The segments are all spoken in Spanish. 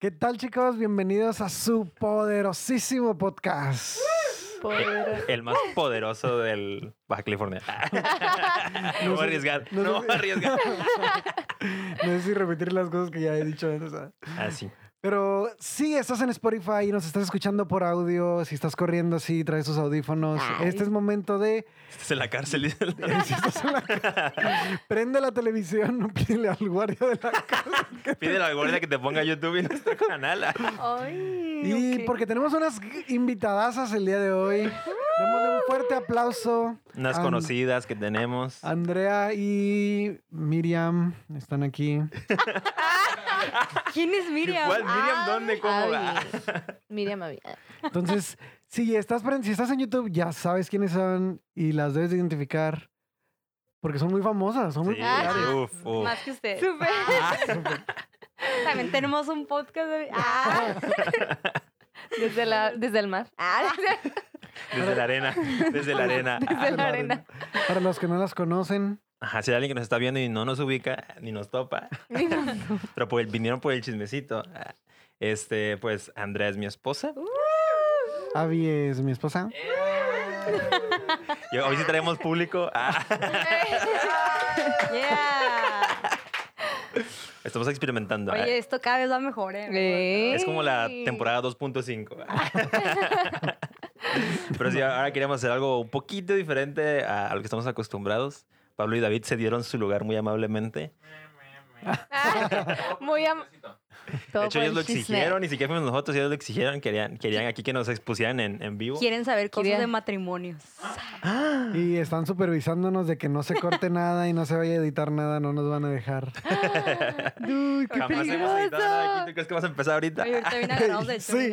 ¿Qué tal, chicos? Bienvenidos a su poderosísimo podcast. Poder. El más poderoso del Baja California. no No voy a arriesgar. no No voy a arriesgar. No sé si repetir las cosas que ya he dicho antes. ¿ah? Ah, sí. Pero sí, estás en Spotify y nos estás escuchando por audio. Si estás corriendo, sí, traes tus audífonos. Ay. Este es momento de. Estás en la cárcel. estás en la- Prende la televisión, no pídele al guardia de la casa. Pídele al guardia que te ponga YouTube y nuestro canal. Ay, Y porque tenemos unas invitadasas el día de hoy. Démosle un fuerte aplauso. Unas a conocidas que tenemos. Andrea y Miriam están aquí. ¿Quién es Miriam? ¿Cuál? Miriam, ¿dónde? ¿Cómo? Ah. Miriam Abby. Entonces, si estás, si estás en YouTube, ya sabes quiénes son y las debes de identificar. Porque son muy famosas, son muy Sí, populares. uf, uf. Más que usted. Súper. También tenemos un podcast de... Ah, Desde, la, desde el mar. Ah, Desde la arena. Desde la arena. desde la arena. Para los que no las conocen, Ajá, si hay alguien que nos está viendo y no nos ubica, ni nos topa, pero por el, vinieron por el chismecito. ah, Este, pues Andrea es mi esposa. Abby es mi esposa. Hoy sí traemos público. Ah, yeah. estamos experimentando. ah. Oye, esto cada vez va mejor, ¿eh? Eh. Es como la temporada 2.5. Pero sí, ahora queríamos hacer algo un poquito diferente a a lo que estamos acostumbrados. Pablo y David se dieron su lugar muy amablemente. Muy am... De hecho, ellos lo exigieron, ni siquiera fuimos nosotros, ellos lo exigieron. Querían, querían aquí que nos expusieran en, en vivo. Quieren saber cosas Quería- de matrimonios. Y están supervisándonos de que no se corte nada y no se vaya a editar nada, no nos van a dejar. Uy, qué Jamás hemos editado nada aquí. ¿Tú crees que vas a empezar ahorita? Oye, ahorita bien agarrados del Sí,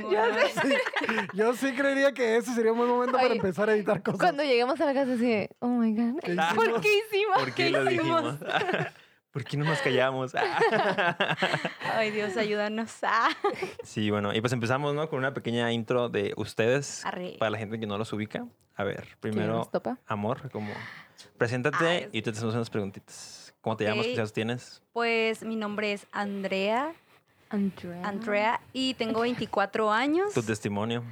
sí. Yo sí creería que ese sería un buen momento para Oye, empezar a editar cosas. Cuando lleguemos a la casa así de, oh my God. ¿Qué ¿Por hicimos? qué hicimos? ¿Por qué lo dijimos? ¿Por qué no nos callamos? Ay, Dios, ayúdanos. Ah. Sí, bueno, y pues empezamos, ¿no? Con una pequeña intro de ustedes, Arre. para la gente que no los ubica. A ver, ¿Quién primero, amor, como preséntate Ay, y te hacemos unas preguntitas. ¿Cómo te llamas? ¿Qué años tienes? Pues mi nombre es Andrea, Andrea. Andrea, y tengo 24 años. Tu testimonio.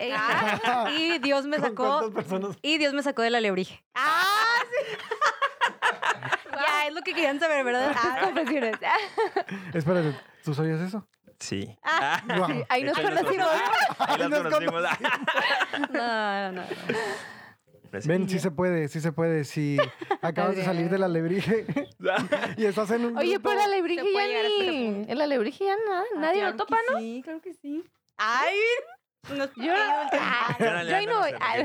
Eh, y Dios me ¿Con sacó... personas? Y Dios me sacó de la alebrije. ¡Ah! ya, es lo que querían saber, ¿verdad? Ah, Confesiones. Espérate, ¿tú sabías eso? Sí. Ah, Guau. Ahí nos hecho, conocimos. Ahí Ahí nos nos conocimos. no, no, no. Sí. Ven, sí se puede, sí se puede. Si acabas de salir del alebrije y estás en un Oye, grupo- pero el alebrije Se ya puede llegar a ese ni... El alebrije ya nada. Nadie Ah, lo claro topa, ¿no? Sí, claro que sí. ¡Ay! Yo, ah, no- yo ahí voy. Ah,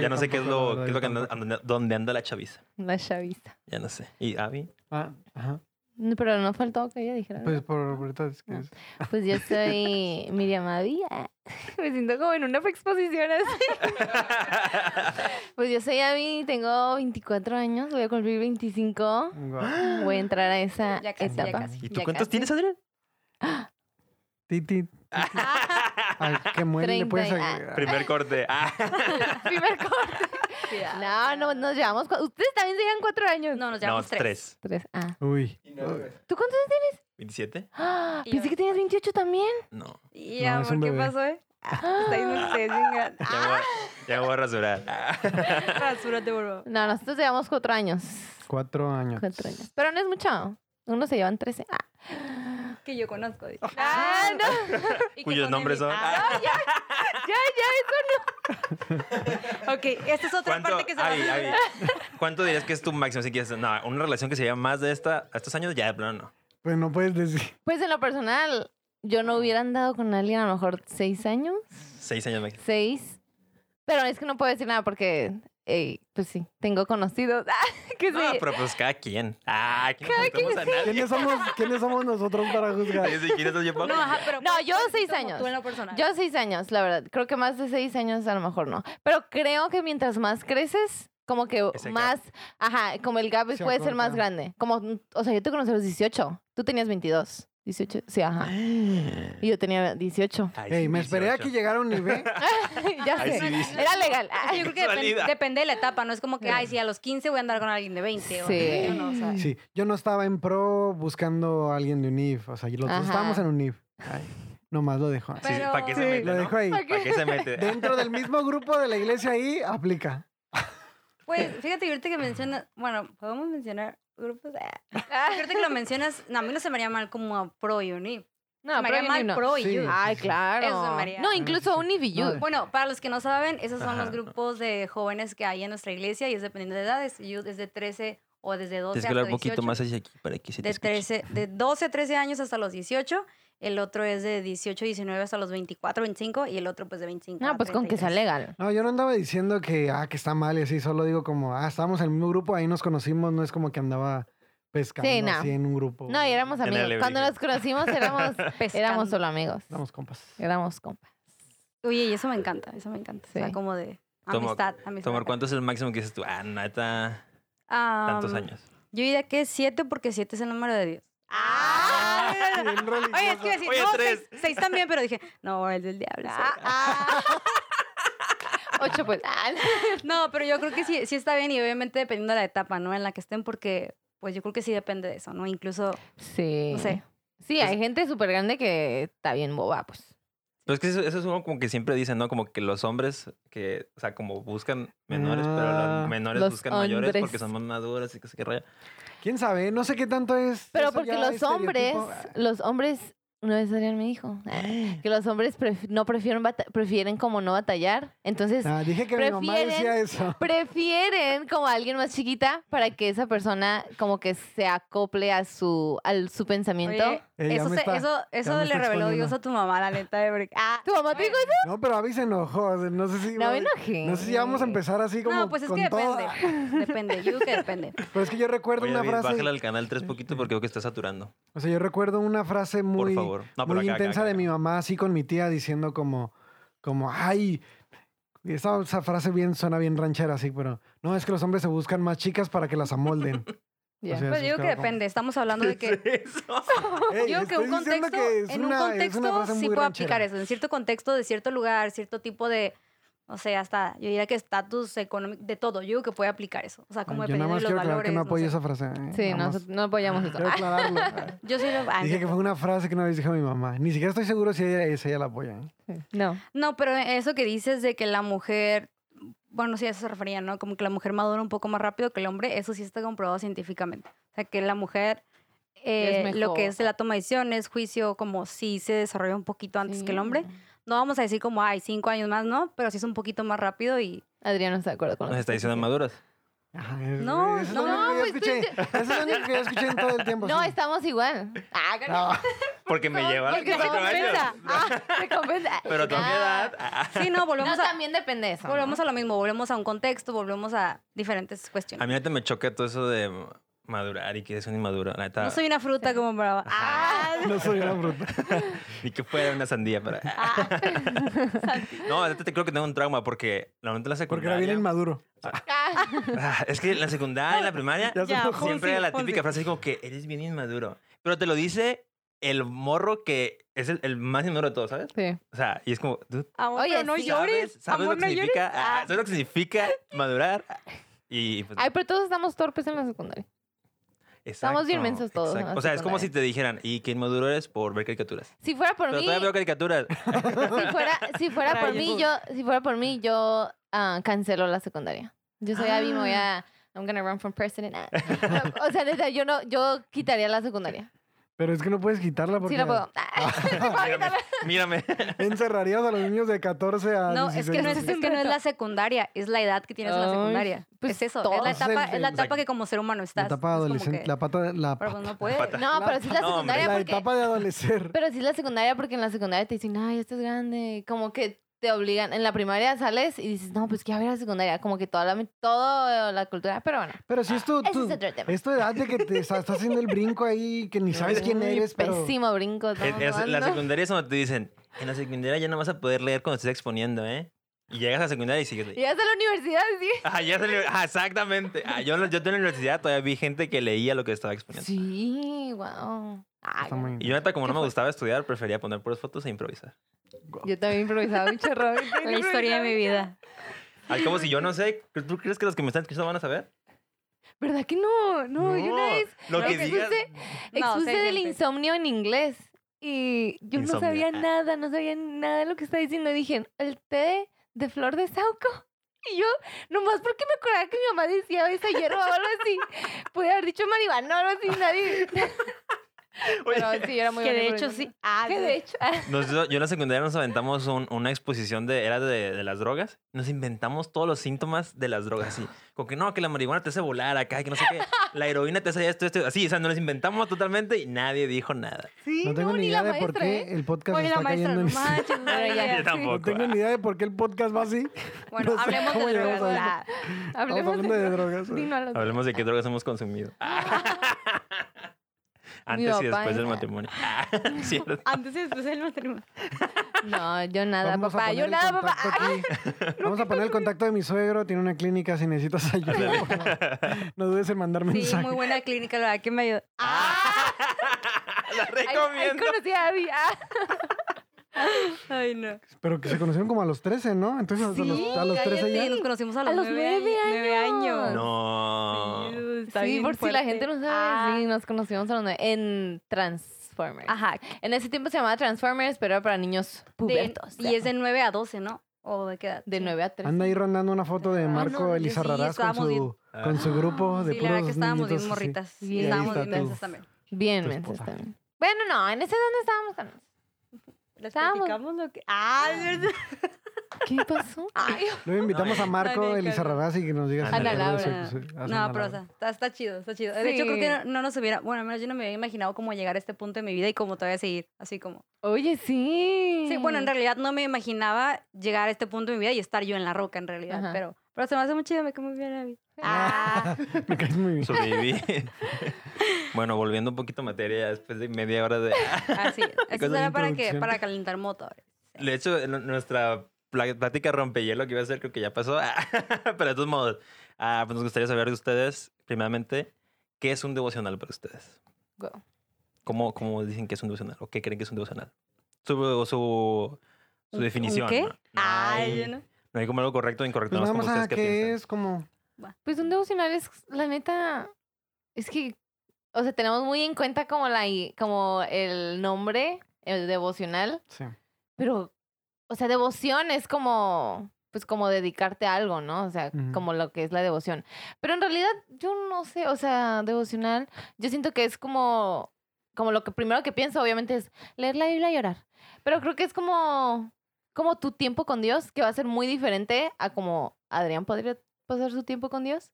ya- no sé qué es lo, qué es lo que anda, dónde anda la chaviza. La chavista. Ya no sé. ¿Y Abby? Ah, ajá. No, Pero no faltó que ella dijera. Pues por ahorita es que No. es- Pues yo soy Miriam Abby. Ah, Me siento como en una exposición así. Pues yo soy Abby, tengo 24 años, voy a cumplir 25. Guau. Voy a entrar a esa Ya casi, ya etapa. casi. ¿Y tú Ya cuántos casi. tienes, Adrián? Titi. Ay, qué muere le puedes ah. agregar. Primer corte. Ah. Primer corte. No, no, nos llevamos. Ustedes también se llevan cuatro años. No, nos No, llevamos tres. tres. Tres. Ah. Uy. ¿Tú cuántos años ¿27? tienes? ¡Ah! Y Pensé que tenías 28 también. No. ¿Y No, amor, qué pasó, eh? Ah, que ustedes. Ya voy a, ya me voy a rasurar. Ah. Rasúrate, por favor. No, nosotros llevamos cuatro años. Cuatro años. Cuatro años. Pero no es mucho. Unos se llevan 13. Ah. Que yo conozco. dice. Ah, no. Y Cuyos nombres son. Ah, Ya, ya, ok, esta es otra ¿Cuánto, parte que se va Abby, a... Abby, ¿Cuánto dirías que es tu máximo? Si quieres, no, una relación que se lleva más de esta, a estos años, ya de plano no. Pues no puedes decir. Pues en lo personal, yo no hubiera andado con alguien a lo mejor seis años. Seis años máximo. Seis. Pero es que no puedo decir nada porque, eh, pues sí, tengo conocidos. Ah, que sí. No, pero pues cada quien. Ah, aquí no juzgamos a nadie. ¿Quiénes somos, ¿Quiénes somos nosotros para juzgar? Sí, sí, ¿quiénes son yo, Pablo? No, ajá, pero... No, yo seis como años. Tú en lo personal. Yo seis años, la verdad. Creo que más de seis años a lo mejor no. Pero creo que mientras más creces, como que Ese gap. más, ajá, como el gap Se puede ser más acorta. grande. Como, o sea, yo te conocí a los 18. Tú tenías 22. 18, sí, ajá. Y yo tenía 18. Ay, Ey, sí, me esperé a 18. que llegara un nivel. ya Ay, sé. sí. Era legal. Ah, Yo creo que depende de la etapa, no es como que, ay, si a los 15 voy a andar con alguien de 20. o Sí. yo no, o sea, Sí, yo no estaba en pro buscando a alguien de UNIF. O sea, los dos estábamos en UNIF. Ay, nomás lo dejo. Sí, sí, Pero- ¿Para qué se Sí, mete? lo no? dejo ahí. ¿Para qué se mete? Dentro del mismo grupo de la iglesia ahí, aplica. Pues fíjate, ahorita que mencionas, bueno, podemos mencionar grupos. Ah, Ahorita que lo mencionas, no, a mí no se me haría mal como a pro y uni. No, se me haría mal no. pro y Sí. youth. Ay, claro. Eso se me haría- No, incluso un No, Youth. Bueno, para los que no saben, esos son los Ajá. grupos de jóvenes que hay en nuestra iglesia y es dependiendo de edades. Youth es de 13 o desde 12 Tienes que hasta hablar un 18. poquito más hacia aquí para que se te de, escuche. 13, de 12 a 13 años hasta los 18. El otro es de 18 a 19 hasta los 24, 25 y el otro pues de 25 No, a pues con que sea 33. legal. No, yo no andaba diciendo que, ah, que está mal y así, solo digo como, ah, estábamos en el mismo grupo, ahí nos conocimos, no es como que andaba pescando Sí, no. así en un grupo. No, y éramos amigos. Cuando nos conocimos éramos, éramos solo amigos. Estamos compas. Éramos compas. Oye, y eso me encanta, eso me encanta. O sea, Sí. como de Tomo- amistad. amistad Tomar. ¿cuánto es el máximo que dices tú? Ah, neta, Am, tantos años. Yo diría que 7 porque 7 es el número de Dios. ¡Ah! Bien religioso. Oye, es que iba a decir, Oye, no, tres. 6 también, pero dije, no, el del diablo. Ah, ah. Ocho, pues. Ah, No, pero yo creo que sí, sí está bien y obviamente dependiendo de la etapa, ¿no? En la que estén, porque pues yo creo que sí depende de eso, ¿no? Incluso, Sí. no sé. Sí, hay gente súper grande que está bien boba, pues. Pero es que eso, eso es uno como que siempre dicen, ¿no? Como que los hombres que, o sea, como buscan menores, pero los menores los buscan mayores porque son más maduros y que se que raya. ¿Quién sabe? No sé qué tanto es. Pero porque los hombres, los hombres, una vez Adrián me dijo, que los hombres pref- no prefieren, prefieren como no batallar. Entonces, Ah, dije que mi mamá decía prefieren- eso. prefieren como a alguien más chiquita para que esa persona como que se acople a su, al su pensamiento. Oye, Eh, eso, se- está- eso, eso le reveló Dios a tu mamá, la neta. De ah, ¿Tu mamá te dijo eso? No, pero Abby se enojó. No sé si. No me enojé. No sé si vamos a empezar así como. no, pues es con que todo. depende. Depende, yo que depende. Pero es que yo recuerdo Oye, una David, frase. bájale al canal tres poquito porque veo que está saturando. O sea, yo recuerdo una frase muy, Por favor. No, muy acá, acá, intensa acá, de mi mamá, así con mi tía, diciendo como, como, ay, esa, esa frase bien suena bien ranchera, así, pero no, es que los hombres se buscan más chicas para que las amolden. Ya. O sea, Pues eso digo es que como- depende. Estamos hablando de que. ¿Qué es eso? Ey, digo que un contexto, en una- un contexto sí puedo ranchera. aplicar eso. En cierto contexto, de cierto lugar, cierto tipo de, o sea, hasta, yo diría que estatus económico, de todo. Yo digo que puede aplicar eso. O sea, como Yo nada dependiendo más de los quiero aclarar valores. que no no apoyo sé. esa frase. ¿eh? Sí, no, más no apoyamos eso. Quiero aclararlo. Yo sí lo. ah, Dije que fue una frase que una vez dijo mi mamá. Ni siquiera estoy seguro si ella, si ella la apoya. ¿eh? No. No, pero eso que dices de que la mujer, bueno, sí, a eso se refería, ¿no? Como que la mujer madura un poco más rápido que el hombre, eso sí está comprobado científicamente. O sea, que la mujer, eh, lo que es la toma de decisiones, juicio, como sí se desarrolla un poquito antes que el hombre. No vamos a decir como, hay cinco años más, ¿no? Pero sí es un poquito más rápido y... Adrián no está de acuerdo con Nos está diciendo maduras. No, eso es no, lo único que yo pues, escuché. Eso es lo único que yo escuché en todo el tiempo. No, sí. estamos igual. Ah, No. Porque me lleva Porque se compensa. Ah, se compensa. Pero tu Ah. edad. ah. Sí, no, volvemos, No, a, también depende de eso. ¿no? volvemos a lo mismo, volvemos a un contexto, volvemos a diferentes A cuestiones. mí neta me choca todo eso de madurar y que es un inmaduro. La Neta, No soy una fruta como para... Ah, No soy una fruta. Ni que fuera una sandía para. no, neta te creo que tengo un trauma porque la neta la Porque era bien secundaria. inmaduro. Ah, Ah, es que en la secundaria, en la primaria, Ya siempre era la típica frase como que eres bien inmaduro. Pero te lo dice el morro que es el, el más inmaduro de todos, ¿sabes? sí. O sea, y es como, dude, amor, Oye, no sí. llores. ¿sabes, amor, lo que no significa? ah, Ah. ¿Sabes lo que significa madurar? Y pues, Ay, pero todos estamos torpes en la secundaria. Estamos bien mensos todos exacto. O sea, es como si te dijeran, y que inmaduro eres por ver caricaturas. Si fuera por Pero mí, todavía veo caricaturas. si fuera, si fuera por mí, yo, si fuera por mí, yo ah, cancelo la secundaria. Yo soy Abby, me voy a, I'm gonna run for president. Ah. O sea, yo no, yo quitaría la secundaria. Pero es que no puedes quitarla porque Sí la puedo. Ah, quitarla. Mírame. encerrarías a los niños de 14 a No, 16. es que no es, así. es que no es la secundaria, es la edad que tienes en la Ay, secundaria. pues es eso, es la etapa, Es la etapa que como ser humano La estás. etapa Es como adolescente. que- La pata. La, pero pues no puedes. Pata. No, pero sí es la No, secundaria la porque... etapa de adolecer. Pero sí es la secundaria porque en la secundaria te dicen, ay, esto es grande. Como que te obligan. En la primaria sales y dices, no, pues que a ver la secundaria. Como que toda la, todo la cultura. Pero bueno, Pero si es tu, ese tu, es otro tema. es tu edad de que te está- estás haciendo el brinco ahí, que ni sabes quién eres, pero... Pésimo brinco. Es- la secundaria es donde te dicen, en la secundaria ya no vas a poder leer cuando estés exponiendo, ¿eh? Y llegas a la secundaria y sigues Y leyendo. ya a la universidad, sí. Ah, ya salió- ah, exactamente. Ah, yo, yo en la universidad todavía vi gente que leía lo que estaba exponiendo. Sí, wow. Ah, muy- Y yo neta, como no me gustaba estudiar, prefería poner puras fotos e improvisar. Yo también improvisaba un chorro. La historia de mi vida. Ay, como si yo no sé. ¿Tú crees que los que me están escuchando van a saber? ¿Verdad que no? No, yo una vez Lo que expuse, digas. No, expuse sí, del insomnio en inglés. y yo Insomnio. no sabía nada, no sabía nada de lo que estaba diciendo. Dije, el té de flor de sauco. Y yo, nomás porque me acordaba que mi mamá decía esa hierba o algo así. Pude haber dicho marihuana o algo así, nadie. Oye, Pero sí, era muy Que de hecho sí. Ah, Que de hecho. Nosotros- yo en la secundaria nos aventamos un- una exposición de, era de, de las drogas. Nos inventamos todos los síntomas de las drogas, así. Como que no, que la marihuana te hace volar acá, que no sé qué. La heroína te hace esto, esto, así. O sea, nos inventamos totalmente y nadie dijo nada. Sí, No tengo ni idea la de por qué ¿eh? el podcast Oye, la está maestra, cayendo no en no ya. Yo sí. tampoco. No tengo ni idea de por qué el podcast va así. Bueno, No hablemos de drogas. Ah, Estamos Hablemos hablando de drogas. drogas. Dino a los- Hablemos de qué drogas hemos consumido. Antes y después del matrimonio. Cierto. Antes y después del matrimonio. No, yo nada, Vamos a papá. poner Yo el nada, papá. contacto aquí. Vamos a poner el contacto de mi suegro. Tiene una clínica si necesitas ayuda. por favor. No dudes en mandar Sí, mensaje. muy buena clínica, la verdad que me ayudó. La Ahí- ahí recomiendo. conocí a Abby. Ah. Ay, no. Pero que se conocieron como a los 13, ¿no? Entonces a los, a los 13 cállate, ya. nos conocimos a los, A los nueve, nueve años. nueve años. No. Sí, está Sí, bien por si la fuerte. gente no sabe, Ah, sí, nos conocimos a los nueve- en Transformers. Ajá. En ese tiempo se llamaba Transformers, pero era para niños De- pubertos. y es de 9 a 12, ¿no? ¿O de qué edad? de Sí. 9 a 3. Anda ahí rondando una foto de Marco no, Elisa sí, Raraz con bien- su, con su grupo de Sí, la verdad que estábamos bien niñitos así. morritas. Y Sí, ahí estábamos está bien tu- mensas también. Bien, esposa. también. Bueno, no, en ese dónde estábamos con Les Estábamos- platicamos lo que... Ah. ¿Qué pasó? Ay, Luego invitamos a Marco Ay. Raraz y que nos diga Ana Laura. su- su- a su No, pero está, está chido, está chido. De hecho, creo Sí. que no, no nos hubiera... Bueno, al menos yo no me había imaginado cómo llegar a este punto de mi vida y cómo todavía seguir así como... Oye, sí. Sí, bueno, en realidad no me imaginaba llegar a este punto de mi vida y estar yo en la roca, en realidad. Ajá. Pero, pero se me hace muy chido, me cae muy bien, Abby. Ah, Me caes muy bien. Sobreviví. bueno, volviendo un poquito a materia, después de media hora de... así. Esto Cosa de era para, que, para calentar motores. De hecho, nuestra plática rompehielo que iba a ser, creo que ya pasó. Pero de todos modos, ah, pues nos gustaría saber de ustedes, primeramente, ¿qué es un devocional para ustedes? Wow. ¿Cómo, cómo dicen que es un devocional? ¿O qué creen que es un devocional? Su, su, su ¿Un- un definición. qué? ¿no? Ay, yo no. No hay como algo correcto o incorrecto. Pues nada vamos como a que piensan. es como... Pues un devocional es, la neta, es que, o sea, tenemos muy en cuenta como la, i- como el nombre, el devocional, Sí. pero, o sea, devoción es como, pues como dedicarte a algo, ¿no? O sea, como lo que es la devoción. Pero en realidad, yo no sé, o sea, devocional, yo siento que es como, como lo que primero que pienso, obviamente, es leer la Biblia y orar. Pero creo que es como, como tu tiempo con Dios, que va a ser muy diferente a como Adrián podría pasar su tiempo con Dios.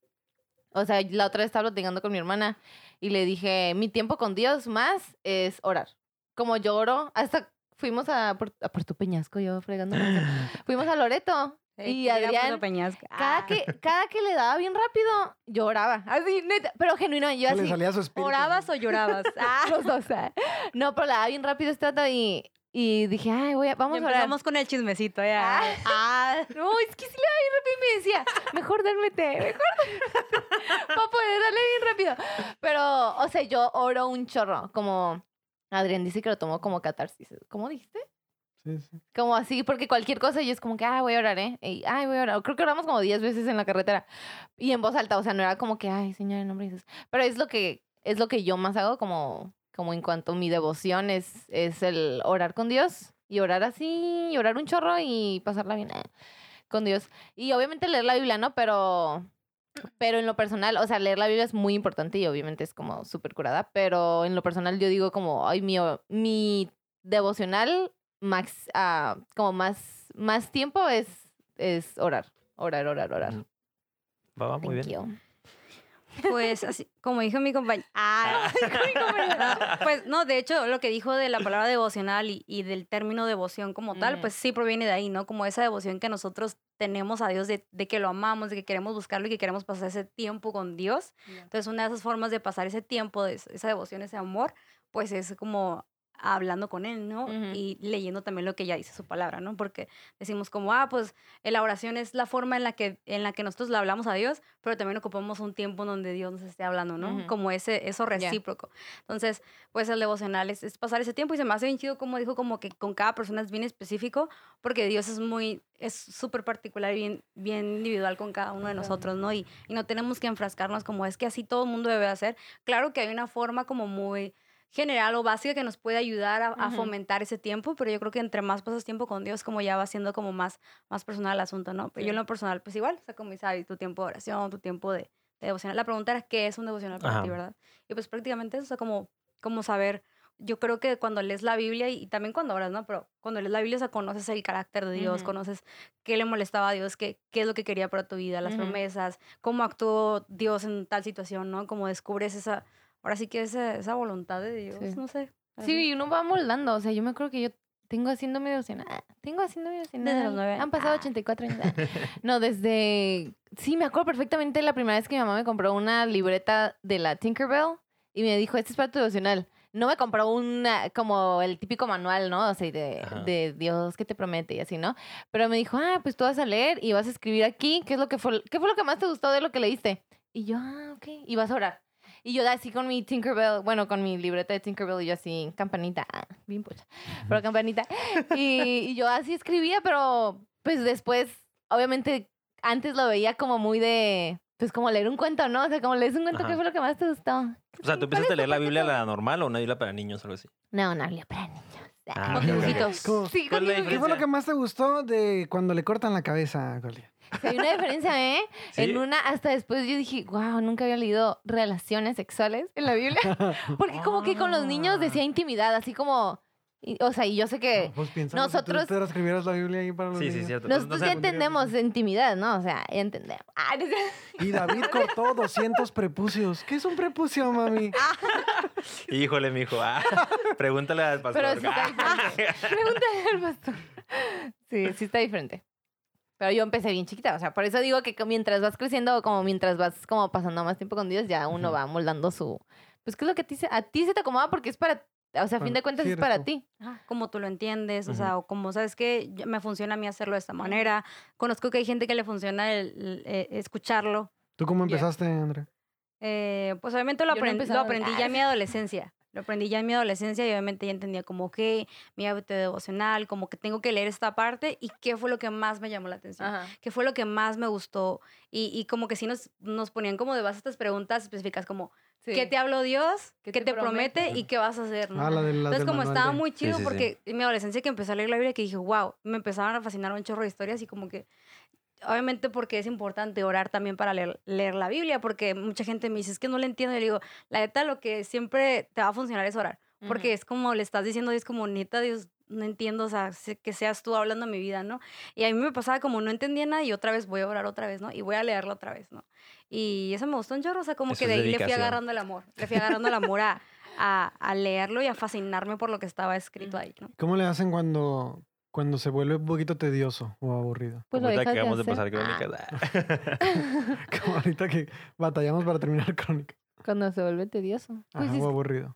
O sea, la otra vez estaba platicando con mi hermana y le dije, mi tiempo con Dios más es orar. Como yo oro, hasta fuimos a, a Puerto Peñasco, yo fregando. fuimos a Loreto Eh, y Adrián, cada Ah. que, cada que le daba bien rápido, lloraba. Así, neta, pero genuino, yo así. salía su espíritu. ¿Orabas o llorabas? Ah, Los dos. ah. No, pero le daba bien rápido este dato y, y dije, ay, voy a, vamos ya a empezamos con el chismecito ya. Ah. Ah, No, es que sí le daba bien rápido y me decía, mejor darme té, mejor para poder darle bien rápido. Pero, o sea, yo oro un chorro, como Adrián dice que lo tomó como catarsis. ¿Cómo dijiste? Sí, sí. Como así, porque cualquier cosa yo es como que, ay, voy a orar, ¿eh? Y, ay, voy a orar. Creo que oramos como 10 veces en la carretera y en voz alta, o sea, no era como que, ay, Señor, en nombre de Jesús. Pero es lo que, es lo que yo más hago como, como en cuanto a mi devoción es, es el orar con Dios y orar así, y orar un chorro y pasarla bien eh, con Dios. Y obviamente leer la Biblia, ¿no? Pero, pero en lo personal, o sea, leer la Biblia es muy importante y obviamente es como súper curada, pero en lo personal yo digo como, ay, mi, mi devocional max, ah, como más, más tiempo es, es orar, orar, orar, orar. Va, va, muy Thank bien. you. Pues así, como dijo mi compañero. Ah, pues no, de hecho, lo que dijo de la palabra devocional y, y del término devoción como tal, pues sí proviene de ahí, ¿no? Como esa devoción que nosotros tenemos a Dios, de, de que lo amamos, de que queremos buscarlo y que queremos pasar ese tiempo con Dios. Entonces, una de esas formas de pasar ese tiempo, de es- esa devoción, ese amor, pues es como hablando con él, ¿no? Y leyendo también lo que ya dice su palabra, ¿no? Porque decimos como, ah, pues eh, la oración es la forma en la que, en la que nosotros le hablamos a Dios, pero también ocupamos un tiempo donde Dios nos esté hablando, ¿no? Ujú. Como ese, eso recíproco. Entonces, pues el devocional es, es pasar ese tiempo y se me hace bien chido, como dijo, como que con cada persona es bien específico, porque Dios es muy, es súper particular y bien, bien individual con cada uno de nosotros, ¿no? Y, y no tenemos que enfrascarnos como es que así todo el mundo debe hacer. Claro que hay una forma como muy general o básica que nos puede ayudar a, fomentar ese tiempo, pero yo creo que entre más pasas tiempo con Dios, como ya va siendo como más, más personal el asunto, ¿no? Pero yo en lo personal, pues igual, o sea, como dice, Abby, tu tiempo de oración, tu tiempo de, de devocional. La pregunta era, ¿qué es un devocional para Ajá. ti, verdad? Y pues prácticamente eso, o sea, como, como saber, yo creo que cuando lees la Biblia y, y también cuando oras, ¿no? Pero cuando lees la Biblia, o sea, conoces el carácter de Dios, Ujú. conoces qué le molestaba a Dios, qué, qué es lo que quería para tu vida, las promesas, cómo actuó Dios en tal situación, ¿no? Como descubres esa, ahora sí que esa, esa voluntad de Dios, Sí. no sé. Sí, y uno va moldando. O sea, yo me acuerdo que yo tengo haciendo mi devocional. Tengo haciendo mi devocional. los nueve. Han pasado Ah. 84 años. No, desde... Sí, me acuerdo perfectamente la primera vez que mi mamá me compró una libreta de la Tinkerbell y me dijo, este es para tu devocional. No me compró una, como el típico manual, ¿no? O sea, de, de Dios que te promete y así, ¿no? Pero me dijo, ah, pues tú vas a leer y vas a escribir aquí qué es lo que fue, qué fue lo que más te gustó de lo que leíste. Y yo, ah, ok. Y vas a orar. Y yo así con mi Tinkerbell, bueno, con mi libreta de Tinkerbell y yo así, campanita, bien pocha, pero campanita. Y, y yo así escribía, pero pues después, obviamente, antes lo veía como muy de, pues como leer un cuento, ¿no? O sea, como lees un cuento, Ajá. ¿qué fue lo que más te gustó? O sea, ¿tú empezaste a leer la Biblia la normal o una Biblia para niños o algo así? No, una Biblia para niños. Ah, Con dibujitos. ¿Cómo? Sí, ¿Cuál con. ¿Qué fue lo que más te gustó de cuando le cortan la cabeza, Goli? Sí, Hay una diferencia, ¿eh? ¿Sí? En una, hasta después yo dije, wow, nunca había leído relaciones sexuales en la Biblia. Porque como que con los niños decía intimidad, así como, y- o sea, y yo sé que Pues piensa, nosotros- Si tú escribieras la Biblia ahí para los Sí, sí, niños. cierto. nosotros No ya sé- entendemos intimidad, ¿no? O sea, ya entendemos. Ah, no sé. Y David cortó 200 prepucios. ¿Qué es un prepucio, mami? Híjole, mijo. Ah, pregúntale al pastor. Pero sí está diferente. Pregúntale al pastor. Sí, sí está diferente. Pero yo empecé bien chiquita, o sea, por eso digo que mientras vas creciendo, como mientras vas como pasando más tiempo con Dios, ya uno va moldando su... Pues, ¿qué es lo que a ti se, a ti se te acomoda? Porque es para... O sea, a fin de cuentas sí, es para tú. ti. Ajá, como tú lo entiendes, o sea, o como sabes que me funciona a mí hacerlo de esta manera. Conozco que hay gente que le funciona el, el, eh, escucharlo. ¿Tú cómo empezaste, André? Eh, pues obviamente lo, no lo aprendí ya en mi adolescencia. Lo aprendí ya en mi adolescencia y obviamente ya entendía como que mi hábito devocional, como que tengo que leer esta parte y qué fue lo que más me llamó la atención. qué fue lo que más me gustó. Y, y como que sí nos, nos ponían como de base estas preguntas específicas como, Sí. ¿qué te habló Dios? ¿Qué ¿Qué, te te promete? promete? ¿Y qué vas a hacer? ¿no? Ah, la de las Entonces, como estaba de- muy chido sí, sí. porque en mi adolescencia que empecé a leer la Biblia que dije, wow, me empezaban a fascinar un chorro de historias y como que, obviamente porque es importante orar también para leer, leer la Biblia, porque mucha gente me dice, es que no le entiendo. Y le digo, la neta, lo que siempre te va a funcionar es orar, porque es como le estás diciendo, es como, neta, Dios, no entiendo, o sea, que seas tú hablando mi vida, ¿no? Y a mí me pasaba como no entendía nada y otra vez voy a orar otra vez, ¿no? Y voy a leerlo otra vez, ¿no? Y eso me gustó un chorro, o sea, como Eso que de ahí le fui agarrando el amor, le fui agarrando el amor a, a, a leerlo y a fascinarme por lo que estaba escrito ahí, ¿no? ¿Cómo le hacen cuando, cuando se vuelve un poquito tedioso o aburrido? Pues lo Ahorita dejas que acabamos de hacer. pasar Ah, crónicas. Como ahorita que batallamos para terminar crónica. Cuando se vuelve tedioso. Pues, Ajá, o aburrido.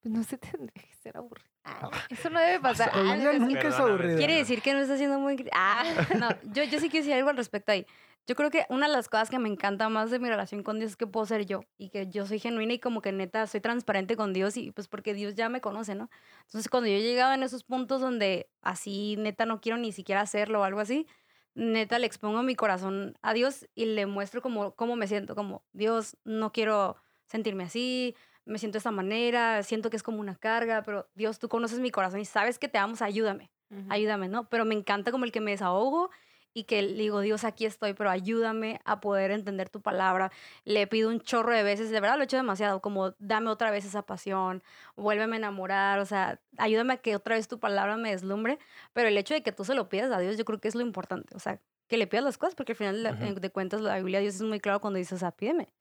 pues no se tendría que ser aburrido. Ay, eso no debe pasar. Ah, no, nunca es aburrido. Quiere decir que no está siendo muy... Ah, no, yo, yo sí quiero decir algo al respecto ahí. Yo creo que una de las cosas que me encanta más de mi relación con Dios es que puedo ser yo y que yo soy genuina y como que neta soy transparente con Dios y pues porque Dios ya me conoce, ¿no? Entonces cuando yo he llegado en esos puntos donde así neta no quiero ni siquiera hacerlo o algo así, neta le expongo mi corazón a Dios y le muestro como cómo me siento, como Dios, no quiero sentirme así, me siento de esta manera, siento que es como una carga, pero Dios, tú conoces mi corazón y sabes que te amos, ayúdame Ujú. ayúdame, ¿no? Pero me encanta como el que me desahogo y que le digo, Dios, aquí estoy, pero ayúdame a poder entender tu palabra. Le pido un chorro de veces, de verdad lo he hecho demasiado, como dame otra vez esa pasión, vuélveme a enamorar, o sea, ayúdame a que otra vez tu palabra me deslumbre, pero el hecho de que tú se lo pidas a Dios, yo creo que es lo importante, o sea, que le pidas las cosas, porque al final de cuentas la Biblia Dios es muy claro cuando dice, o sea, pídeme,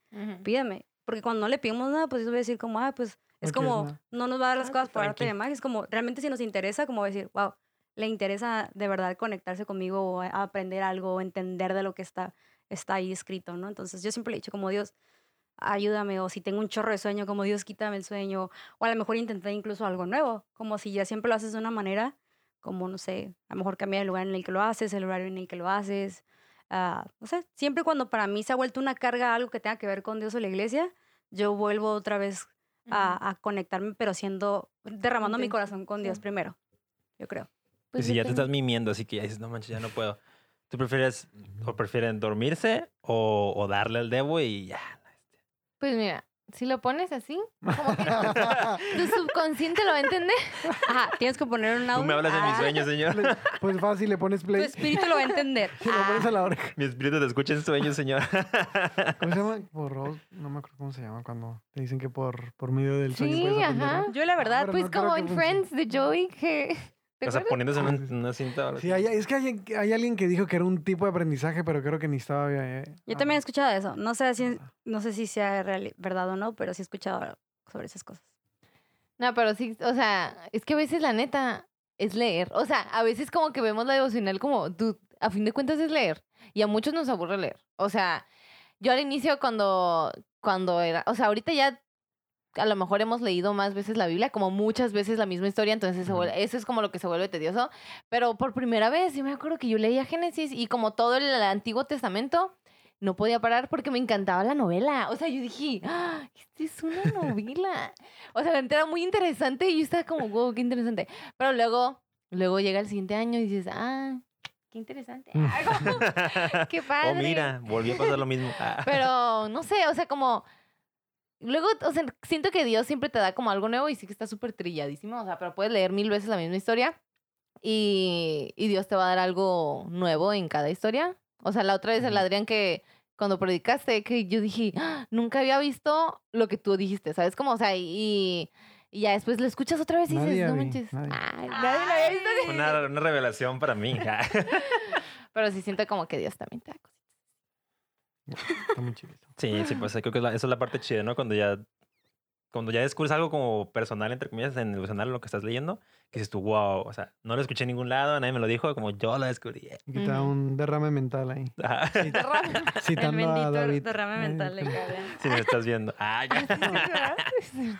pídeme, porque cuando no le pedimos nada, pues yo voy a decir como, ah, pues es No quieres como, nada. no nos va a dar las Ah, cosas por arte de magia, es como, realmente si nos interesa, como decir, wow, le interesa de verdad conectarse conmigo o a- aprender algo o entender de lo que está, está ahí escrito, ¿no? Entonces yo siempre le he dicho como Dios, ayúdame, o si tengo un chorro de sueño, como Dios, quítame el sueño, o a lo mejor intentar incluso algo nuevo, como si ya siempre lo haces de una manera, como, no sé, a lo mejor cambiar el lugar en el que lo haces, el horario en el que lo haces, ah, no sé, siempre cuando para mí se ha vuelto una carga algo que tenga que ver con Dios o la iglesia, yo vuelvo otra vez a, a conectarme, pero siendo, derramando mi corazón con Dios sí. primero, yo creo. Y Pues si ya te estás mimiendo, así que ya dices, no manches, ya no puedo. ¿Tú prefieres o prefieren dormirse o, o darle al debo y ya? Pues mira, si lo pones así, como que tu subconsciente lo va a entender. Ajá, tienes que poner un audio. Tú me hablas de mis Ah, sueños, señor. Pues fácil, le pones Tu play espíritu lo va a entender. y lo pones Ah, a la oreja. Mi espíritu te escucha en sueños, señor. ¿Cómo se llama? Por Rose, no me acuerdo cómo se llama cuando te dicen que por, por medio del sueño Sí, puedes ajá. yo la verdad, pero Pues no como en. Friends de Joey, que... ¿Te O sea, poniéndose en Ah, en una cinta. algo Sí, hay, es que hay, hay alguien que dijo que era un tipo de aprendizaje, pero creo que ni estaba... eh, yo también he ah, escuchado eso. No sé si, no sé si sea reali- verdad o no, pero sí he escuchado sobre esas cosas. No, pero sí, o sea, es que a veces la neta es leer. O sea, a veces como que vemos la devocional como, tú, a fin de cuentas es leer. Y a muchos nos aburre leer. O sea, yo al inicio cuando, cuando era, o sea, ahorita ya a lo mejor hemos leído más veces la Biblia, como muchas veces la misma historia, entonces se vuelve- eso es como lo que se vuelve tedioso. Pero por primera vez, yo me acuerdo que yo leía Génesis y como todo el Antiguo Testamento, no podía parar porque me encantaba la novela. O sea, yo dije, ¡Ah, esta es una novela. O sea, era muy interesante y yo estaba como, wow, qué interesante. Pero luego, luego llega el siguiente año y dices, ah, qué interesante. Ah, qué padre. Oh, mira, volvió a pasar lo mismo. Ah. Pero no sé, o sea, como. Luego, o sea, siento que Dios siempre te da como algo nuevo y sí que está súper trilladísimo. O sea, pero puedes leer mil veces la misma historia y, y Dios te va a dar algo nuevo en cada historia. O sea, la otra vez el. Adrián que cuando predicaste, que yo dije, "Ah, nunca había visto lo que tú dijiste, ¿sabes? Como, o sea, y, y ya después lo escuchas otra vez y Nadie, dices, no Abby, manches. nadie. Ay, nadie lo había visto. así". Una, una revelación para mí. Pero sí siento como que Dios también te da cosas. Está muy chido. Sí, sí, pues creo que esa es la parte chida, ¿no? Cuando ya, cuando ya descubres algo como personal, entre comillas, en el lo que estás leyendo, que dices tú, wow, o sea, no lo escuché en ningún lado, nadie me lo dijo, como yo lo descubrí. Y te da Ujú. un derrame mental ahí. Ah, Cit- El a bendito David. derrame mental de si me estás viendo. Ah, ya.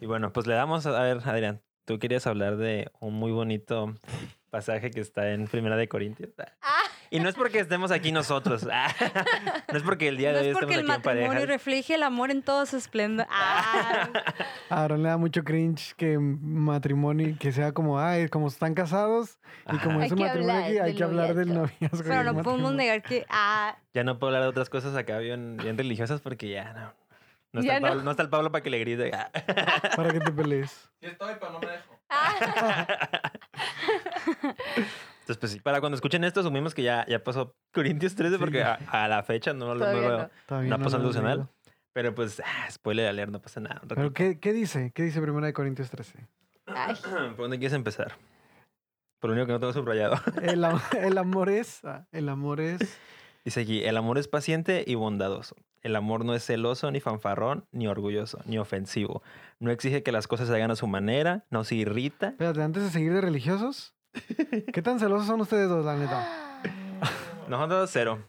Y bueno, pues le damos, a a ver, Adrián, tú querías hablar de un muy bonito pasaje que está en Primera de Corintios. Ah. Y no es porque estemos aquí nosotros. No es porque el día No de hoy es porque estemos el aquí en matrimonio pareja. refleje el amor en todo su esplendor. Ah, A Aaron le da mucho cringe que matrimonio, que sea como, ay, como están casados y como Ajá. es Hay un matrimonio aquí, hay que hablar del noviazgo. pero el no podemos matrimonio. negar que. Ah, Ya no puedo hablar de otras cosas acá bien, bien religiosas porque ya no. No está, el no. Pablo, no está el Pablo para que le grite. Ah. Para que te pelees. Sí estoy, pero no me dejo. Entonces, pues sí, para cuando escuchen esto, asumimos que ya, ya pasó Corintios 13 Sí. porque a, a la fecha no, lo- no lo- no. No devocional. leído. Pero pues, ah, spoiler alert, no pasa nada. Pero. ¿qué, ¿qué dice? ¿Qué dice Primera de Corintios 13? Ay. ¿Por dónde quieres empezar? Por lo único que no tengo subrayado. El, el amor es, ah, el amor es, Dice aquí, el amor es paciente y bondadoso. El amor no es celoso, ni fanfarrón, ni orgulloso, ni ofensivo. No exige que las cosas se hagan a su manera, no se irrita. espérate, antes de seguir de religiosos, ¿qué tan celosos son ustedes dos, la neta? Nosotros cero.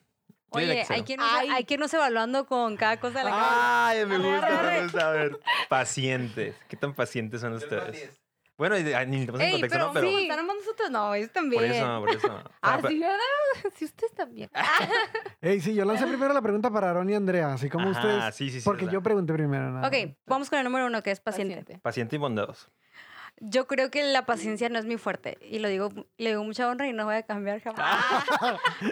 Oye, hay que, irnos, Ay. hay que irnos evaluando con cada cosa de la. Ay, me gusta, me gusta. A ver, pacientes. ¿Qué tan pacientes son ustedes? Bueno, y- ah, ni puse en Ey, contexto, pero, ¿no? Pero sí, están amando nosotros. No, ellos también. por eso, por eso. Ah, sí, ¿verdad? Sí, ustedes también. Ey, sí, yo lancé primero la pregunta para Aaron y Andrea, así como Ajá, ustedes. sí, sí, sí, porque yo pregunté primero. nada. Ok, vamos con el número uno, que es paciente. Paciente y bondadoso. Yo creo que la paciencia no es muy fuerte. Y lo digo, le digo mucha honra y no voy a cambiar jamás.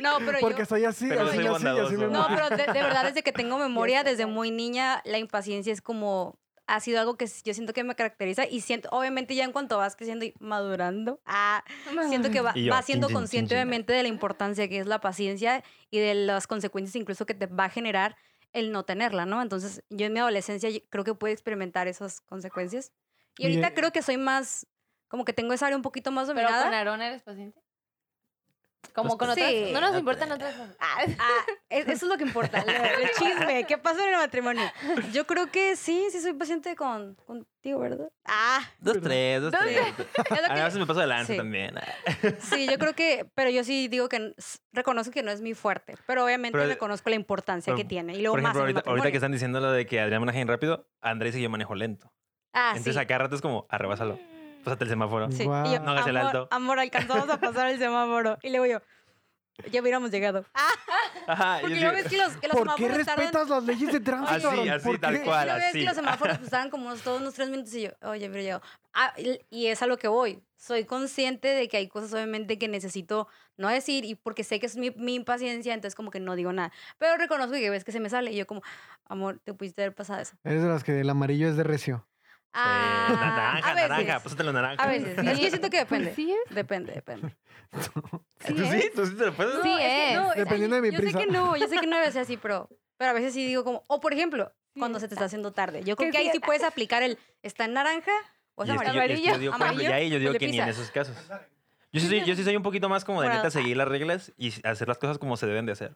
no, pero Porque yo... soy así, Pero soy así, así, me No, pero de, de verdad, desde que tengo memoria, desde muy niña, la impaciencia es como... Ha sido algo que yo siento que me caracteriza y siento, obviamente ya en cuanto vas creciendo y madurando, ah, siento que va, yo, vas siendo consciente chin, chin. obviamente de la importancia que es la paciencia y de las consecuencias incluso que te va a generar el no tenerla, ¿no? Entonces yo en mi adolescencia creo que pude experimentar esas consecuencias. Y Y, ahorita eh, creo que soy más, como que tengo esa área un poquito más Pero con dominada. Aarón eres paciente. Como Pues con otras. sí. No nos No importan te- otras cosas. Ah, Ah, es- eso es lo que importa, el, el chisme, ¿qué pasa en el matrimonio? Yo creo que sí, sí soy paciente con, contigo, ¿verdad? Ah, Dos, tres, dos, tres. A veces me paso adelante sí. también. Ah. sí, yo creo que, pero yo sí digo que reconozco que no es mi fuerte, pero obviamente Pero- reconozco la importancia pero, que tiene. Y luego Por ejemplo, más en el ahorita, ahorita que están diciendo lo de que Adrián maneja bien rápido, Andrés dice que yo manejo lento. Ah, Entonces sí. a cada rato es como, arrebásalo. Pásate el semáforo. Sí, y Guau. yo, No hagas el amor, alto. amor, alcanzamos a pasar el semáforo. Y luego yo, ya hubiéramos llegado. Ajá, yo Porque sí- ya ves que los, que los ¿Por qué semáforos tardan- respetas las leyes de tránsito? Así, así, ¿Por tal qué? cual. Ves así. que los semáforos pues, estaban como unos, todos unos tres minutos y yo, oye, ya hubiera llegado. Ah, y, y es a lo que voy. Soy consciente de que hay cosas obviamente que necesito no decir y porque sé que es mi, mi impaciencia, entonces como que no digo nada. Pero reconozco que ves que se me sale y yo como, amor, te pudiste haber pasado eso. Eres de las que el amarillo es de recio. Sí, Ah, naranja, a veces. naranja, pásate la naranja. A veces. Es que yo siento que depende. Sí es. Depende, depende. Sí ¿Tú sí? es. ¿Tú sí te lo puedes? Sí, es que es. no, Dependiendo de mi yo prisa. sé que no, yo sé que no debe ser así, pero, pero a veces sí digo como, o por ejemplo, Sí, cuando se te está haciendo tarde. Yo creo Que ahí sí sí puedes aplicar el, está en naranja o es es que amarillo. yo- es yo amarillo, digo, amarillo, ahí yo digo que ni en esos casos. Yo sí, soy, yo sí soy un poquito más como de neta seguir las reglas y hacer las cosas como se deben de hacer.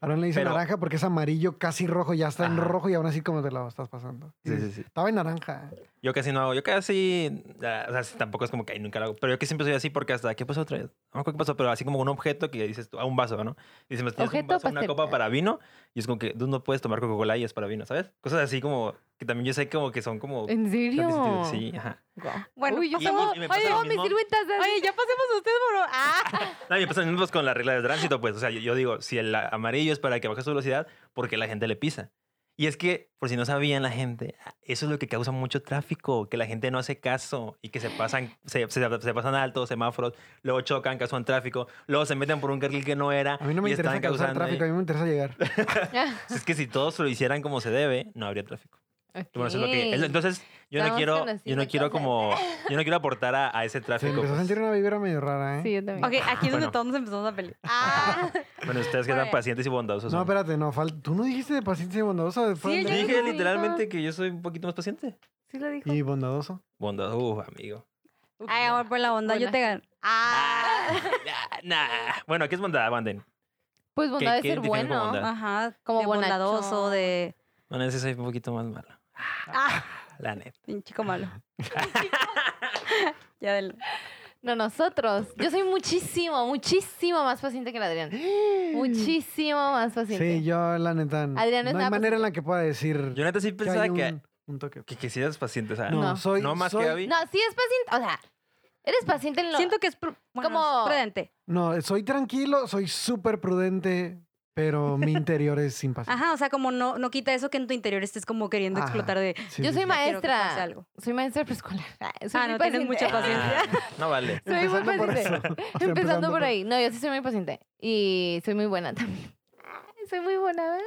Aaron le dice Pero- naranja porque es amarillo, casi rojo, ya está en Ajá. rojo y aún así como te lo estás pasando. Sí, sí, sí. Estaba en naranja. Yo casi no hago, yo casi, o sea, tampoco es como que ahí nunca lo hago, pero yo que siempre soy así porque hasta, ¿qué pasó otra vez? No me acuerdo qué pasó, pero así como un objeto que dices tú, a un vaso, ¿no? Y dices, me tienes un Objeto, vaso, una copa para vino, y es como que tú no puedes tomar Coca-Cola y es para vino, ¿sabes? Cosas así como, que también yo sé como que son como... ¿En serio? Sí, ajá. Bueno, Uy, yo pasa oye, mis siluetas. Oye, ya pasemos a usted, bro. Ah. No, y me pasa mismo pues, con la regla de tránsito, pues, o sea, yo, yo digo, si el amarillo es para que baje su velocidad, porque la gente le pisa. Y es que, por si no sabían la gente, eso es lo que causa mucho tráfico, que la gente no hace caso y que se pasan, se, se- se pasan altos semáforos, luego chocan, causan tráfico, luego se meten por un carril que no era. A mí no me y interesa causar tráfico, a mí me interesa llegar. Es que si todos lo hicieran como se debe, no habría tráfico. Bueno, eso es lo que- es lo- entonces, yo no quiero, yo no quiero cosas. como, yo no quiero aportar a, a ese Se tráfico. empezó a pues. sentir una vibra medio rara, ¿eh? Sí, yo también. Ok, aquí es donde Bueno. todos nos empezamos a pelear. Ah, Bueno, ustedes que están pacientes y bondadosos. No, espérate, no, falta. ¿Tú no dijiste de paciencia y bondadoso? Después Sí, yo Dije lo dijo. literalmente que yo soy un poquito más paciente. sí lo dijo. Y bondadoso. Bondadoso, uh, amigo. Uf, Ay, amor, por la onda, yo Buena. te gano. Ah. Nah, nah. Bueno, ¿qué es bondad, Banden? Pues bondad de qué ser bueno. bondad? Ajá. Como de bondadoso, de Bueno, ese soy un poquito más malo. Ah, La neta. un chico malo. ya del... No, nosotros. Yo soy muchísimo, muchísimo más paciente que el Adrián. Muchísimo más paciente. Sí, yo la neta. Adrián es no hay nada manera en la que pueda decir Yo neta sí que pensaba hay que, un, un toque. que, que sí eres paciente, o sea, No, No. soy. no más soy- que Abby. No, sí es paciente. O sea, eres paciente en lo. Siento que es, bueno, Como- es prudente. No, soy tranquilo, soy súper prudente, pero mi interior es impaciente. Ajá, o sea, como no, no quita eso que en tu interior estés como queriendo Ajá. explotar de... Sí, Yo soy sí. "Ya quiero que pase maestra. algo". Soy maestra preescolar. Soy Ah, no tienes paciente. mucha paciencia. Ah, no vale. Soy muy Empezando paciente. eso. O sea, Empezando por por- ahí. No, yo sí soy muy paciente. Y soy muy buena también. Ay, Soy muy buena, ¿verdad?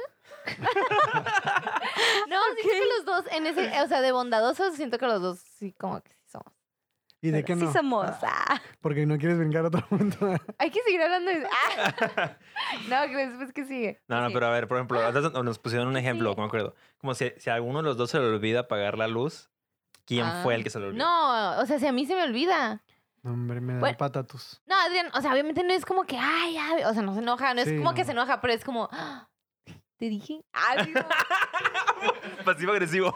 no, sí creo que los dos, en ese, o sea, de bondadosos, siento que los dos sí, como que sí. ¿Y de qué Sí no? somos. Ah, ah. Porque no quieres brincar a otro punto. Hay que seguir hablando de. ¡Ah! No, que después que sigue. No, no, Sí. pero a ver, por ejemplo, nos pusieron un ejemplo, Sí. me acuerdo. Como si, si a alguno de los dos se le olvida apagar la luz, ¿quién Ah. fue el que se le olvidó? No, o sea, si a mí se me olvida. No, hombre, me da Bueno. patatus. No, Adrián, o sea, obviamente no es como que, ay, ay, o sea, no se enoja, no es Sí, como no. que se enoja, pero es como, "Ah, ¿te dije? Pasivo agresivo.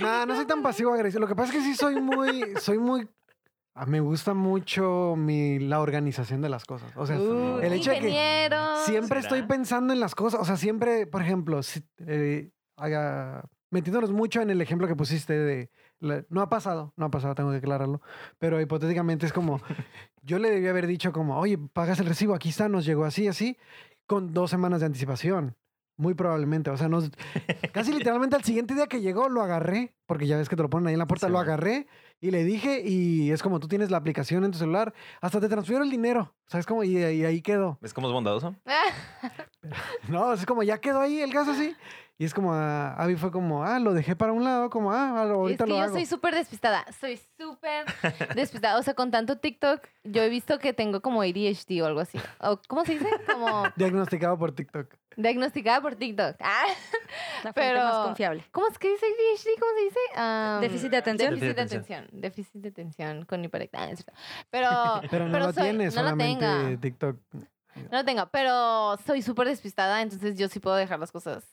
No, no soy tan pasivo agresivo. Lo que pasa es que sí soy muy, soy muy. ah, Me gusta mucho mi, la organización de las cosas. O sea, Uh, el hecho de que siempre ¿Será? estoy pensando en las cosas. O sea, siempre, por ejemplo, si, eh, haga- metiéndonos mucho en el ejemplo que pusiste de. la- no ha pasado, no ha pasado, tengo que aclararlo. Pero hipotéticamente es como. yo le debía haber dicho, como, oye, pagas el recibo, aquí está, nos llegó así, así, con dos semanas de anticipación. Muy probablemente. O sea, nos, casi literalmente al siguiente día que llegó lo agarré, porque ya ves que te lo ponen ahí en la puerta, Sí, lo agarré y le dije, y es como tú tienes la aplicación en tu celular, hasta te transfiero el dinero. ¿Sabes cómo? Y, y ahí quedó. ¿Ves cómo es bondadoso? No, es como ya quedó ahí el gas así. Y es como, ah, Abby fue como, ah, lo dejé para un lado, como, ah, ahorita es que lo yo hago. soy súper despistada. Soy súper despistada. O sea, con tanto TikTok, yo he visto que tengo como ADHD o algo así. O, ¿Cómo se dice? Como Diagnosticado por TikTok. diagnosticada por TikTok. Ah, La fuente Pero- más confiable. ¿Cómo es que dice ADHD? ¿Cómo se dice? Déficit de atención. Déficit de atención. Déficit de atención con hiperactividad. Ah, es cierto. Pero, Pero no lo soy- tienes, no lo solamente tengo. TikTok. No lo tengo, pero soy súper despistada, entonces yo sí puedo dejar las cosas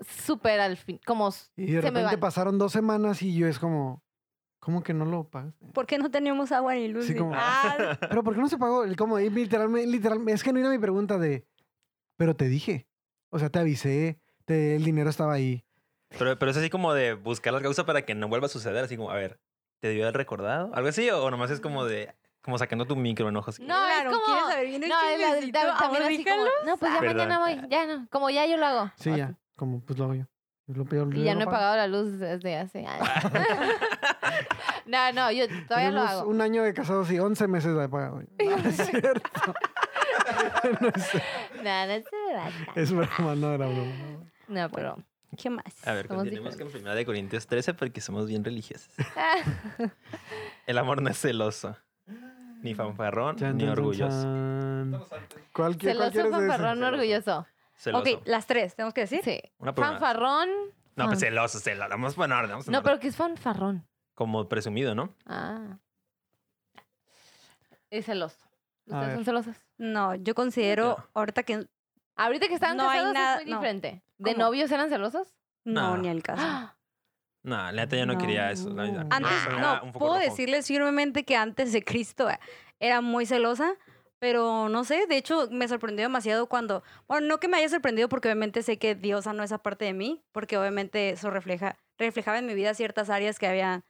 súper al fin, como Y de se me repente van. pasaron dos semanas y yo es como, ¿cómo que no lo pagaste? ¿Por qué no tenemos agua ni luz? Sí, como- Ah, Pero ¿por qué no se pagó? El Como, literalmente, literalmente, es que no era mi pregunta de, pero te dije. O sea, te avisé, te- el dinero estaba ahí. Pero, pero es así como de buscar la causa para que no vuelva a suceder. Así como, a ver, ¿te debió haber recordado? ¿Algo así? ¿O nomás es como de, Como sacando tu micro enojo. así. No, Claro, es como... ¿quieres saber bien el no, es la- también así como, no, pues ya Perdón. mañana voy, ya no, como ya yo lo hago. Sí, ya. Como pues lo hago yo. Yo lo pido- Y ya no he pagado la luz desde hace años. no, no, yo todavía lo hago. un año de casados y 11 meses de pagado. No, es cierto. no es, No, no se trata. es broma, no era broma. no. Pero... ¿Qué más? A ver, Somos continuemos con diferentes. 1 de Corintios 13 porque somos bien religiosos. El amor no es celoso, ni fanfarrón, Chan, ni chan, orgulloso. chan. ¿Cuál, qui- cuál Celoso, fanfarrón, orgulloso. Celoso. Ok, las tres, ¿tenemos que decir? Sí. Una por una. Fanfarrón. No, pues celoso, celoso. Vamos por orden, vamos en No, pero ¿qué es fanfarrón? Como presumido, ¿no? Ah. Es celoso. A ¿Ustedes ver. son celosos? No, yo considero No. ahorita que Ahorita que estaban No hay casados nada- es muy no. diferente. ¿De ¿Cómo? novios eran celosos? no, No. ni el caso. ¡Ah! No, la neta yo no, quería eso. la verdad. Antes, Eso era no, foco puedo rojo. decirles firmemente que antes de Cristo eh, era muy celosa, pero no sé, de hecho me sorprendió demasiado cuando, bueno, no que me haya sorprendido porque obviamente sé que Dios sanó esa parte de mí, porque obviamente eso refleja, reflejaba en mi vida ciertas áreas que había,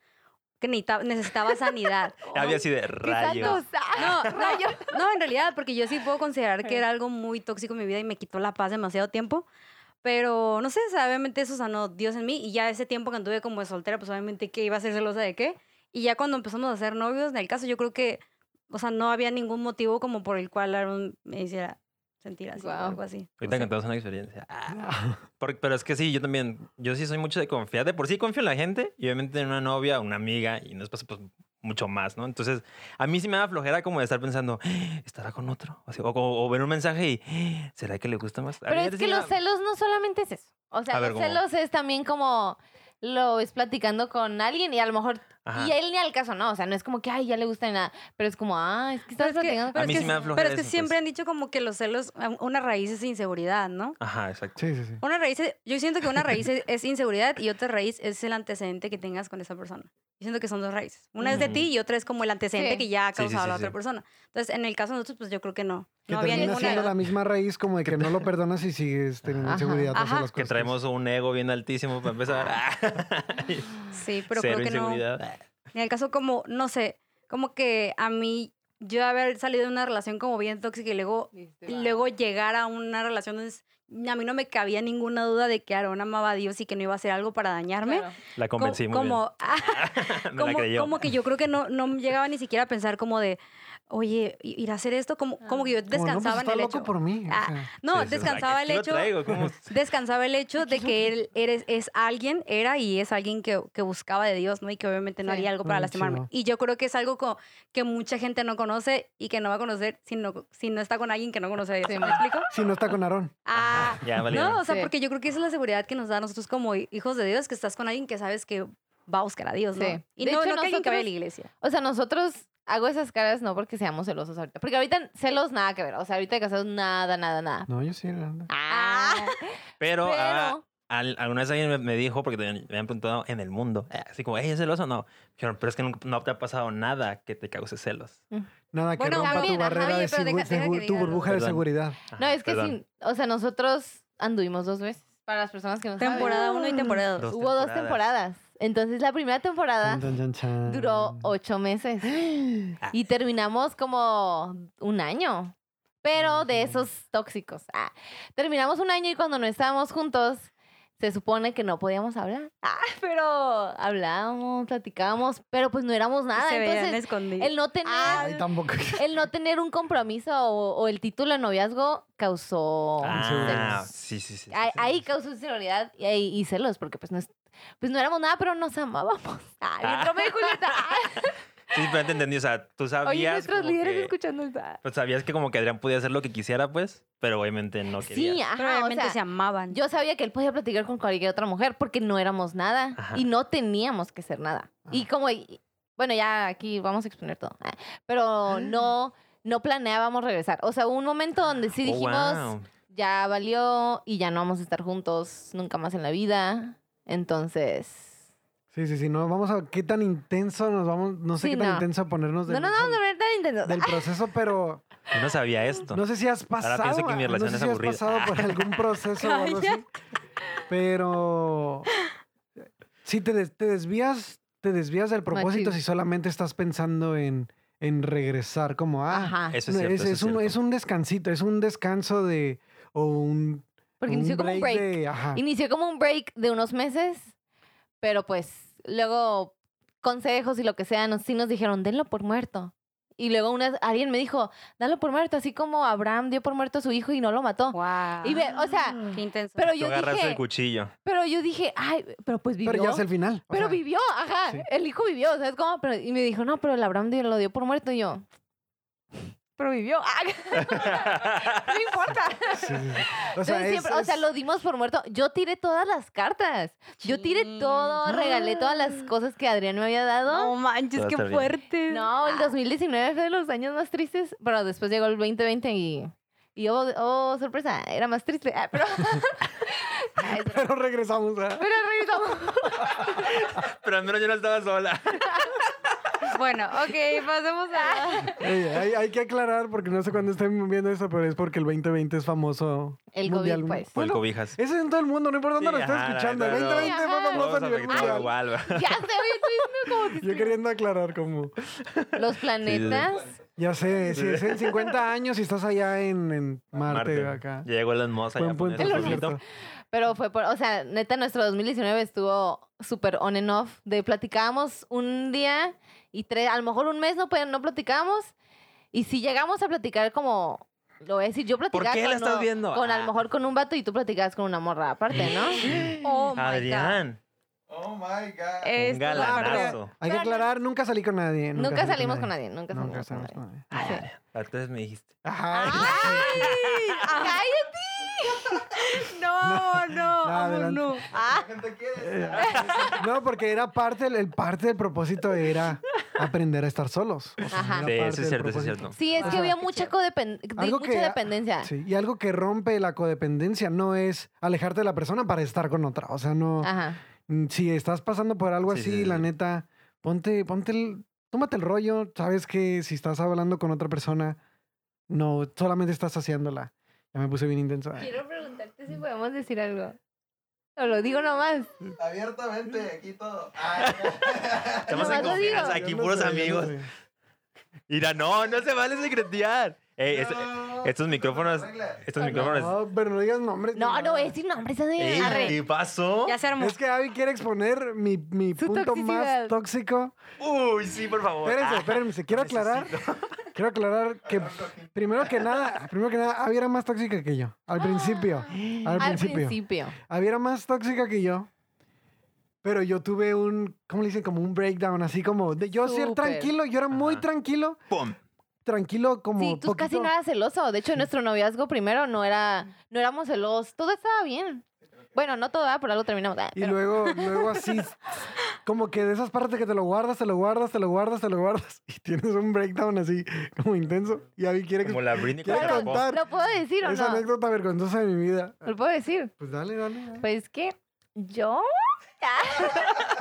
que necesitaba, necesitaba sanidad. Había así de ¡Qué rayos. No, no, no, en realidad, porque yo sí puedo considerar que era algo muy tóxico en mi vida y me quitó la paz demasiado tiempo. Pero no sé, o sea, obviamente eso sanó Dios en mí. Y ya ese tiempo que anduve como de soltera, pues obviamente que iba a ser celosa de qué. Y ya cuando empezamos a ser novios, en el caso, yo creo que, o sea, no había ningún motivo como por el cual Aaron me hiciera sentir así o algo así. Ahorita No sé. contamos una experiencia. Ah. Por- pero es que sí, yo también, yo sí soy mucho de confiar. De por sí confío en la gente y obviamente en una novia, una amiga y después pues mucho más, ¿no? Entonces, a mí sí me da flojera como de estar pensando, "Ah, ¿estará con otro? O, o- o ver un mensaje y, "Ah, ¿será que le gusta más? A Pero es que los celos no solamente es eso. O sea, A los ¿cómo? celos es también como lo ves platicando con alguien y a lo mejor Ajá. y él ni al caso no, o sea, no es como que ay, ya le gusta ni nada, pero es como, ah, es que estás Pero es que, pero A es sí que- me da pero es que eso, siempre pues. han dicho como que los celos, una raíz es inseguridad, ¿no? Ajá, exacto. Sí, sí, sí. Una raíz, es- yo siento que una raíz es, es inseguridad y otra raíz es el antecedente que tengas con esa persona. Yo siento que son dos raíces. Una es de ti y otra es como el antecedente Sí. que ya ha Sí, sí, causado sí, la otra sí. persona. Entonces, en el caso de nosotros, pues yo creo que no. Que No había termina ninguna. siendo la misma raíz como de que no lo perdonas y sigues teniendo Ajá. inseguridad Ajá. las Que traemos un ego bien altísimo para empezar. Sí, pero Cero creo que no. En el caso como, no sé, como que a mí, yo haber salido de una relación como bien tóxica y luego, y luego llegar a una relación donde es- a mí no me cabía ninguna duda de que Aaron amaba a Dios y que no iba a hacer algo para dañarme. Claro. La Co- convencí muy como, bien. Me la como, creyó. como que yo creo que no, no llegaba ni siquiera a pensar como de, oye, ir a hacer esto, como, como que yo Como, no, pues, descansaba en el loco hecho. por mí. o Ah, sea. No, Sí, descansaba el hecho, descansaba el hecho de que él eres, es alguien, era y es alguien que, que buscaba de Dios, ¿no? Y que obviamente no Sí. haría algo para Muy lastimarme. Y yo creo que es algo co- que mucha gente no conoce y que no va a conocer si no, si no está con alguien que no conoce a Dios. Sí, ¿Me explico? Si no está con Aarón. Ah, Ya, valieron. no, o sea, Sí. porque yo creo que esa es la seguridad que nos da a nosotros como hijos de Dios, que estás con alguien que sabes que va a buscar a Dios, ¿no? Sí. Y De no, hecho, no que alguien que vaya a la iglesia. O sea, nosotros hago esas caras no porque seamos celosos ahorita, porque ahorita celos nada que ver, o sea, ahorita de casados nada, nada, nada. No, yo sí. la verdad. Ah, Pero, ah, pero al- alguna vez alguien me, me dijo, porque me, habían preguntado en el mundo, eh, así como, ¿ella es celoso o no? Dijeron, pero es que nunca- no te ha pasado nada que te cause celos. Nada que Bueno, rompa también, tu ajá, barrera oye, de deja- deja segu- tu burbuja de Perdón. seguridad. no, Ajá, es que sí, o sea, nosotros anduvimos dos veces. Para las personas que no saben. Temporada 1 y temporada 2. Dos Hubo dos temporadas. Entonces, la primera temporada Chan, chan, chan. duró ocho meses. Y terminamos como un año. Pero de esos tóxicos. Ah, terminamos un año y cuando no estábamos juntos, se supone que no podíamos hablar. Ah, pero hablábamos, platicábamos, pero pues no éramos nada. se veían Entonces, escondidos. el no tener, Ay, tampoco. el no tener un compromiso o, o el título de noviazgo causó Ah, celos. sí, sí, sí. sí, Ahí, sí, ahí sí. causó inseguridad y, ahí- y celos, porque pues no, es- pues no éramos nada, pero nos amábamos. Ay, Ah. Romeo y Julieta. Sí, pero te entendí. O sea, tú sabías. Oye, nuestros líderes que- escuchando esta. Pues sabías que como que Adrián podía hacer lo que quisiera, pues, pero obviamente no quería. Sí, ajá, Pero o obviamente sea, se amaban. Yo sabía que él podía platicar con cualquier otra mujer porque no éramos nada Ajá. y no teníamos que ser nada. Y como, bueno, ya aquí vamos a exponer todo, ah, pero no, no planeábamos regresar. O sea, hubo un momento donde sí Oh, dijimos, wow. ya valió y ya no vamos a estar juntos nunca más en la vida. Entonces, Sí, sí, sí. No, vamos a. ¿Qué tan intenso nos vamos? No sé Sí, qué tan no. intenso ponernos no del, a ver tan intensos. del proceso, pero Yo no sabía esto. no sé si has pasado. pienso que mi no relación sé es si has pasado por algún proceso o algo así. Pero si te, des- te desvías, te desvías del propósito Machín. si solamente estás pensando en, en regresar como, ah, Ajá. Eso es no, cierto. es, eso es un, cierto. es un descansito, es un descanso de, o un, Porque un inició como un break. de, ajá. Inició como un break de unos meses, pero pues luego consejos y lo que sea, nos, sí nos dijeron, denlo por muerto. Y luego una, alguien me dijo, dalo por muerto, así como Abraham dio por muerto a su hijo y no lo mató. Wow. Y ve, o sea, Qué intenso. pero yo agarraste el dije, cuchillo. pero yo dije, ay, pero pues vivió. Pero ya es el final. o Pero sea, vivió, ajá. sí. El hijo vivió, ¿sabes cómo? Pero, y me dijo, no, pero el Abraham dio- lo dio por muerto. Y yo, pero vivió. Ah, no importa. sí. O Entonces sea, es- siempre- o sea, es- lo dimos por muerto. Yo tiré todas las cartas. Yo tiré todo, regalé todas las cosas que Adrián me había dado. No manches, qué bien. fuerte. No, el 2019 fue de los años más tristes, pero después llegó el 2020 y, y oh, oh, sorpresa, era más triste. Ah, pero, Ay, pero, regresamos a... pero regresamos. Pero al menos yo no estaba sola. Bueno, ok, pasemos a. Hay, hay que aclarar, porque no sé cuándo estén viendo esto, pero es porque el 2020 es famoso. El COVID, mundial. pues. Por el Bueno, cobijas. Eso es en todo el mundo, no importa dónde Sí, lo estés escuchando. El verdad, no. 2020 fue famoso a nivel mundial. igual. Ya sé, estoy como que Yo queriendo aclarar como... los planetas. Ya sé, si es en 50 años y estás allá en, en Marte, acá. Ya llegó Elon Musk allá a. Pero fue por, o sea, neta, nuestro 2019 estuvo súper on and off. De platicábamos un día y tres, a lo mejor un mes no, pues, no platicábamos. Y si llegamos a platicar como, lo voy a decir, yo platicaba qué con, la estás no- viendo? con a lo Ah. mejor con un vato y tú platicabas con una morra aparte, ¿no? Oh my God. Adrián, Oh my God. un es galanazo. Hay que aclarar, nunca salí con nadie. Nunca, salí salimos con nadie, nunca, Nunca salimos salimos con con nadie. Sí. Entonces me dijiste. Ajá. ¡Cállate! No, no, No, adelante. no. Ah, La gente quiere. No, porque era parte, el parte del propósito era aprender a estar solos. O sea, Ajá. Sí, eso es cierto, eso es cierto. sí, es que Ajá. había mucha, codepend- mucha que- dependencia. Sí, y algo que rompe la codependencia no es alejarte de la persona para estar con otra. O sea, no. Ajá. mm, Si estás pasando por algo Sí, así, sí, sí, la sí. neta, ponte, ponte el. Tómate el rollo. Sabes que si estás hablando con otra persona, no, solamente estás haciéndola. Ya me puse bien intenso. Quiero preguntarte si podemos decir algo. Lo digo nomás. Abiertamente, aquí todo. Ay, Estamos Nomás en confianza, aquí no puros sé, yo no amigos. sé. Mira, no, no se vale secretear. Ey, es- no. estos micrófonos, estos micrófonos. No, pero no digas nombres. No, no a decir nombres. ¿qué pasó? Ya se armó. Es que Abby quiere exponer mi, mi punto toxicidad. más tóxico. Uy, sí, por favor. Espérense, Ah, espérense, quiero aclarar. Quiero aclarar que primero que nada, primero que nada, Abby era más tóxica que yo. Al principio. Al Al principio. principio. Abby era más tóxica que yo. Pero yo tuve un, ¿cómo le dicen? Como un breakdown, así como de yo ser Súper. tranquilo, yo era muy Ajá. tranquilo, ¡Pum! tranquilo como Sí, tú casi poquito- eras celoso. De hecho, nuestro noviazgo primero no era, no éramos celosos. Todo estaba bien. Bueno, no todo, ¿verdad? por algo terminamos. Ah, Y pero- luego, luego así, como que de esas partes que te lo guardas, te lo guardas, te lo guardas, te lo guardas, y tienes un breakdown así como intenso. Y Abby quiere que Como la Britney Pero, rapó. contar. ¿Lo puedo decir o esa no? anécdota vergonzosa de mi vida. ¿Lo puedo decir? Pues dale, dale. dale. Pues que yo...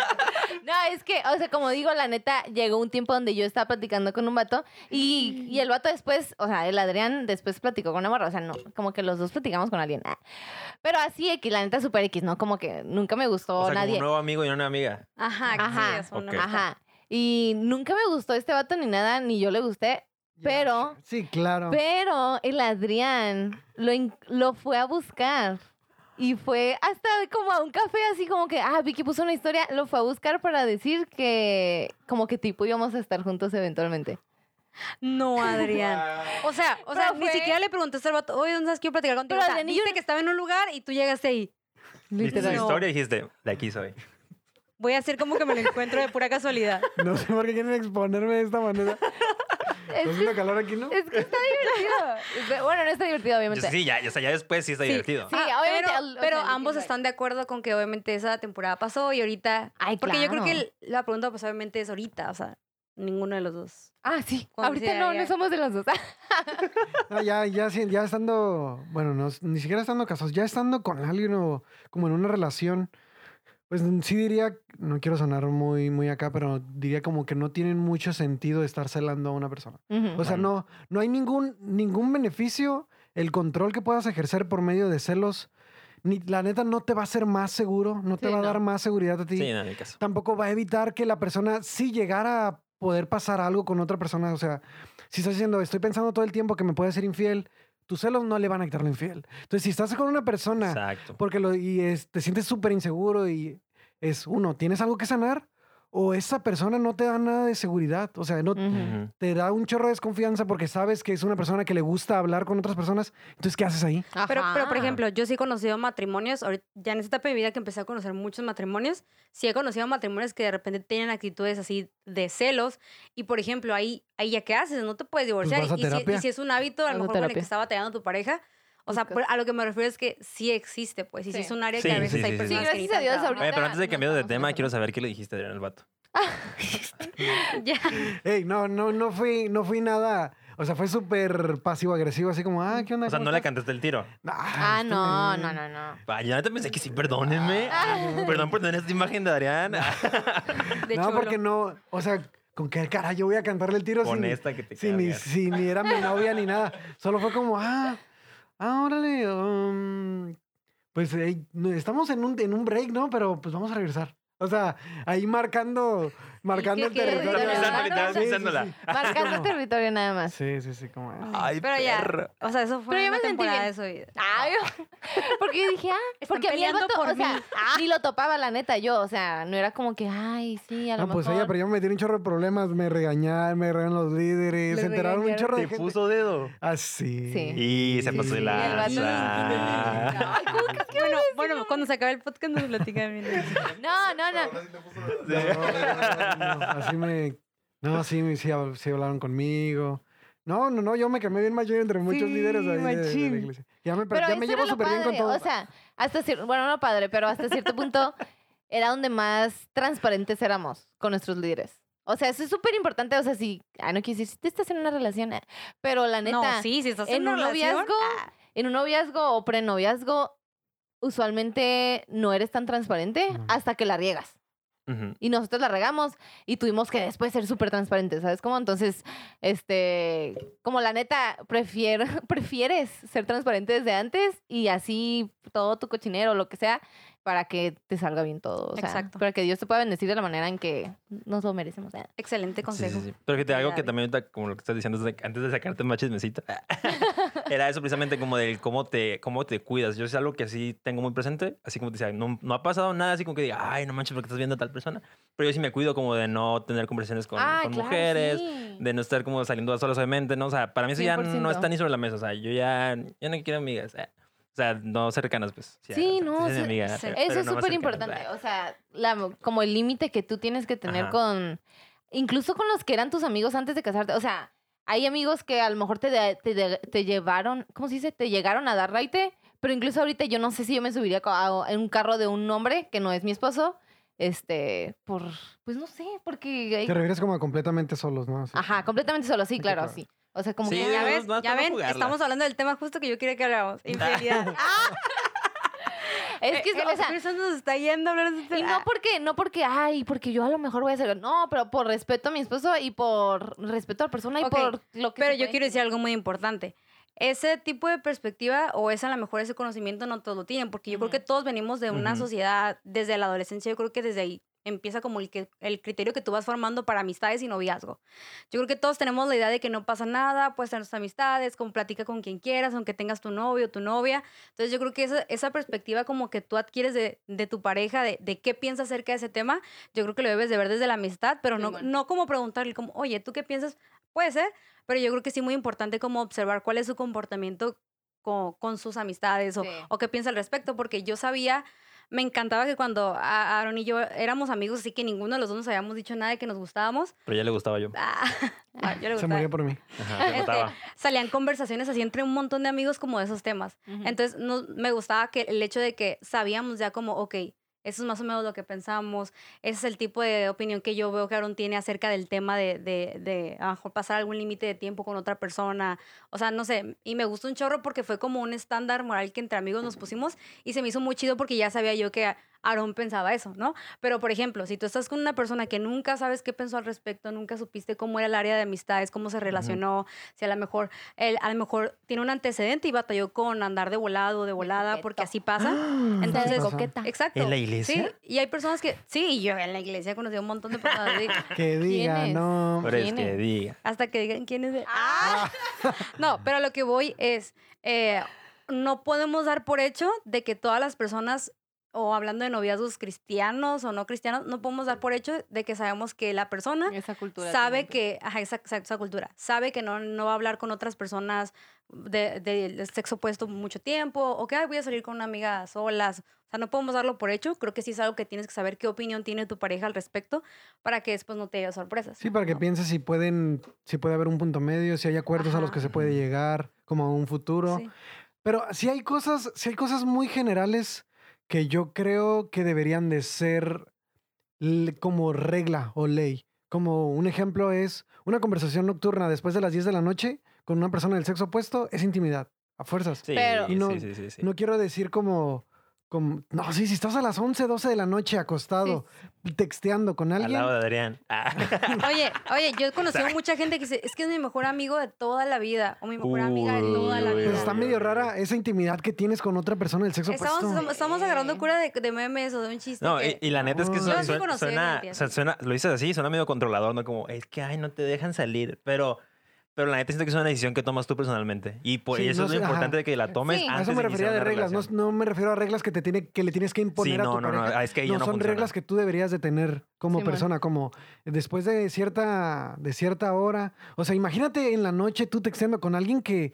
no, es que, o sea, como digo, la neta, llegó un tiempo donde yo estaba platicando con un vato y, y el vato después, o sea, el Adrián después platicó con una morra, o sea, no, como que los dos platicamos con alguien. ah. Pero así X, la neta super X, ¿no? Como que nunca me gustó O sea, como nadie. un nuevo amigo y una amiga. Ajá, que Ajá. sí, es una Ok. amistad. Ajá. Y nunca me gustó este vato ni nada, ni yo le gusté. Pero- Sí, claro. Pero el Adrián lo, lo fue a buscar. Y fue hasta como a un café, así como que, ah, Vicky puso una historia, lo fue a buscar para decir que, como que tipo íbamos a estar juntos eventualmente. No, Adrián. O sea, o sea, Pero ni fue- siquiera le preguntaste al vato, oye, ¿dónde estás? Quiero platicar contigo. Pero O sea, Adrián y yo que estaba en un lugar y tú llegaste ahí. Viste su No. historia y dijiste, de aquí soy. Voy a hacer como que me lo encuentro de pura casualidad. No sé por qué quieren exponerme de esta manera. Es ¿Está haciendo calor aquí, no? Es que está divertido. Bueno, no está divertido, obviamente. Sí, ya, ya, o sea, ya después sí está Sí. divertido. Sí, Ah, obviamente, Pero, o sea, ambos están de acuerdo con que obviamente esa temporada pasó y ahorita. Ay, Porque yo creo que la pregunta, pues obviamente es ahorita. O sea, ninguno de los dos. Ah, sí. Ahorita no, ya- no somos de los dos. No, ya, ya, sí, ya estando, bueno, no, ni siquiera estando casados, ya estando con alguien o como en una relación, pues sí diría, no quiero sonar muy, muy acá, pero diría como que no tienen mucho sentido estar celando a una persona. O sea, no, no hay ningún, ningún beneficio, el control que puedas ejercer por medio de celos, ni la neta no te va a hacer más seguro, no te va a dar más seguridad a ti. Sí, no, en caso. Tampoco va a evitar que la persona, si llegara a poder pasar algo con otra persona. O sea, si estás diciendo, estoy pensando todo el tiempo que me puede ser infiel, tus celos no le van a quitar lo infiel. Entonces, si estás con una persona Exacto. porque lo, y es- te sientes súper inseguro y es uno, ¿tienes algo que sanar? O esa persona no te da nada de seguridad. O sea, no, te da un chorro de desconfianza porque sabes que es una persona que le gusta hablar con otras personas. Entonces, ¿qué haces ahí? Pero, pero, por ejemplo, yo sí he conocido matrimonios, ahorita- ya en esta etapa de mi vida que empecé a conocer muchos matrimonios, sí he conocido matrimonios que de repente tienen actitudes así de celos y, por ejemplo, ahí, ahí ya qué haces, no te puedes divorciar. vas a y, si, terapia. y si es un hábito, a lo mejor con el que está batallando tu pareja, o sea, por- a lo que me refiero es que sí existe, pues, y sí, Sí. es un área Sí, que a veces sí, hay personas Sí, que gracias a Dios, trabajo. Oye, pero antes de no cambiar de tema, quiero saber qué le dijiste a Adrián al vato. Ya. Ey, no, no, no fui, no fui nada. O sea, fue súper pasivo-agresivo, así como, ah, ¿qué onda? O sea, ¿Cómo no le estás?" cantaste el tiro. Ah, está no, no, no, no. Vaya, yo neta pensé que sí, perdónenme. Perdón por tener esta imagen de Adrián. De no, chulo. porque no, o sea, ¿con qué cara yo voy a cantarle el tiro? Con esta que te si ni, cargas. si ni era mi novia ni nada. Solo fue como, ah, ah, órale, um, pues no, estamos en un, en un break, ¿no? Pero pues vamos a regresar. O sea, ahí marcando, marcando el territorio. Marcando Como- territorio nada más. Sí, sí, sí, como... ah. Ay, Pero ya, o sea, eso fue Pero yo una me sentí temporada bien. de su vida. Ay, porque yo dije, ah, porque a mí el por o sea, ni lo topaba la neta yo, o sea, no era como que, ay, sí, a lo No, pues ella, pero yo me metí un chorro de problemas, me regañaron, me regañaron los líderes, Le se enteraron un chorro de Te gente. puso dedo. Así. Sí. Y se pasó de el vato- lanza. Ay, ¿cómo crees que Bueno, bueno, cuando se acabe el podcast nos platica bien. No, no, no. Te No, no, no, no, así me. No, sí, me- sí, sí hablaron conmigo. No, no, no, yo me quemé bien mayor entre muchos Sí, líderes ahí de- de, la iglesia. Ya me, Pero ya me llevo súper bien con todo. O sea, hasta cierto, bueno, no padre, pero hasta cierto punto era donde más transparentes éramos con nuestros líderes. O sea, eso es súper importante. O sea, si, ah, no quiero decir, si tú estás en una relación, eh, pero la neta, No, sí, si estás en, en un una relación, noviazgo, ah, en un noviazgo o prenoviazgo, usualmente no eres tan transparente No. hasta que la riegas. Y nosotros la regamos y tuvimos que después ser súper transparentes, ¿sabes cómo? Entonces, este, como la neta, prefieres ser transparente desde antes y así todo tu cochinero, lo que sea, para que te salga bien todo. O sea, Exacto. para que Dios te pueda bendecir de la manera en que nos lo merecemos. ¿eh? excelente consejo. sí, sí. Pero que te algo que también, ahorita, como lo que estás diciendo, antes de- sacarte más chismecita, era eso precisamente como del cómo te, cómo te cuidas. Yo es algo que sí tengo muy presente, así como te decía, no, no ha pasado nada así como que diga, ay, no manches, porque estás viendo a tal persona. Pero yo sí me cuido como de no tener conversaciones con, Ah, con claro, mujeres, sí. de no estar como saliendo a solas, obviamente, ¿no? O sea, para mí eso ya no 100%. está ni sobre la mesa. O sea, yo ya, ya no quiero amigas. eh. O sea, no cercanas, pues. Sí, no, sí, amiga, sí. pero- Eso pero es no súper importante. O sea, la- como el límite que tú tienes que tener Ajá. con. Incluso con los que eran tus amigos antes de casarte. O sea, hay amigos que a lo mejor te, de- te, de- te llevaron. ¿Cómo se dice? Te llegaron a dar raite. Pero incluso ahorita yo no sé si yo me subiría en un carro de un hombre que no es mi esposo. Este, por. Pues no sé, porque. hay- Te refieres como a completamente solos, ¿no? Sí. Ajá, completamente solo, sí, Sí, claro, claro. sí. O sea, como Sí, que. Ya ves, no, ya ven, jugarla. estamos hablando del tema justo que yo quería que habláramos. Infidelidad. Es que, el o sea, Santo nos está yendo a hablar de este Y no porque, no porque, ay, porque yo a lo mejor voy a hacer. No, pero por respeto a mi esposo y por respeto a la persona y por lo que. Pero yo quiero decir algo muy importante. Ese tipo de perspectiva o ese a lo mejor ese conocimiento no todos lo tienen, porque yo creo que todos venimos de una sociedad desde la adolescencia, yo creo que desde ahí empieza como el, que, el criterio que tú vas formando para amistades y noviazgo. Yo creo que todos tenemos la idea de que no pasa nada, puedes tener tus amistades, como platica con quien quieras, aunque tengas tu novio o tu novia. Entonces yo creo que esa, esa perspectiva como que tú adquieres de, de tu pareja, de, de qué piensa acerca de ese tema, yo creo que lo debes de ver desde la amistad, pero no, no como preguntarle como, oye, ¿tú qué piensas? Puede ser, pero yo creo que sí muy importante como observar cuál es su comportamiento con, con sus amistades o, Sí. o qué piensa al respecto, porque yo sabía, me encantaba que cuando a- Aaron y yo éramos amigos, así que ninguno de los dos nos habíamos dicho nada de que nos gustábamos, Pero ya le gustaba yo. ah, yo le Se murió por mí. Ajá, notaba. salían conversaciones así entre un montón de amigos como de esos temas. Entonces no, me gustaba que el hecho de que sabíamos ya como, ok, eso es más o menos lo que pensamos, ese es el tipo de opinión que yo veo que Aaron tiene acerca del tema de, de, de a lo mejor pasar algún límite de tiempo con otra persona, o sea, no sé, y me gustó un chorro porque fue como un estándar moral que entre amigos nos pusimos y se me hizo muy chido porque ya sabía yo que Aarón pensaba eso, ¿no? Pero, por ejemplo, si tú estás con una persona que nunca sabes qué pensó al respecto, nunca supiste cómo era el área de amistades, cómo se relacionó, si a lo mejor él a lo mejor tiene un antecedente y batalló con andar de volado o de volada, porque así pasa. Entonces, Entonces, coqueta. exacto. ¿En la iglesia? Sí, y hay personas que, sí, yo en la iglesia conocí a un montón de personas así, Que diga, no. Por eso ¿Quién que es? diga. hasta que digan quién es. de- ¡Ah! no, pero a lo que voy es, eh, no podemos dar por hecho de que todas las personas, o hablando de noviazgos cristianos o no cristianos, no podemos dar por hecho de que sabemos que la persona Esa cultura. sabe que, ajá, esa, esa- esa cultura, sabe que no, no va a hablar con otras personas de, de- del sexo opuesto mucho tiempo, o que "Ay, voy a salir con una amiga solas. O sea, no podemos darlo por hecho. Creo que sí es algo que tienes que saber qué opinión tiene tu pareja al respecto para que después no te haya sorpresas. Sí, para que ¿no? pienses si pueden, si puede haber un punto medio, si hay acuerdos a los que se puede llegar, como a un futuro. Sí. Pero sí hay cosas, sí hay cosas muy generales que yo creo que deberían de ser como regla o ley. Como un ejemplo es una conversación nocturna después de las 10 de la noche con una persona del sexo opuesto es intimidad, a fuerzas. Sí, Pero- Y no- sí, sí, sí, sí. No quiero decir como, como, no, sí, si estás a las 11, 12 de la noche acostado, texteando con Al alguien, lado de Adrián. Ah. Oye, oye, yo he conocido mucha gente que dice, es que es mi mejor amigo de toda la vida, o mi mejor amiga de toda la vida. pues está Uy, medio uy, rara esa intimidad que tienes con otra persona del sexo Estamos, opuesto. estamos, estamos agarrando cura de, de memes o de un chiste. No, y, que- y la neta es que Yo suena, sí suena, conocí a suena- suena- lo dices así, suena medio controlador, ¿no? Como, es que, ay, no te dejan salir. Pero, pero la neta siento que es una decisión que tomas tú personalmente. Y por Sí, eso no es lo sé, ajá. importante de que la tomes Sí. Antes eso me refería de reglas, no, me refiero a reglas que te tiene, que le tienes que imponer Sí, a no, tu no, no, pareja. es que no son funciona. reglas que tú deberías de tener como persona, como después de cierta, de cierta hora. O sea, imagínate en la noche tú texteando con alguien que,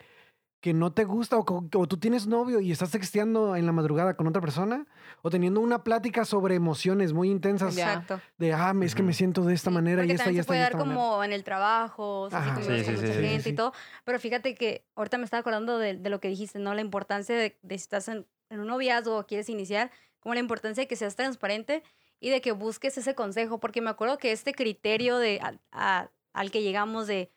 que no te gusta o, o tú tienes novio y estás texteando en la madrugada con otra persona o teniendo una plática sobre emociones muy intensas. Exacto. de, ah, es que me siento de esta Sí, manera y esta y esta se puede y dar esta manera. como en el trabajo, o sea, si Ajá. convives Sí, con sí, mucha sí, sí, gente sí. y todo. Pero fíjate que ahorita me estaba acordando de, de lo que dijiste, ¿no? La importancia de, de si estás en, en un noviazgo o quieres iniciar, como la importancia de que seas transparente y de que busques ese consejo, porque me acuerdo que este criterio de, a- a- al que llegamos de,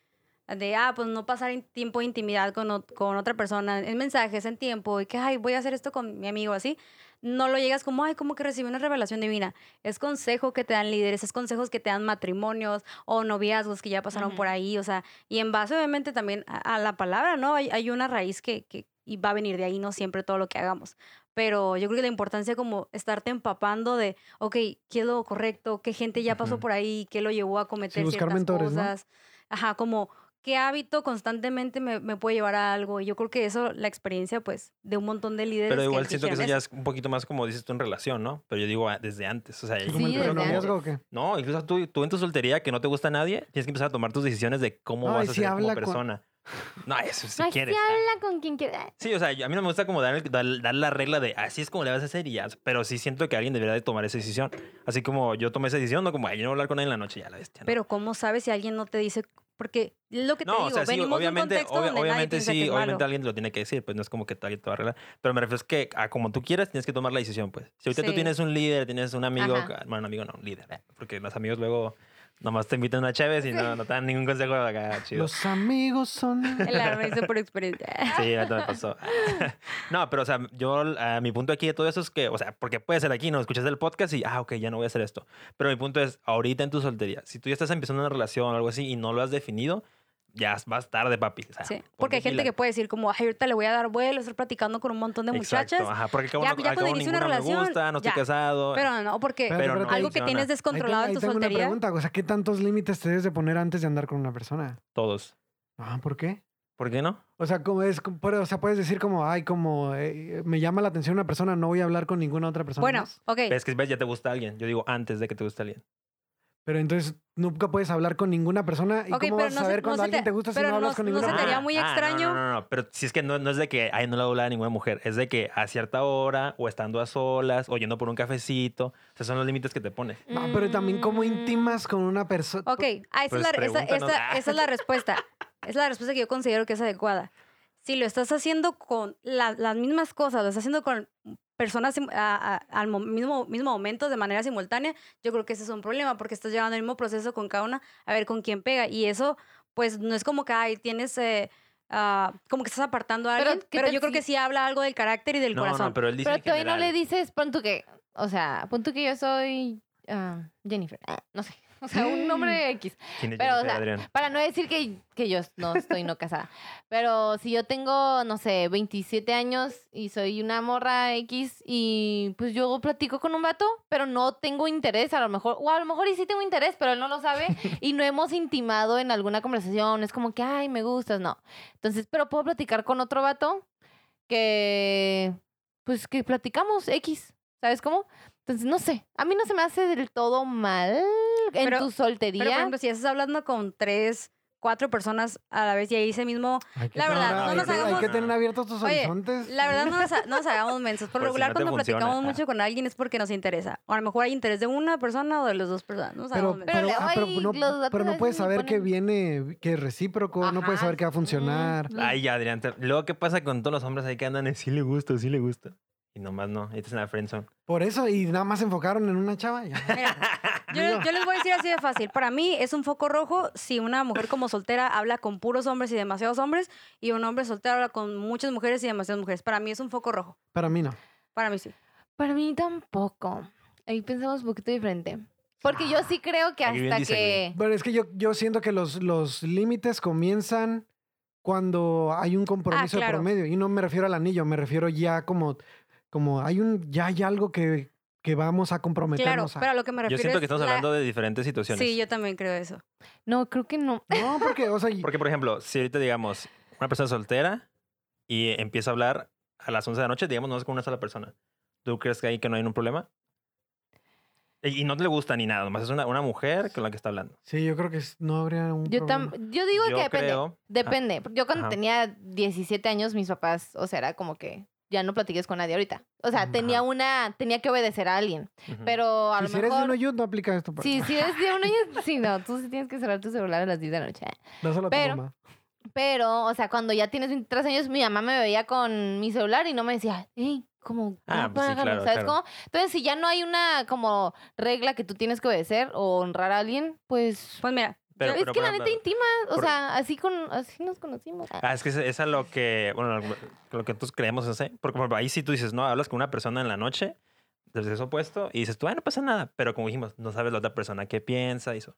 de, ah, pues no pasar en tiempo de intimidad con, con otra persona, en mensajes, en tiempo, y que, ay, voy a hacer esto con mi amigo, así, no lo llegas como, ay, como que recibí una revelación divina. Es consejo que te dan líderes, es consejos que te dan matrimonios o noviazgos que ya pasaron por ahí, o sea, y en base obviamente también a, a la palabra, ¿no? Hay, hay una raíz que, que y va a venir de ahí, no siempre todo lo que hagamos. Pero yo creo que la importancia como estarte empapando de, ok, ¿qué es lo correcto? ¿Qué gente ya pasó por ahí? ¿Qué lo llevó a cometer buscar ciertas mentores, ¿no? cosas? Ajá, como qué hábito constantemente me, me puede llevar a algo. Y yo creo que eso, la experiencia, pues, de un montón de líderes. Pero igual que siento que eso ya es un poquito más como dices tú en relación, ¿no? Pero yo digo ah, desde antes. O sea, Sí, y- como Sí, el desde noviazgo o qué? no, incluso tú, tú en tu soltería que no te gusta a nadie, tienes que empezar a tomar tus decisiones de cómo Ay, vas a sí, ser como con- persona. No, eso si Ay, quieres. sí ah. habla con quien quiera. Sí, o sea, yo- a mí no me gusta como dar, el- dar, dar la regla de así es como le vas a hacer y ya. Pero sí siento que alguien debería de tomar esa decisión. Así como yo tomé esa decisión, no como, ay, yo no voy a hablar con nadie en la noche, ya la bestia. ¿no? Pero ¿cómo sabes si alguien no te dice? Porque es lo que te no, digo, o sea, sí, venimos obviamente, de un contexto obvia- donde nadie obviamente que sí, obviamente malo. alguien te lo tiene que decir, pues no es como que alguien te va a arreglar. Pero me refiero es que a como tú quieras tienes que tomar la decisión, pues. Si ahorita tú Sí. tienes un líder, tienes un amigo, Ajá. bueno, un amigo no, un líder, eh, porque los amigos luego nomás te invitan a Chévez y no, no te dan ningún consejo acá, chido. Los amigos son... El arma dice por experiencia. Sí, ahorita me pasó. no, pero o sea, yo, a mi punto aquí de todo eso es que, o sea, porque puede ser aquí, ¿no? Escuchas el podcast y, ah, ok, ya no voy a hacer esto. Pero mi punto es, ahorita en tu soltería, si tú ya estás empezando una relación o algo así y no lo has definido, ya vas tarde, papi. O sea, Sí, porque hay gente pila. que puede decir como, ay, ahorita le voy a dar vuelo, estar platicando con un montón de Exacto, muchachas. ajá, porque al cabo, Ya- no- ya cuando cabo inicie una relación, me gusta, no estoy ya. casado. Pero no, porque Pero no algo que tienes descontrolado ahí en tu tengo una soltería. pregunta, o sea, ¿qué tantos límites te debes de poner antes de andar con una persona? Todos. Ah, ¿por qué? ¿Por qué no? O sea, como es, pero, o sea, puedes decir como, ay, como eh, me llama la atención una persona, no voy a hablar con ninguna otra persona. Bueno, más. ok. Es que ves, ya te gusta alguien. Yo digo antes de que te guste alguien. Pero entonces nunca puedes hablar con ninguna persona. ¿Y cómo vas no a se- saber no cuando se alguien te- te gusta si no hablas no- con no ninguna se te haría persona? muy no, extraño. No, no, no, pero si es que no, no es de que, ay, no le voy a hablar a ninguna mujer. Es de que a cierta hora, o estando a solas, o yendo por un cafecito. O sea, son los límites que te pones. No, pero también cómo Mm. intimas con una persona. Ok, ah, esa, Pues es la, esa, pregúntanos. esa- esa es la respuesta. Esa es la respuesta que yo considero que es adecuada. Si lo estás haciendo con la- las mismas cosas, lo estás haciendo con personas a- a- al mo- mismo, mismo momento de manera simultánea, yo creo que ese es un problema porque estás llevando el mismo proceso con cada una a ver con quién pega. Y eso, pues, no es como que ay, tienes... eh, ah, como que estás apartando a Pero, alguien, ¿qué pero, yo creo que sí habla algo del carácter y del No, corazón. no, pero él dice Pero todavía no le dices, pon tú que O sea, punto que yo soy ah, Jennifer. ah, no sé. O sea, un nombre X. ¿Quién es Pero, o sea, Adrián? Para no decir que, que yo no estoy no casada. Pero si yo tengo, no sé, 27 años y soy una morra X y pues yo platico con un vato, pero no tengo interés a lo mejor, o a lo mejor y sí tengo interés, pero él no lo sabe y no hemos intimado en alguna conversación. Es como que, ay, me gustas, no. Entonces, pero puedo platicar con otro vato que, pues que platicamos X, ¿sabes cómo? Entonces, no sé, a mí no se me hace del todo mal en Pero- tu soltería. Pero, por ejemplo, si estás hablando con tres, cuatro personas a la vez y ahí ese mismo... Hay que La verdad, tener- no nos que- Hay hagamos- que tener abiertos tus Oye, horizontes. La verdad no nos, ha- no nos hagamos mensos. Por Por lo si regular, no cuando funciona, platicamos mucho con alguien es porque nos interesa. O a lo mejor hay interés de una persona o de las dos personas. No nos hagamos Pero, mensos. ah, pero no, los pero puedes saber que viene, que es recíproco, no puedes saber que va a funcionar. Mm. Ay, ya, Adrián. te- Luego, ¿qué pasa con todos los hombres ahí que andan en sí le gusta, sí le gusta? Y nomás no, ahí estás en la friendzone. Por eso, y nada más se enfocaron en una chava. ya. Mira, yo, les- yo les voy a decir así de fácil. Para mí es un foco rojo si una mujer como soltera habla con puros hombres y demasiados hombres y un hombre soltero habla con muchas mujeres y demasiadas mujeres. Para mí es un foco rojo. Para mí no. Para mí sí. Para mí tampoco. Ahí pensamos un poquito diferente. Porque yo sí creo que hasta dice, que... Pero es que yo, yo siento que los, los límites comienzan cuando hay un compromiso de claro. por medio. Y no me refiero al anillo, me refiero ya como, como hay un, ya hay algo que, que vamos a Claro, comprometernos a. pero a lo que me Yo refiero siento que es estamos la- hablando de diferentes situaciones. Sí, yo también creo eso. No, creo que no. No, porque, o sea, Porque, por ejemplo, si ahorita digamos una persona soltera y empieza a hablar a las 11 de la noche, digamos, no es con una sola persona. ¿Tú crees que ahí que no hay un problema? Y y no le gusta ni nada, nomás es una, una mujer con la que está hablando. sí, yo creo que no habría un Yo, problema. yo digo Yo que depende. creo- Depende. Yo cuando Ajá. tenía 17 años, mis papás, o sea, era como que ya no platiques con nadie ahorita. O sea, Ajá. tenía una... Tenía que obedecer a alguien. Pero a Si lo si eres de mejor... un hoyut, no aplica esto. para Sí, ti. si eres de un año, sí, no, tú sí tienes que cerrar tu celular a las 10 de la noche. A tu pero- mamá. Pero, o sea, cuando ya tienes 23 años, mi mamá me veía con mi celular y no me decía, hey, como, Ah, pues sí, claro, ¿sabes claro. cómo? Entonces, si ya no hay una como regla que tú tienes que obedecer o honrar a alguien, pues... Pues mira, Pero- es pero, que la neta intima, o por- sea, así con así nos conocimos. Ah, es que es, es a lo que, bueno, lo que nosotros creemos, no sé. Porque por ejemplo, ahí sí tú dices, no, hablas con una persona en la noche del sexo opuesto y dices, tú, ay, no pasa nada. Pero como dijimos, no sabes la otra persona qué piensa y eso.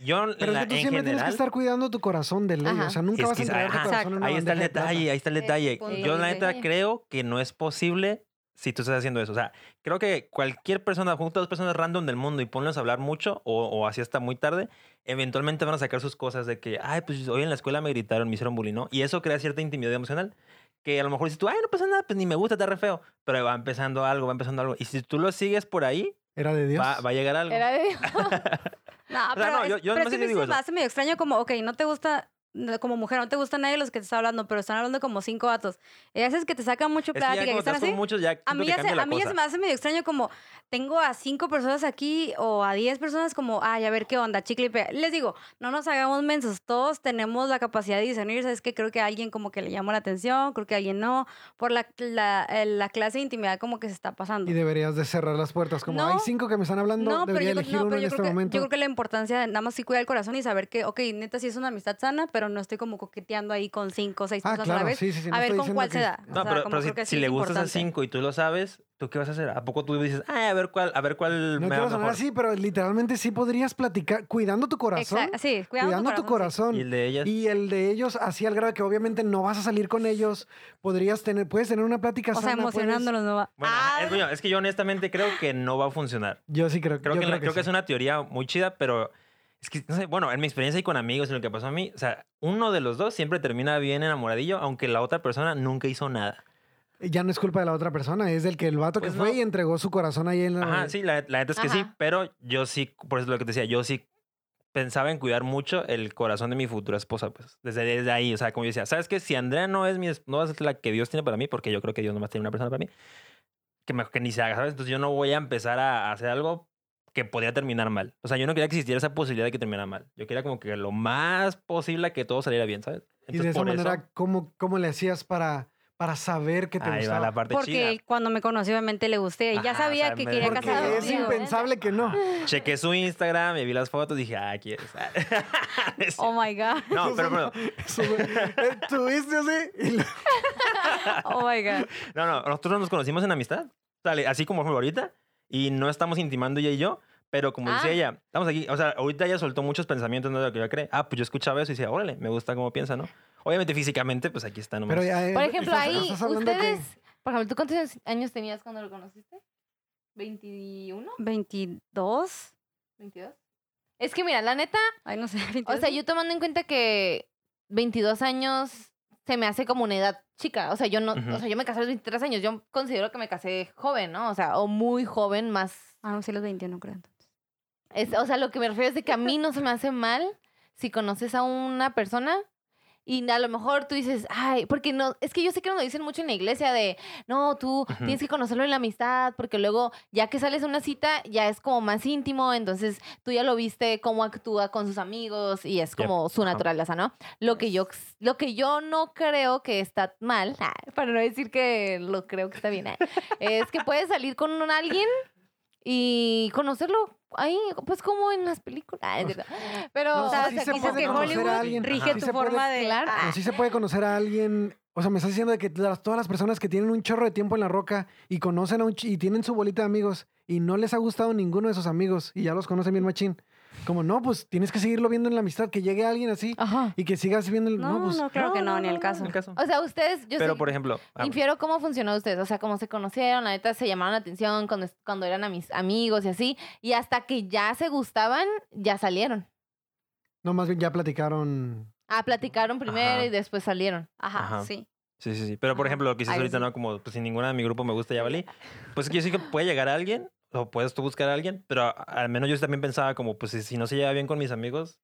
Yo, Pero es la- que tú en siempre tienes que general, estar cuidando tu corazón de ley. Ajá. O sea, nunca es vas a entregar tu corazón en una ahí está el bandeja de detalle, ahí está el Es detalle. Yo la neta creo que no es posible si tú estás haciendo eso. O sea, creo que cualquier persona, junto a dos personas random del mundo y ponlos a hablar mucho o, o así hasta muy tarde, eventualmente van a sacar sus cosas de que, ay, pues hoy en la escuela me gritaron, me hicieron bullying, ¿no? Y eso crea cierta intimidad emocional. Que a lo mejor dices tú, ay, no pasa nada, pues ni me gusta, está re feo. Pero va empezando algo, va empezando algo. Y si tú lo sigues por ahí, Era de Dios. va, va a llegar algo. Era de... No, sea, pero, no, es- yo- yo pero que sí digo me eso. hace medio extraño como, ok, no te gusta, no, como mujer, no te gusta nadie de los que te está hablando, pero están hablando como cinco vatos. Y haces que te sacan mucho Es que plática, ya que cuando están así. muchos, ya A mí, que ya se, a mí ya se me hace medio extraño como tengo a cinco personas aquí o a diez personas como, ay, a ver qué onda, chicle y pega. Les digo, no nos hagamos mensos, todos tenemos la capacidad de discernir, ¿sabes? que Creo que a alguien como que le llamó la atención, creo que a alguien no, por la, la, la clase de intimidad como que se está pasando. Y deberías de cerrar las puertas. Como No. hay cinco que me están hablando, No, pero debería yo, creo- elegir no, uno pero en yo este creo que, momento. yo creo que la importancia de nada más sí cuidar el corazón y saber que, ok, neta sí es una amistad sana, pero no estoy como coqueteando ahí con cinco o seis ah, personas a la claro, vez. sí, sí, sí. no a ver con cuál que- se da. O No, sea, pero, pero si, creo que si sí le gustas a importante. cinco y tú lo sabes, ¿tú qué vas a hacer? ¿A poco tú dices, ay, a ver cuál, a ver cuál No me va sonar mejor? así, pero literalmente sí podrías platicar, cuidando tu corazón. Exacto, sí, cuidando, Cuidando tu corazón. Y el de ellas. Y el de ellos, así al grado que obviamente no vas a salir con ellos, podrías tener, puedes tener una plática O sea, sana. puedes- emocionándolos, no va. Bueno, Ah, es, bueno, es que yo honestamente creo que no va a funcionar. Yo sí creo, Creo, yo que, la- creo que, es una teoría muy chida, pero es que, no sé, bueno, en mi experiencia y con amigos y lo que pasó a mí, o sea, uno de los dos siempre termina bien enamoradillo, aunque la otra persona nunca hizo nada. Ya no es culpa de la otra persona, es del que el vato Pues que fue no. y entregó su corazón ahí en la... Ajá, sí, la, la neta es que sí, Ajá. pero yo sí, por eso es lo que te decía, yo sí pensaba en cuidar mucho el corazón de mi futura esposa, pues, desde, desde ahí, o sea, como yo decía, ¿sabes qué? Si Andrea no es mi, es- no va a ser la que Dios tiene para mí, porque yo creo que Dios nomás tiene una persona para mí, que mejor que ni se haga, ¿sabes? Entonces yo no voy a empezar a hacer algo que podría terminar mal. O sea, yo no quería que existiera esa posibilidad de que terminara mal. Yo quería como que lo más posible que todo saliera bien, ¿sabes? y de esa por eso- manera, ¿cómo, ¿cómo le hacías para, para saber que te ahí va gustaba? la parte Porque chida. cuando me conoció, obviamente le gusté. Y ya Ajá, sabía sea, que quería Porque Porque es impensable que no. Chequé su Instagram, me vi las fotos, dije, ah, ¿quieres? Es Oh my God. No, pero, pero Eso, güey. Eh, Tuviste así y lo- Oh my God. no, no, nosotros nos conocimos en amistad. Sale, así como fue ahorita. Y no estamos intimando ella y yo, pero como decía Ah. ella, estamos aquí, o sea, ahorita ella soltó muchos pensamientos ¿no? de lo que yo cree. Ah, pues yo escuchaba eso y decía, órale, me gusta cómo piensa, ¿no? Obviamente físicamente, pues aquí está nomás. Pero ya, eh, Por ejemplo, ahí, que- ustedes, por ejemplo, ¿tú cuántos años tenías cuando lo conociste? ¿21? 22. ¿22? Es que mira, la neta, Ay, no sé. o 22. sea, yo tomando en cuenta que 22 años se me hace como una edad chica. O sea, yo no, o sea, yo me casé a los 23 años. Yo considero que me casé joven, ¿no? O sea, o muy joven, más. Ah, no, sí, los 21, creo. entonces. es- o sea, lo que me refiero es de que a mí no se me hace mal si conoces a una persona y a lo mejor tú dices, ay, porque no, es que yo sé que nos lo dicen mucho en la iglesia de, no, tú tienes que conocerlo en la amistad, porque luego ya que sales a una cita ya es como más íntimo, entonces tú ya lo viste cómo actúa con sus amigos y es Yep. como su naturaleza, ¿no? Lo que yo, lo que yo no creo que está mal, para no decir que lo creo que está bien, es que puedes salir con alguien y conocerlo ahí, pues como en las películas. ¿es verdad? Pero, No, o sea, sí o sea, se que conocer a Hollywood alguien. Rige Sí tu se puede- forma de. Claro. Pero sí se puede conocer a alguien. O sea, me estás diciendo de que las- todas las personas que tienen un chorro de tiempo en la roca y conocen a un y tienen su bolita de amigos y no les ha gustado ninguno de sus amigos y ya los conocen bien machín. Como no, pues tienes que seguirlo viendo en la amistad, que llegue alguien así Ajá. y que sigas viendo el. No, No, no, pues. claro que no, ni el caso. El caso. O sea, ustedes, yo pero por ejemplo, ah, Infiero cómo funcionó ustedes, o sea, cómo se conocieron, la neta se llamaron la atención cuando, cuando eran amis- amigos y así, y hasta que ya se gustaban, ya salieron. No, más bien ya platicaron. Ah, platicaron primero Ajá. y después salieron. Ajá, Ajá. sí. Sí, sí, sí. Pero, por ejemplo, lo que Algo ahorita, así. ¿no? Como, pues, si ninguna de mi grupo me gusta, ya valí. Pues que yo sí que puede llegar a alguien, o puedes tú buscar a alguien, pero al menos yo también pensaba como, pues, si, si no se lleva bien con mis amigos,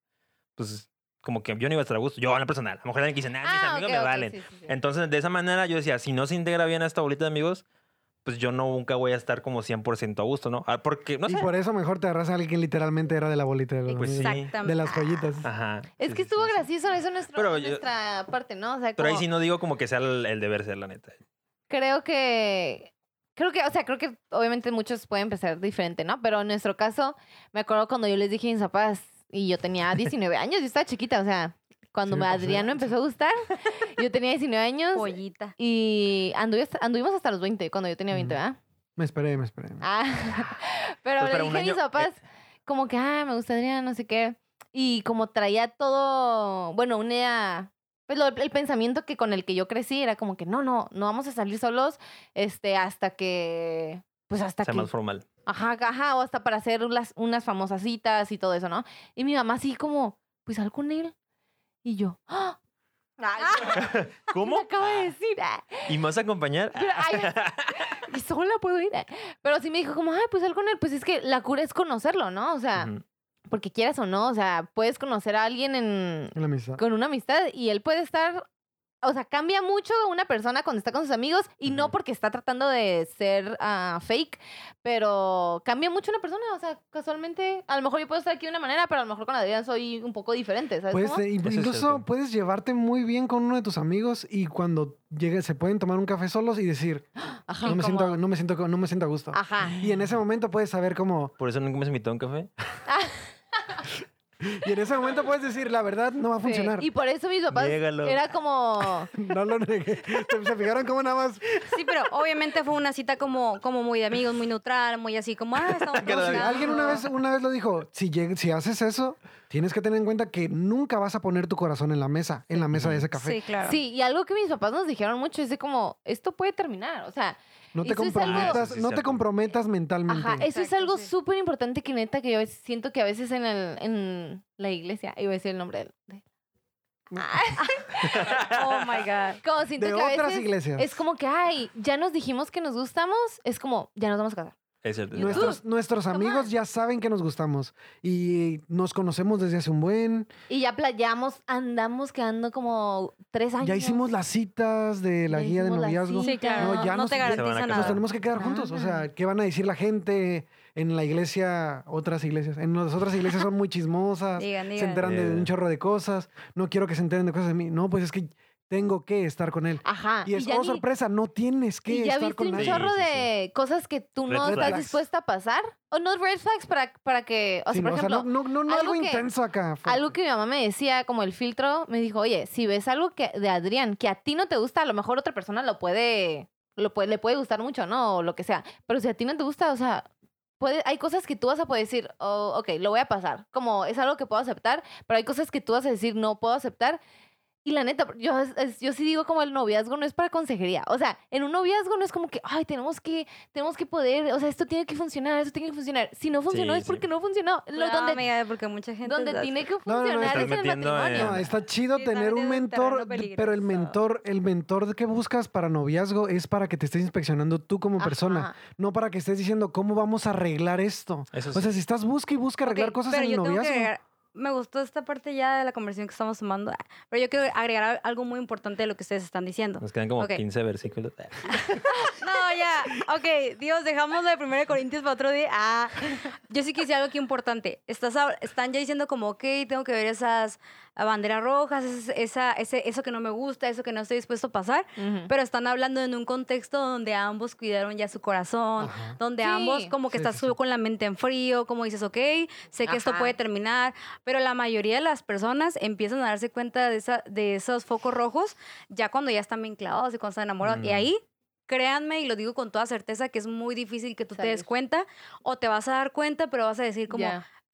pues, como que yo no iba a estar a gusto. Yo, en lo personal. A lo mejor alguien que dice, nah, mis Ah, amigos ok, me ok, valen. sí, sí, sí. Entonces, de esa manera, yo decía, si no se integra bien a esta bolita de amigos, pues yo no, nunca voy a estar como 100% a gusto, ¿no? Ah, Porque, no y sé. por eso mejor te agarras a alguien que literalmente era de la bolita de los Pues amigos, sí. Exactamente. De las joyitas. Ajá. Es sí, que sí, estuvo sí, sí. gracioso, eso es nuestro- Pero yo- nuestra parte, ¿no? O sea, Pero ahí como- sí no digo como que sea el, el deber ser, la neta. creo que creo que o sea creo que obviamente muchos pueden empezar diferente no pero en nuestro caso me acuerdo cuando yo les dije a mis papás y yo tenía 19 años yo estaba chiquita o sea cuando Sí, me sí. empezó a gustar yo tenía 19 años Pollita. y anduve anduvimos hasta los 20 cuando yo tenía 20 Ujú. ¿verdad? Me esperé, me esperé. Ah, pero Pues le dije a mis eh. papás como que ah me gusta Adrián no sé qué y como traía todo bueno una pues lo- el pensamiento que con el que yo crecí era como que no no no vamos a salir solos este hasta que pues hasta Sea que más formal. ajá ajá o hasta para hacer unas, unas famosas citas y todo eso no y mi mamá así como pues sal con él y yo ¡Ah! ¿qué ¿Cómo? me acaba de decir Ah. ¿Y me vas a acompañar? Pero, ay, y sola puedo ir. Pero sí me dijo como, ay, pues sal con él. Pues es que la cura es conocerlo, ¿no? O sea. Porque quieras o no, o sea, puedes conocer a alguien en, En la amistad. con una amistad y él puede estar, o sea, cambia mucho una persona cuando está con sus amigos y no porque está tratando de ser ah, fake, pero cambia mucho una persona, o sea, casualmente, a lo mejor yo puedo estar aquí de una manera, pero a lo mejor con Adrián soy un poco diferente, ¿sabes? Pues cómo? eh, Eso es incluso puedes llevarte muy bien con uno de tus amigos y cuando llegue se pueden tomar un café solos y decir, Ajá, no me, como- siento, no, me siento, no me siento a gusto. Ajá. Y en ese momento puedes saber cómo... Por eso nunca me has invitado a un café. Y en ese momento puedes decir, la verdad no va a Sí, funcionar. Y por eso mis papás Niégalo. era como... No lo negué. Se fijaron cómo nada más... Sí, pero obviamente fue una cita como, como muy de amigos, muy neutral, muy así como, ah, estamos sí, alguien una vez, una vez lo dijo, si, lleg- si haces eso, tienes que tener en cuenta que nunca vas a poner tu corazón en la mesa, en la mesa de ese café. Sí, claro. Sí, y algo que mis papás nos dijeron mucho es de como, esto puede terminar, o sea, No te Eso es algo- comprometas, Ah, no te comprometas mentalmente. ajá, eso es algo sí. súper importante que neta que yo siento que a veces en, el, en la iglesia, iba a decir el nombre de... de- Oh my God. como siento de que a otras veces iglesias. es como que, ay, ya nos dijimos que nos gustamos, es como, ya nos vamos a casar. Es. Nuestros, nuestros amigos ya saben que nos gustamos y nos conocemos desde hace un buen. Y ya playamos, andamos quedando como tres años. Ya hicimos las citas de la Ya guía de noviazgo. Sí, claro. No, ya no nos- te garantiza casar. Nos nada. tenemos que quedar juntos. O sea, Nada. ¿qué van a decir la gente en la iglesia? Otras iglesias. En las otras iglesias son muy chismosas. Digan, se enteran de un chorro de cosas. No quiero que se enteren de cosas de mí. No, pues es que tengo que estar con él. Ajá. Y es, ya oh, ni- sorpresa, no tienes que y ya estar viste con un nadie. chorro Sí, sí, sí. de cosas que tú Red no estás flags. dispuesta a pasar. O no red flags para, para que, o sea, Sí, por no, o sea, ejemplo, no, no, no, no algo algo que- intenso acá. fuerte. Algo que mi mamá me decía, como el filtro, me dijo, oye, si ves algo que de Adrián que a ti no te gusta, a lo mejor otra persona lo puede, lo puede, le puede gustar mucho, ¿no? O lo que sea. Pero si a ti no te gusta, o sea, puede, hay cosas que tú vas a poder decir, oh, ok, lo voy a pasar. Como es algo que puedo aceptar, pero hay cosas que tú vas a decir, no puedo aceptar. Y la neta, yo, yo sí digo como el noviazgo no es para consejería. O sea, en un noviazgo no es como que, ay, tenemos que, tenemos que poder, o sea, esto tiene que funcionar, esto tiene que funcionar. Si no funcionó Sí, es sí. porque no funcionó. Lo, donde amiga, porque mucha gente... donde tiene que no, no, funcionar es el metiendo matrimonio. en- No, está chido Sí, tener un en mentor, pero el mentor, el mentor que buscas para noviazgo es para que te estés inspeccionando tú como persona, no para que estés diciendo cómo vamos a arreglar esto. Eso O sea, si estás busca y busca arreglar cosas pero en el yo tengo que noviazgo. agregar- me gustó esta parte ya de la conversación que estamos tomando, ah, pero yo quiero agregar al- algo muy importante de lo que ustedes están diciendo. Nos quedan como Ok. 15 versículos. No, ya. Ok, Dios, dejamos de 1 Corintios para otro día. Ah, yo sí quise algo aquí importante. Estás, están ya diciendo como, ok, tengo que ver esas ah, banderas rojas, esa, esa- ese, eso que no me gusta, eso que no estoy dispuesto a pasar. Ujú. Pero están hablando en un contexto donde ambos cuidaron ya su corazón, Ajá. donde Sí. ambos como que Sí, estás sí, sí. tú con la mente en frío, como dices, ok, sé que esto puede terminar, pero la mayoría de las personas empiezan a darse cuenta de, esa, de esos focos rojos ya cuando ya están bien clavados y cuando están enamorados. Y Mm. ahí, créanme, y lo digo con toda certeza, que es muy difícil que tú te des cuenta o te vas a dar cuenta, pero vas a decir como.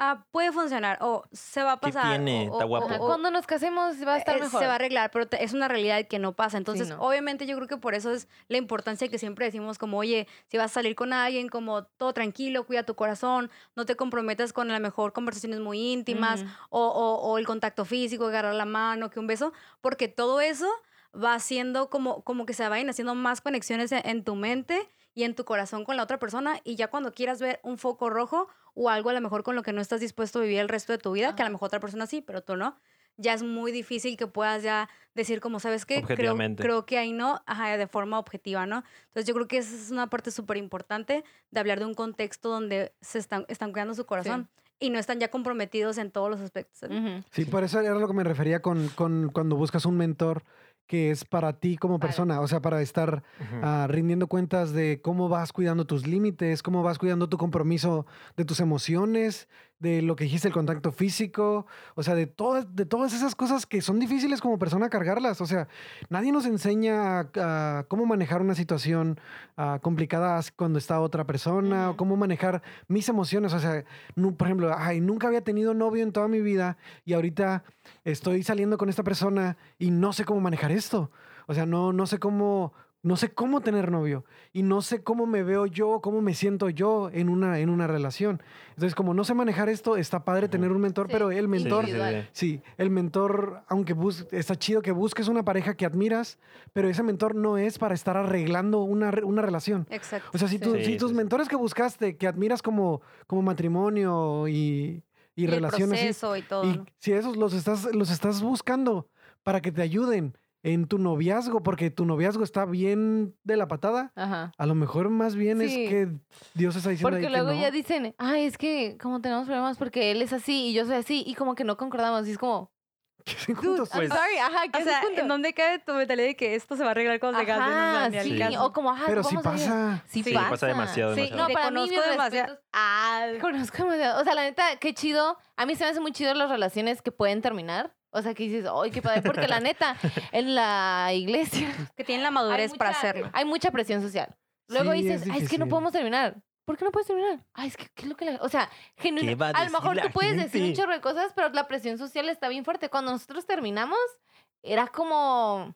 Ah, puede funcionar o se va a ¿Qué pasar. tiene? o- Está o- guapo. Ajá, o- Cuando nos casemos va a estar eh, mejor. Se va a arreglar, pero te- es una realidad que no pasa. Entonces, no. obviamente yo creo que por eso es la importancia que siempre decimos como, oye, si vas a salir con alguien, como todo tranquilo, cuida tu corazón, no te comprometas con a lo mejor conversaciones muy íntimas Ujú. o, o- o el contacto físico, agarrar la mano, que un beso, porque todo eso va haciendo como, como que se vayan haciendo más conexiones en, en tu mente y en tu corazón con la otra persona y ya cuando quieras ver un foco rojo o algo a lo mejor con lo que no estás dispuesto a vivir el resto de tu vida, que a lo mejor otra persona sí, pero tú no, ya es muy difícil que puedas ya decir como, ¿sabes qué? Creo, Objetivamente. creo que ahí no, ajá, de forma objetiva, ¿no? Entonces yo creo que esa es una parte súper importante de hablar de un contexto donde se están, están cuidando su corazón y no están ya comprometidos en todos los aspectos. Ujú. Sí, por eso era lo que me refería con, con cuando buscas un mentor que es para ti como Vale. persona, o sea, para estar ah, rindiendo cuentas de cómo vas cuidando tus límites, cómo vas cuidando tu compromiso de tus emociones, de lo que dijiste, el contacto físico, o sea, de todas, de todas esas cosas que son difíciles como persona cargarlas. O sea, nadie nos enseña a, a cómo manejar una situación ah, complicada cuando está otra persona, o cómo manejar mis emociones. O sea, nu- por ejemplo, ay, nunca había tenido novio en toda mi vida y ahorita estoy saliendo con esta persona y no sé cómo manejar esto. O sea, no, no sé cómo, no sé cómo tener novio y no sé cómo me veo yo, cómo me siento yo en una, en una relación. Entonces, como no sé manejar esto, está padre tener un mentor, Sí, pero el mentor, sí, sí, individual. sí. sí, el mentor, aunque bus- está chido que busques una pareja que admiras, pero ese mentor no es para estar arreglando una, re- una relación. Exacto. O sea, si, tú- Sí, si sí, tus sí. mentores que buscaste, que admiras como, como matrimonio y, y Y el relaciones, así, proceso y todo. y ¿no? si esos los estás, los estás buscando para que te ayuden en tu noviazgo, porque tu noviazgo está bien de la patada, Ajá. a lo mejor más bien Sí. es que Dios está diciendo Porque ahí que luego no. ya dicen, ay, es que como tenemos problemas porque él es así y yo soy así y como que no concordamos y es como, que estén dude, juntos. I'm Pues- sorry, ajá, ¿qué O sea? ¿en dónde cae tu mentalidad de que esto se va a arreglar cuando se casen? Sí, caso. o como, ajá, Pero sí ver. pasa. Sí, Sí, pasa. pasa demasiado, Sí, demasiado. No, te para mí, conozco mis demasiado. respetos. Ah, Conozco demasiado. O sea, la neta, qué chido. A mí se me hace muy chido las relaciones que pueden terminar. O sea, que dices, ¡ay, qué padre! Porque la neta, en la iglesia que tienen la madurez para hacerlo. Hay mucha presión social. Luego Sí, dices, es ay, es que no podemos terminar. ¿Por qué no puedes terminar? Ay, es que, ¿qué es lo que la... O sea, genuino. a A, lo mejor tú puedes decir un chorro de cosas, pero la presión social está bien fuerte. Cuando nosotros terminamos, era como...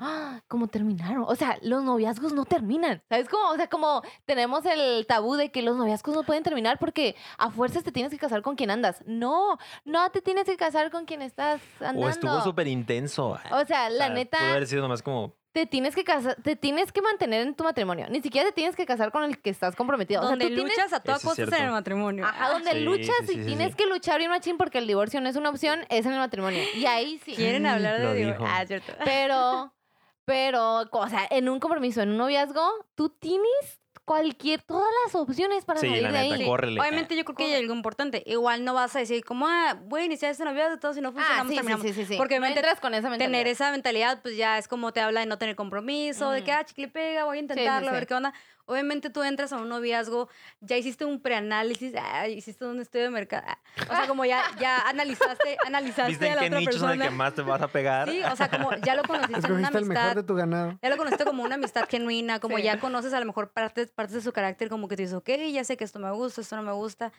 ¡ah! como terminaron. O sea, los noviazgos no terminan. ¿Sabes cómo? O sea, como tenemos el tabú de que los noviazgos no pueden terminar porque a fuerzas te tienes que casar con quien andas. No, no te tienes que casar con quien estás andando. O estuvo súper intenso. O sea, la sea, neta, Pudo haber sido nomás como. te tienes que casar, te tienes que mantener en tu matrimonio. Ni siquiera te tienes que casar con el que estás comprometido. O sea, donde tú tienes luchas a toda costa en el matrimonio. Ajá, donde Sí, luchas sí, y sí, tienes sí. que luchar bien machín porque el divorcio no es una opción, es en el matrimonio. Y ahí sí. Quieren hablar Lo de divorcio. Ah, cierto. Pero, pero, o sea, en un compromiso, en un noviazgo, tú tienes cualquier, todas las opciones para Sí, salir la de neta, ahí. córrele. Obviamente yo creo que hay algo importante. Igual no vas a decir como, ah, voy a iniciar este noviazgo, todo si no funciona, Ah, sí, sí, terminamos. sí, sí, sí. Porque no obviamente entras con esa mentalidad. Tener esa mentalidad, pues ya es como te habla de no tener compromiso, de que, ah, chicle pega, voy a intentarlo, a sí. ver qué onda. Obviamente tú entras a un noviazgo, ya hiciste un preanálisis, ah, hiciste un estudio de mercado. ah, O sea, como ya, ya analizaste, analizaste ¿Viste a la qué otra nicho son el que persona. más te vas a pegar? Sí, o sea, como ya lo conociste en una Escogiste el mejor amistad. de tu ganado. Ya lo conociste como una amistad genuina, como Sí. ya conoces a lo mejor partes, partes de su carácter, como que tú dices, ok, ya sé que esto me gusta, esto no me gusta.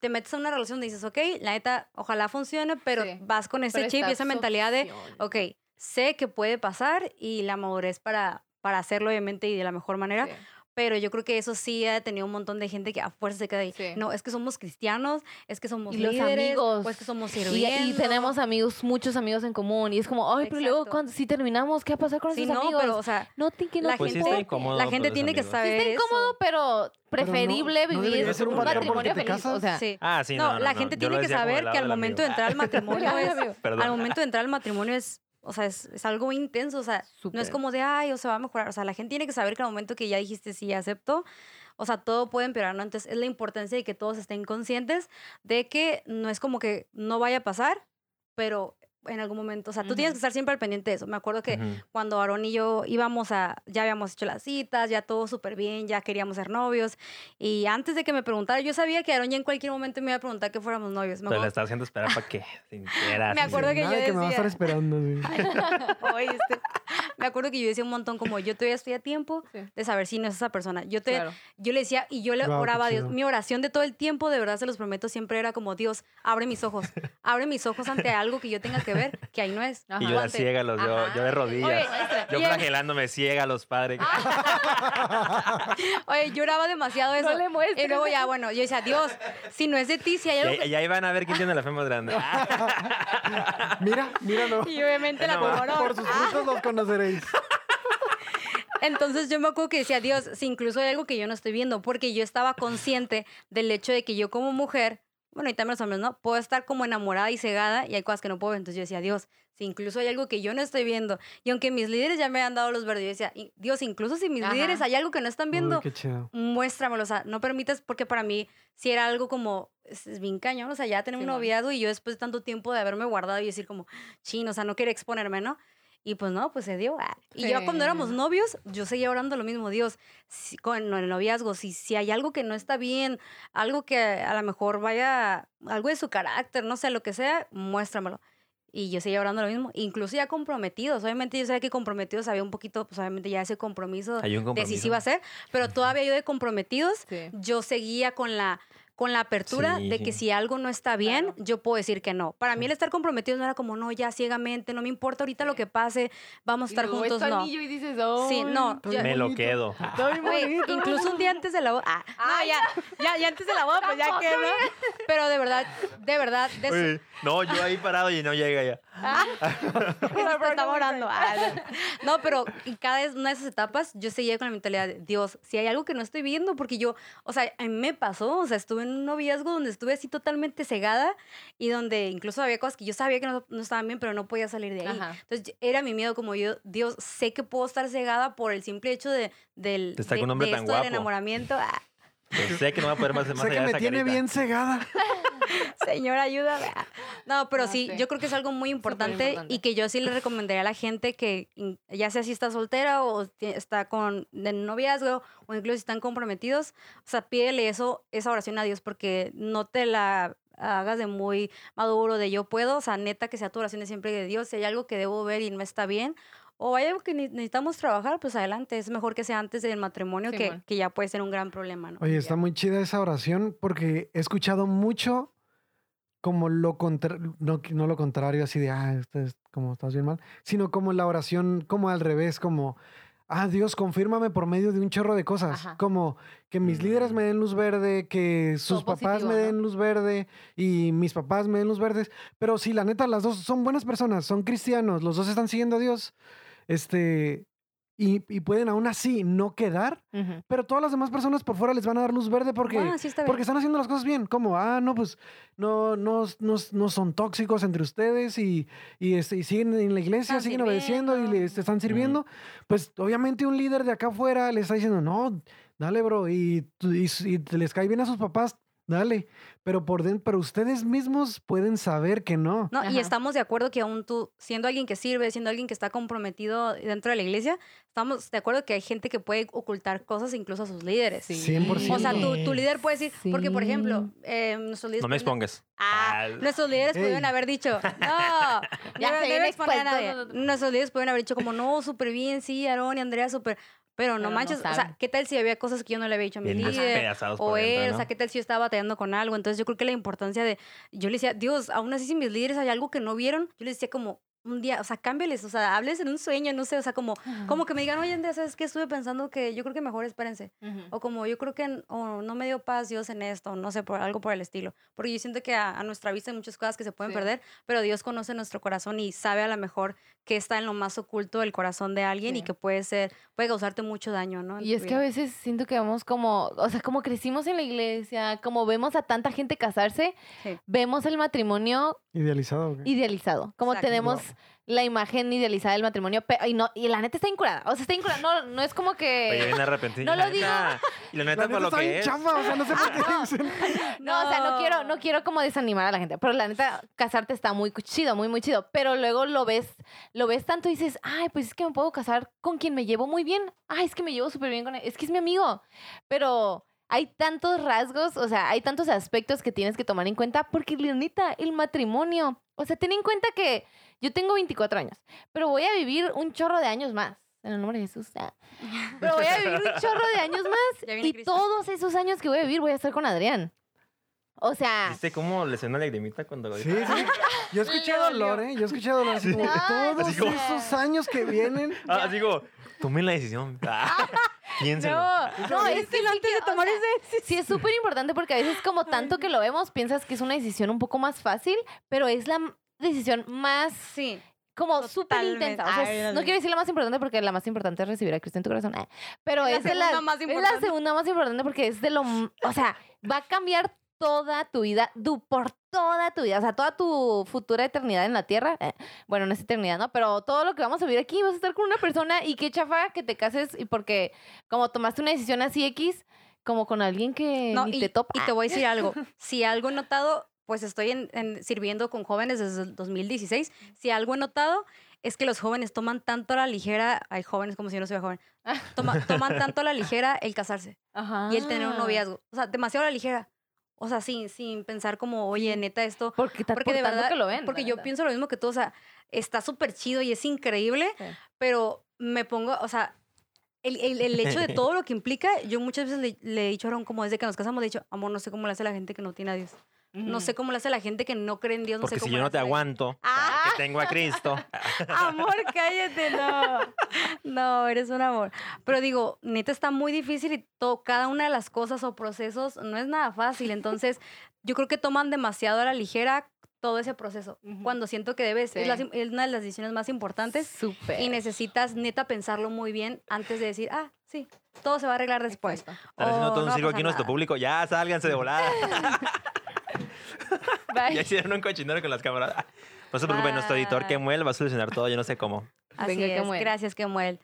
Te metes a una relación donde dices, ok, la neta, ojalá funcione, pero Sí. vas con ese Pero chip y esa mentalidad de, ok, sé que puede pasar y la madurez para, para hacerlo, obviamente, y de la mejor manera. Sí. Pero yo creo que eso sí ha tenido un montón de gente que a fuerza se queda ahí. Sí. No, es que somos cristianos, es que somos Y los amigos. o es que somos Y, sirviendo. y tenemos amigos, muchos amigos en común. Y es como, ay, pero luego cuando, si terminamos, ¿qué va a pasar con Sí, esos no, amigos? pero, o sea, no, que no la Pues sí te está gente, incómodo la gente tiene que saber Sí está incómodo, eso. pero Pero no- preferible no vivir ser un matrimonio. O sea, Sí. Ah, sí, no, no, no, la no, gente tiene que saber que al momento de entrar al matrimonio es, al momento de entrar al matrimonio es, o sea, es, es algo intenso, o sea, no es como de, ay, o se va a mejorar, o sea, la gente tiene que saber que al momento que ya dijiste sí, acepto, o sea, todo puede empeorar, ¿no? Entonces, es la importancia de que todos estén conscientes de que no es como que no vaya a pasar, pero en algún momento, o sea, tú tienes que estar siempre al pendiente de eso. Me acuerdo que cuando Aaron y yo íbamos a, ya habíamos hecho las citas, ya todo súper bien, ya queríamos ser novios. Y antes de que me preguntara, yo sabía que Aaron ya en cualquier momento me iba a preguntar que fuéramos novios. Me Pero la acuerdo, estaba haciendo esperar para que. Me acuerdo que Nada yo de que me va a estar decía- esperando. sí. Oye, este, me acuerdo que yo decía un montón como, yo todavía estoy a tiempo Sí. de saber si no es esa persona. Yo, te, claro. yo le decía, y yo le oraba a Dios. Mi oración de todo el tiempo, de verdad se los prometo, siempre era como, Dios, abre mis ojos. Abre mis ojos ante algo que yo tenga que ver, que ahí no es. Ajá. Y yo era Ante- ciégalos, yo, yo de rodillas. Oye, yo y el- flagelándome ciégalos, padre. Oye, yo oraba demasiado eso. le muestres. y luego ya, bueno, yo decía, Dios, si no es de ti, si hay algo Y, y ahí van a ver quién tiene la fe más grande. Mira, mira, no. Y obviamente la No, tomó Por sus frutos los conoceréis. Entonces yo me acuerdo que decía, Dios, si incluso hay algo que yo no estoy viendo, porque yo estaba consciente del hecho de que yo como mujer, bueno, y también los hombres, ¿no? Puedo estar como enamorada y cegada y hay cosas que no puedo ver. Entonces yo decía, Dios, si incluso hay algo que yo no estoy viendo, y aunque mis líderes ya me han dado los verdes, yo decía, "Y- Dios, incluso si mis Ajá. líderes hay algo que no están viendo, Uy, muéstramelo, o sea, no permitas, porque para mí si era algo como, es, bien cañón, o sea, ya tenemos un noviazgo y yo después de tanto tiempo de haberme guardado y decir como, chino, o sea, no quería exponerme, ¿no? Y pues no, pues se dio. ah. Y yo cuando éramos Sí. novios, yo seguía orando lo mismo, Dios, si- con el noviazgo, si, si hay algo que no está bien, algo que a lo mejor vaya, algo de su carácter, no sé, lo que sea, muéstramelo. Y yo seguía orando lo mismo, incluso ya comprometidos. Obviamente yo sabía que comprometidos había un poquito, pues obviamente ya ese compromiso Hay un de si compromiso. sí iba a ser, pero todavía yo de comprometidos, Sí. yo seguía con la con la apertura Sí, de que si algo no está bien, Claro. yo puedo decir que no. Para mí el estar comprometidos no era como, no, ya ciegamente, no me importa ahorita lo que pase, vamos a Y estar luego ves juntos, tu no. anillo y dices, Sí, no, Está yo- Me lo quedo. Está incluso un día antes de la boda. Ah, no, ya, ya, ya antes de la boda, pues ya Tampoco, que no. Pero de verdad, de verdad, de Oye, no, yo ahí parado y no llega ya. Te estaba orando. Ah, no. No, pero en cada una de esas etapas yo seguía con la mentalidad de Dios, si hay algo que no estoy viendo, porque yo, o sea, a mí me pasó, o sea, estuve en un noviazgo donde estuve así totalmente cegada y donde incluso había cosas que yo sabía que no, no estaban bien, pero no podía salir de ahí. Ajá. Entonces era mi miedo como yo, Dios, sé que puedo estar cegada por el simple hecho de, del, De estar de, con un hombre de tan esto del enamoramiento. Ah, Pues sé que no va a poder más, más Sé allá que de me esa tiene carita. bien cegada. Señor, ayúdame. No, pero No, sí, sí. yo creo que es algo muy importante, y que yo sí le recomendaría a la gente que in- ya sea si está soltera o está con en noviazgo o incluso si están comprometidos, o sea, pídele eso, esa oración a Dios porque no te la hagas de muy maduro, de yo puedo, o sea, neta que sea tu oración de siempre de Dios, si hay algo que debo ver y no está bien, o hay algo que ne- necesitamos trabajar, pues adelante, es mejor que sea antes del matrimonio, que, que ya puede ser un gran problema, ¿no? Oye, está muy chida esa oración porque he escuchado mucho como lo contrario, no, no lo contrario, así de, ah, esto es como estás bien mal, sino como la oración, como al revés, como, ah, Dios, confírmame por medio de un chorro de cosas, Ajá. como que mis líderes me den luz verde, que sus Todo papás positivo, me ¿no? den luz verde y mis papás me den luz verdes, pero si la neta, las dos son buenas personas, son cristianos, los dos están siguiendo a Dios, este, y, y pueden aún así no quedar, pero todas las demás personas por fuera les van a dar luz verde porque, Ah, sí porque están haciendo las cosas bien. Como, ah, no, pues no, no, no, no son tóxicos entre ustedes y, y, este, y siguen en la iglesia, Están siguen obedeciendo y les están sirviendo. Pues obviamente un líder de acá afuera le está diciendo, no, dale, bro, y, y, y les cae bien a sus papás. Dale. Pero por dentro, pero ustedes mismos pueden saber que no. No, y estamos de acuerdo que aún tú, siendo alguien que sirve, siendo alguien que está comprometido dentro de la iglesia, estamos de acuerdo que hay gente que puede ocultar cosas incluso a sus líderes. Sí. 100%. O sea, tu, tu líder puede decir, porque por ejemplo, eh, nuestros líderes... No me expongas. Ah, nuestros líderes Ey. pudieron haber dicho, no, Ya no exponer a nadie. Nuestros líderes pudieron haber dicho como, no, súper bien, sí, Aarón y Andrea, súper... Pero no Pero no manches, o sea. ¿qué tal si había cosas que yo no le había dicho a mi Bien líder? O por dentro, él, o ¿no? sea, ¿qué tal si yo estaba batallando con algo? Entonces yo creo que la importancia de, yo le decía, Dios, aún así si mis líderes hay algo que no vieron, yo les decía como, un día, o sea, cámbiales, o sea, hables en un sueño, no sé, o sea, como, como que me digan, oye, Andrea, ¿sabes qué? Estuve pensando que yo creo que mejor espérense. Ujú. O como yo creo que n- o no me dio paz Dios en esto, no sé, por algo por el estilo. Porque yo siento que a, a nuestra vista hay muchas cosas que se pueden Sí. perder, pero Dios conoce nuestro corazón y sabe a lo mejor que está en lo más oculto del corazón de alguien y que puede ser, puede causarte mucho daño, ¿no? Y es que a veces siento que vamos como, o sea, como crecimos en la iglesia, como vemos a tanta gente casarse, Sí. vemos el matrimonio Idealizado. idealizado, como Exacto. tenemos la imagen idealizada del matrimonio, y, no, y la neta está incurada, o sea, está incurada, no, no es como Oye, que... bien arrepentido. no lo neta, Y la neta, La por neta lo está que es. o sea, no sé por qué dicen. No, o sea, no quiero, no quiero como desanimar a la gente, pero la neta, casarte está muy chido, muy, muy chido. Pero luego lo ves, lo ves tanto y dices, ay, pues es que me puedo casar con quien me llevo muy bien. Ay, es que me llevo súper bien con él, es que es mi amigo. Pero hay tantos rasgos, o sea, hay tantos aspectos que tienes que tomar en cuenta, porque la neta, el matrimonio, o sea, ten en cuenta que yo tengo 24 años, pero voy a vivir un chorro de años más. En el nombre de Jesús. ah. Pero voy a vivir un chorro de años más. Y Cristo. todos esos años que voy a vivir voy a estar con Adrián. O sea, ¿Viste cómo le suena la lagrimita cuando lo Sí, dijo? sí. Yo escuché dolor, ¿eh? Yo escuché dolor. Así como, Ay, todos Así como- esos años que vienen. Ah, digo, tomen la decisión. Ah, piénselo. no, no, es que antes de o tomar sea, ese Sí, es súper importante porque a veces como tanto que lo vemos, piensas que es una decisión un poco más fácil, pero es la decisión más Sí. como súper intensa. O sea, no quiero decir la más importante porque la más importante es recibir a Cristo en tu corazón. eh, Pero Es la es, de la, segunda más es la importante. segunda más importante porque es de lo... O sea, va a cambiar toda tu vida, du- por toda tu vida, o sea, toda tu futura eternidad en la tierra. eh, bueno, no es eternidad, ¿no? Pero todo lo que vamos a vivir aquí, vas a estar con una persona y qué chafa que te cases y porque como tomaste una decisión así X, como con alguien que No, ni y, te topa. y te voy a decir algo. Si algo he notado, pues estoy en, en- sirviendo con jóvenes desde el 2016. Si algo he notado es que los jóvenes toman tanto a la ligera, hay jóvenes como si yo no soy joven, toma- toman tanto a la ligera el casarse Ajá. y el tener un noviazgo. O sea, demasiado a la ligera. O sea, sin, sin pensar como, oye, neta, esto... Porque, Porque por de verdad, que lo ven. porque yo pienso lo mismo que tú, o sea, está súper chido y es increíble, Sí. pero me pongo, o sea, el, el- el hecho de todo lo que implica, yo muchas veces le, le he dicho a Aaron, como desde que nos casamos, le he dicho, amor, no sé cómo le hace la gente que no tiene a Dios. No sé cómo le hace la gente que no cree en Dios. No Porque sé si cómo yo le no te aguanto, Ah. que tengo a Cristo. Amor, cállate, no. No, eres un amor. Pero digo, neta está muy difícil y to- cada una de las cosas o procesos no es nada fácil. Entonces, yo creo que toman demasiado a la ligera todo ese proceso. Cuando siento que debes, es, la- Sí. es una de las decisiones más importantes Súper. y necesitas neta pensarlo muy bien antes de decir, ah, sí, todo se va a arreglar después. Haciendo O todo no un circo aquí nuestro público. Ya, sálganse de volada. Bye. ya hicieron un cochinero con las cámaras. No se preocupen, nuestro editor Ah. Kemuel va a solucionar todo, yo no sé cómo. Así Venga, es, Kemuel. gracias, Kemuel.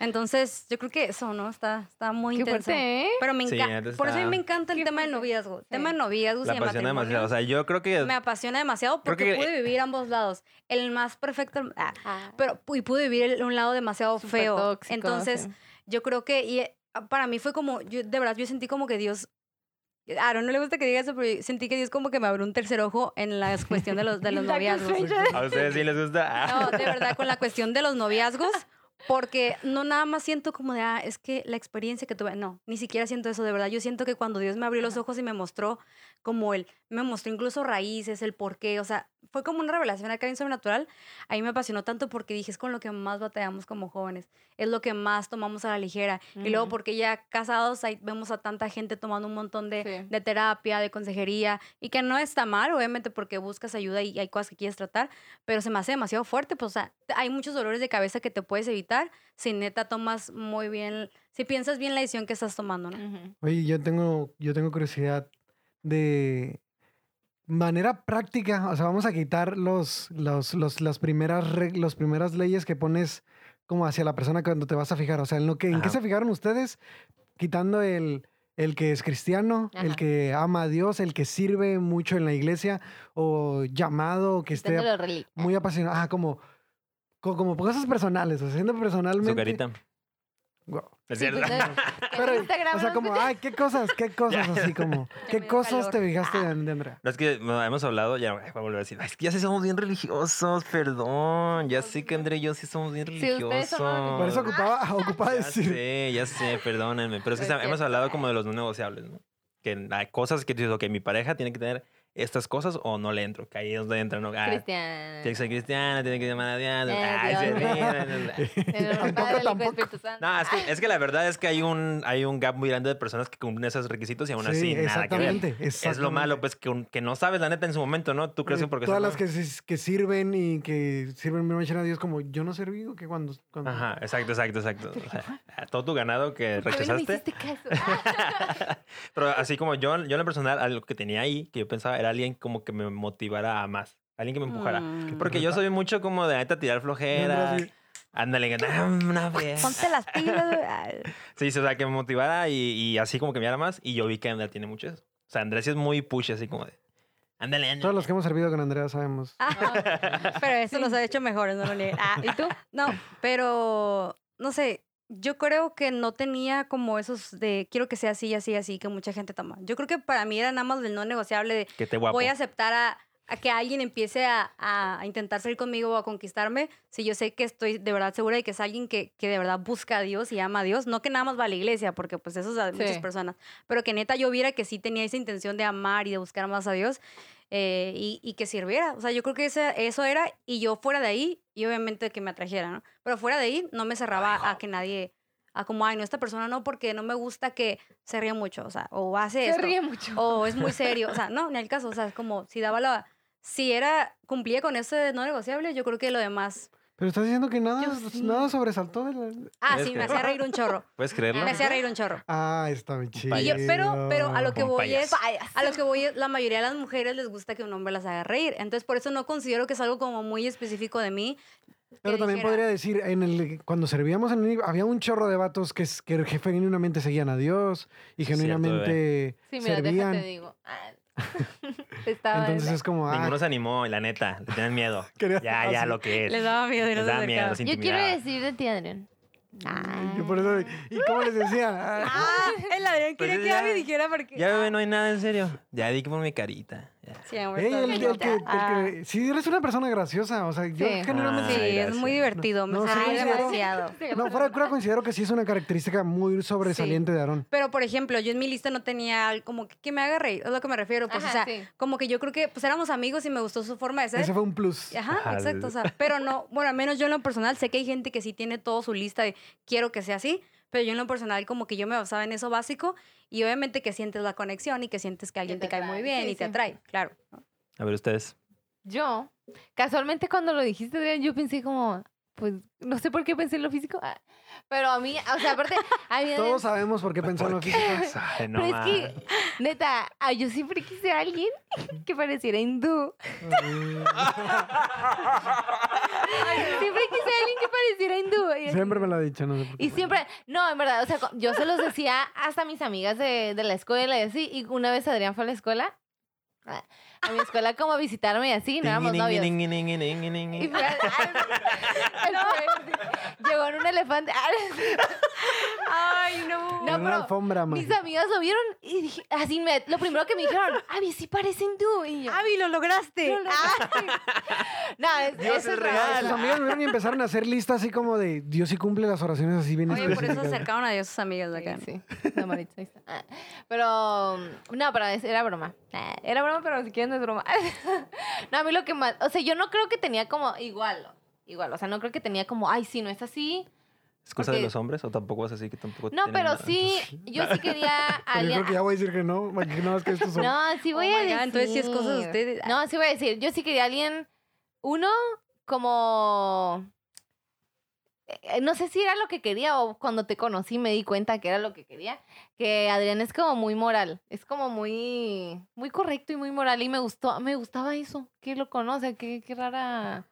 Entonces, yo creo que eso, ¿no? Está, está muy Qué intenso. fuerte, ¿eh? Pero me Sí, encanta. neta Por eso a mí está- me encanta el Qué tema del fuerte. noviazgo. Sí. Tema de noviazgos La y de apasiona matrimonio. demasiado. O sea, yo creo que... me apasiona demasiado Creo porque que- pude vivir ambos lados. El más perfecto, ah, Ah, pero y pude vivir el- un lado demasiado súper feo. tóxico, Entonces, sí. yo creo que y, eh, para mí fue como, yo, de verdad, yo sentí como que Dios, Aaron no le gusta que diga eso, pero sentí que Dios como que me abrió un tercer ojo en la cuestión de los, de los noviazgos. A ustedes sí les gusta. Ah. No, de verdad, con la cuestión de los noviazgos, porque no nada más siento como de, ah, es que la experiencia que tuve, no, ni siquiera siento eso, de verdad. Yo siento que cuando Dios me abrió los ojos y me mostró como él, me mostró incluso raíces, el por qué, o sea, fue como una revelación acá en Sobrenatural. Ahí me apasionó tanto porque dije, es con lo que más batallamos como jóvenes, es lo que más tomamos a la ligera. Y luego Ujú. porque ya casados ahí vemos a tanta gente tomando un montón de, Sí. de terapia, de consejería, y que no está mal, obviamente, porque buscas ayuda y hay cosas que quieres tratar, pero se me hace demasiado fuerte, pues, o sea, hay muchos dolores de cabeza que te puedes evitar si neta tomas muy bien, si piensas bien la decisión que estás tomando, ¿no? Ujú. Oye, yo tengo, yo tengo curiosidad de manera práctica. O sea, vamos a quitar los, los, los, las primeras las primeras leyes que pones como hacia la persona cuando te vas a fijar. O sea, en lo que, ¿en qué se fijaron ustedes? Quitando el, el que es cristiano, el que ama a Dios, el que sirve mucho en la iglesia o llamado, que esté muy apasionado. Ah, como, co- como, cosas personales, o sea, siendo personalmente. Su carita. Guau. Es Sí, cierto. Pero, o sea, como, ay, qué cosas, qué cosas así como, qué cosas calor. te fijaste de, de Andrea. No, es que hemos hablado, ya voy a volver a decir, "Ay, es que ya sí somos bien religiosos, perdón. Ya sé que André y yo sí somos bien religiosos. son Por eso ocupaba, ocupaba Ya decir. sé, ya sé, perdónenme. Pero es que hemos hablado como de los no negociables, ¿no? Que hay cosas que dices, ok, mi pareja tiene que tener estas cosas o no le entro. Que ahí es donde entra, ¿no? Ah, Cristian. tiene que ser cristiana, tiene que llamar a Dios. Eh, Santo. No, es que, es que la verdad es que hay un, hay un gap muy grande de personas que cumplen esos requisitos y aún Sí, así nada que ver. exactamente, Es lo malo, pues, que, un- que no sabes la neta en su momento, ¿no? Tú crees que Eh, porque... Todas las que, se- que sirven y que sirven me a Dios como yo no he servido, que cuando... cuando- Ajá, exacto, exacto, exacto. O sea, todo tu ganado que ¿Por qué no me rechazaste. Pero así como yo, yo en lo personal, algo que tenía ahí, que yo pensaba, era alguien como que me motivara a más. Alguien que me empujara. Mm. Porque yo soy mucho como de neta tirar flojera. Ándale, que, "Ah, una vez. Ponte las pilas. Sí, o sea, que me motivara y, y así como que me diera más. Y yo vi que Andrea tiene mucho eso. O sea, Andrea sí es muy push, así como de. Ándale, ándale. Todos los que hemos servido con Andrea sabemos. Pero eso los ha hecho mejores, no lo niego. Ah, ¿y tú? No, pero no sé. Yo creo que no tenía como esos de quiero que sea así, así, así, que mucha gente toma. Yo creo que para mí era nada más del no negociable de Que te guapo. voy a aceptar a, a que alguien empiece a, a- a intentar salir conmigo o a conquistarme si yo sé que estoy de verdad segura de que es alguien que, que de verdad busca a Dios y ama a Dios. No que nada más va a la iglesia, porque pues eso es de muchas personas, pero que neta yo viera que sí tenía esa intención de amar y de buscar más a Dios eh, y, y que sirviera. O sea, yo creo que eso era y yo fuera de ahí y obviamente que me atrajera, ¿no? Pero fuera de ahí no me cerraba a que nadie... A como, ay, no, esta persona no, porque no me gusta que se ríe mucho, o sea, o hace Se esto ríe mucho. o es muy serio. O sea, no, ni el caso. O sea, es como si daba la. Si era. Cumplía con ese no negociable, yo creo que lo demás. Pero estás diciendo que nada, sí. nada sobresaltó de la... Ah, ¿Ves sí, que- me hacía reír un chorro. ¿Puedes creerlo? Me hacía reír un chorro. Ah, está bien chido. Y yo- pero, pero a lo que Un voy es. A lo que voy es, la mayoría de las mujeres les gusta que un hombre las haga reír. Entonces, por eso no considero que es algo como muy específico de mí. Pero también dijera, podría decir, en el, cuando servíamos en el, había un chorro de vatos que, que genuinamente seguían a Dios y Cierto, genuinamente Sí, mira, servían. déjate digo. Ah. Estaba Entonces es como, ah, Ninguno se animó, y la neta. Le tenían miedo. Quería- Ya, ya lo que es. Les daba miedo y no Les se daba miedo, Yo quiero decir de ti, Adrián. yo por eso, ¿y cómo les decía? Ah, Ah, el Adrián Pues quería es que ya- Abby dijera porque. Ya, bebé, no hay nada en serio. Ya di que por mi carita. Sí, el, el que, el que- sí, eres una persona graciosa, o sea, yo Sí. generalmente... Ay, Sí, es muy divertido. Me No, sí, reír considero- demasiado. No, fuera de cura considero que sí es una característica muy sobresaliente de Aarón. Pero, por ejemplo, yo en mi lista no tenía como que, que me haga reír, es lo que me refiero. Pues, Ajá, o sea, sí. como que yo creo que pues éramos amigos y me gustó su forma de ser. Ese fue un plus. Ajá, Ajá, exacto. O sea, pero no, bueno, al menos yo en lo personal sé que hay gente que sí tiene todo su lista de quiero que sea así, pero yo en lo personal como que yo me basaba en eso básico y obviamente que sientes la conexión y que sientes que alguien te te, cae muy atrae, bien sí, y te sí. atrae, claro. A ver, ustedes. Yo, casualmente cuando lo dijiste, Adrián, yo pensé como, pues, no sé por qué pensé en lo físico, ah, pero a mí, o sea, aparte, a mí... Todos sabemos por qué pensó en lo físico. Ay, no pero es que, neta, ah, yo siempre quise a alguien que pareciera hindú. Siempre quise a alguien que pareciera hindú. y. Siempre me lo ha dicho, no sé por qué. Y siempre, no, en verdad, o sea, yo se los decía hasta a mis amigas de, de la escuela y así. Y una vez Adrián fue a la escuela, a mi escuela como a visitarme y así, no éramos novios. Y fue al- al- al- llegó en un elefante. Ay, no. No, una pero alfombra Mis mágica. amigas lo vieron y dije, así me, lo primero que me dijeron, Avi, sí parecen tú. Y yo, Abby, lo lograste. "No, no, no". No, es, Dios eso es es real. Sus amigas vieron y empezaron a hacer listas así como de Dios sí cumple las oraciones así bien Oye, por eso específicas. acercaron a Dios sus amigas de acá. Sí, sí. La Maritza, ahí está. Ah, Pero, no, pero es- era broma. Ah, Era broma, pero si quieren no es broma. No, a mí lo que más, o sea, yo no creo que tenía como igual, igual, o sea, no creo que tenía como, ay, sí, no es así. ¿Es cosa de los hombres o tampoco vas así que tampoco No, pero nada? sí, yo sí quería a Pero yo alguien. creo que ya voy a decir que no, que no, es que estos son... No, sí voy Oh a my God, decir. entonces sí es cosa de ustedes. No, sí voy a decir. Yo sí quería a alguien, uno, como... eh, No sé si era lo que quería o cuando te conocí me di cuenta que era lo que quería. Que Adrián es como muy moral. Es como muy, muy correcto y muy moral. Y me gustó, me gustaba eso. Que lo conoce, qué, qué rara.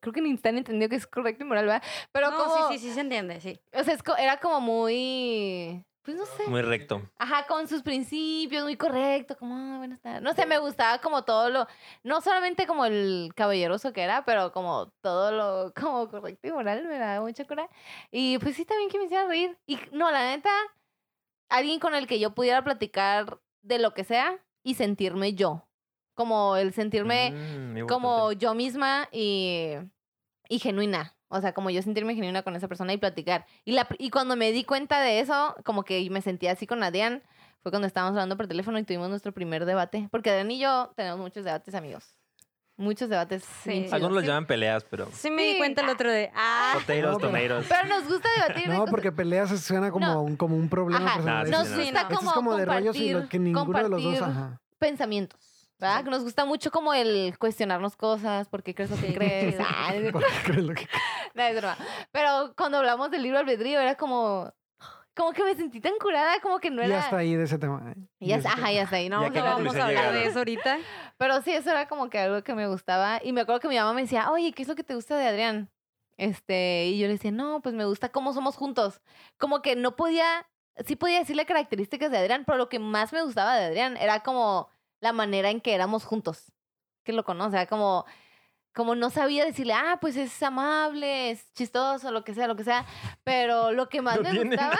Creo que ni Instan entendió que es correcto y moral, ¿verdad? Pero no, como. sí, sí, sí se entiende, sí. O sea, es co- era como muy. Pues no sé. Muy recto. Ajá, con sus principios, muy correcto, como, ah, buenas tardes. No sé, me gustaba como todo lo, no solamente como el caballeroso que era, pero como todo lo, como correcto y moral, me daba mucha cura. Y pues sí, también que me hiciera reír. Y no, la neta, alguien con el que yo pudiera platicar de lo que sea y sentirme yo. Como el sentirme Mm, como yo misma y, y genuina. O sea, como yo sentirme genuina con esa persona y platicar. Y, la, y cuando me di cuenta de eso, como que me sentía así con Adrián, fue cuando estábamos hablando por teléfono y tuvimos nuestro primer debate. Porque Adrián y yo tenemos muchos debates, amigos. Muchos debates. Sí. Algunos los Sí. llaman peleas, pero. Sí me di cuenta el otro de, ah, No, pero- nos gusta debatir. de No, porque peleas suena como, No. un, como un problema Ajá, personal. sí, nos sí, no. gusta como es como de rollos y lo compartir- que ninguno de los dos, compartir ajá. pensamientos. ¿Verdad? Que nos gusta mucho como el cuestionarnos cosas, por qué crees lo que crees. Ay, ¿Por qué crees lo que- No, es broma. Pero cuando hablamos del libro albedrío era como, como que me sentí tan curada, como que no Y era... hasta ahí de ese tema. ¿eh? Y está, ajá, ya está ahí. No ¿Y a vamos a hablar de vamos eso. a hablar de llegaron? eso ahorita. Pero sí, eso era como que algo que me gustaba. Y me acuerdo que mi mamá me decía, oye, ¿qué es lo que te gusta de Adrián? Este, y yo le decía, no, pues me gusta cómo somos juntos. Como que no podía, sí podía decirle características de Adrián, pero lo que más me gustaba de Adrián era como la manera en que éramos juntos. Que lo conoce, como, como no sabía decirle, ah, pues es amable, es chistoso, lo que sea, lo que sea. Pero lo que más No me gustaba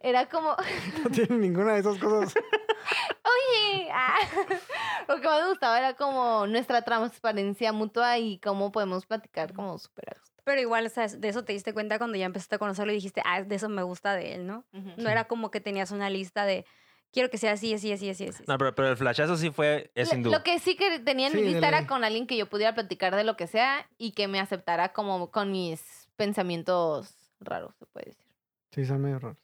era como, No tiene ninguna de esas cosas. Oye, ah, lo que más me gustaba era como nuestra transparencia mutua y cómo podemos platicar como súper. Pero igual, o sea, de eso te diste cuenta cuando ya empezaste a conocerlo y dijiste, ah, de eso me gusta de él, ¿no? No era como que tenías una lista de, quiero que sea así, así, así, así, así. No, pero, pero el flashazo sí fue. Es Lo- sin duda. Lo que sí que tenía en mi Sí, lista era con alguien que yo pudiera platicar de lo que sea y que me aceptara como con mis pensamientos raros, se puede decir. Sí, son medio raros.